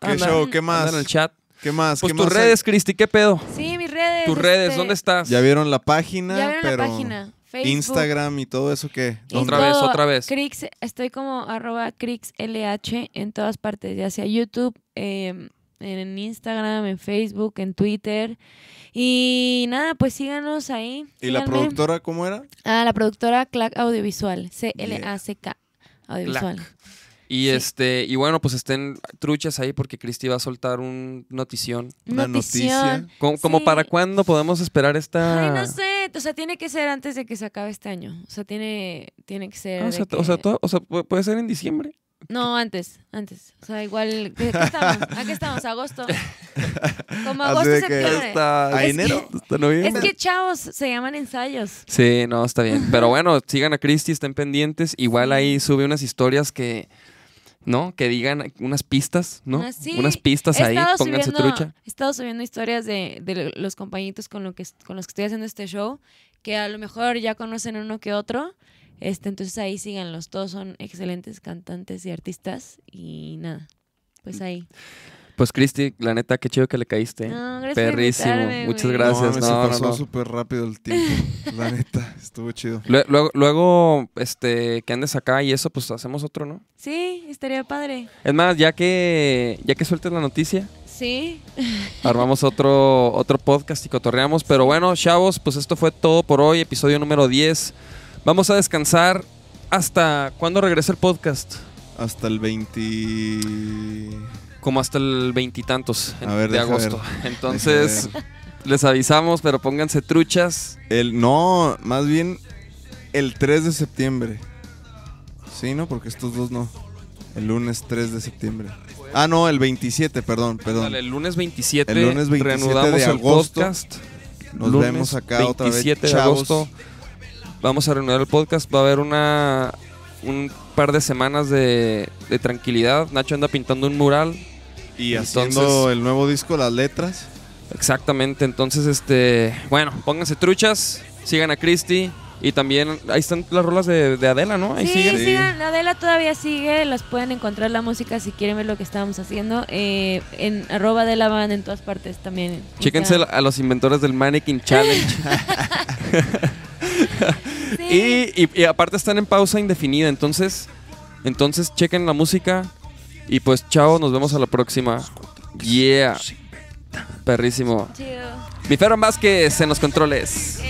S3: ¿Qué
S2: anda-
S3: show? ¿Qué
S2: anda
S3: más?
S2: en el chat.
S3: ¿Qué más?
S2: Pues
S3: ¿Qué
S2: tus
S3: más hay?
S2: redes, Cristi, ¿qué pedo?
S4: Sí, mis redes.
S2: Tus redes,
S4: este,
S2: ¿dónde estás?
S3: Ya vieron la página,
S4: Ya vieron
S3: pero
S4: la página. Facebook.
S3: Instagram y todo eso qué?
S2: Otra vez, otra vez.
S4: Crix, estoy como arroba CrixLH en todas partes, ya sea YouTube, eh, en Instagram, en Facebook, en Twitter. Y nada, pues síganos ahí.
S3: ¿Y la productora cómo era?
S4: Ah, la productora Clack Audiovisual, C-L-A-C-K Audiovisual.
S2: Y
S4: Sí.
S2: este, y bueno, pues estén truchas ahí porque Cristi va a soltar un notición.
S3: Una
S4: Notición.
S3: noticia.
S2: ¿Cómo, como para cuándo podemos esperar esta?
S4: Ay, no sé, o sea, tiene que ser antes de que se acabe este año. O sea, tiene, tiene que ser.
S2: Ah, o, sea,
S4: que-
S2: o, sea, todo- o sea, pu- puede ser en diciembre.
S4: No, antes, antes. O sea, igual. ¿Qué, qué estamos? ¿A qué estamos? ¿Agosto? Como agosto,
S3: que
S4: septiembre.
S2: Hasta,
S3: ¿A
S4: Es
S3: enero?
S2: hasta
S4: Es
S2: noviembre.
S4: que chavos se llaman ensayos.
S2: Sí, no, está bien. Pero bueno, sigan a Cristi, estén pendientes. Igual ahí sube unas historias que, ¿no? Que digan unas pistas, ¿no?
S4: Ah, sí.
S2: Unas pistas
S4: He
S2: ahí, pónganse
S4: subiendo-
S2: trucha.
S4: He estado subiendo historias de, de los compañitos con, lo que, con los que estoy haciendo este show, que a lo mejor ya conocen uno que otro. Este, entonces ahí síganlos. Todos son excelentes cantantes y artistas. Y nada, pues ahí.
S2: Pues Cristi, la neta, qué chido que le caíste.
S4: No, gracias por
S2: Perrísimo.
S4: invitarme,
S2: Muchas
S4: güey.
S2: gracias.
S3: No, se pasó
S2: no.
S3: súper rápido el tiempo. la neta, estuvo chido.
S2: Lue- Luego, luego, este, que andes acá y eso, pues hacemos otro, ¿no?
S4: Sí, estaría padre.
S2: Es más, ya que, ya que sueltes la noticia,
S4: Sí.
S2: armamos otro, otro podcast y cotorreamos. Pero bueno, chavos, pues esto fue todo por hoy, episodio número 10. Vamos a descansar hasta cuándo regresa el podcast.
S3: Hasta el 20...
S2: Como hasta el veintitantos de agosto.
S3: ver.
S2: Entonces, les avisamos, pero pónganse truchas.
S3: El, no, más bien el 3 de septiembre. Sí, ¿no? Porque estos dos no. El lunes 3 de septiembre. Ah, no, el 27, perdón, perdón.
S2: Dale, el lunes 27,
S3: El lunes 27
S2: reanudamos
S3: de
S2: el
S3: agosto.
S2: podcast.
S3: Nos
S2: Lunes
S3: vemos acá otra vez,
S2: 27 de
S3: chavos.
S2: agosto. Vamos a reanudar el podcast. Va a haber una un par de semanas de, de tranquilidad. Nacho anda pintando un mural.
S3: Y
S2: Entonces-
S3: haciendo el nuevo disco, las letras.
S2: Exactamente. Entonces, este, bueno, pónganse truchas. Sigan a Cristi. Y también ahí están las rolas de, de Adela, ¿no? Ahí
S4: sí, sigan, Adela todavía sigue, las pueden encontrar la música si quieren ver lo que estábamos haciendo. eh, en arroba de la banda en todas partes también.
S2: Chéquense a los inventores del Mannequin Challenge.
S4: Sí.
S2: Y, y- y aparte están en pausa indefinida, entonces, entonces chequen la música Y pues chao, nos vemos a la próxima. Yeah. Perrísimo.
S4: Chido.
S2: Mi Ferran Vázquez en los controles.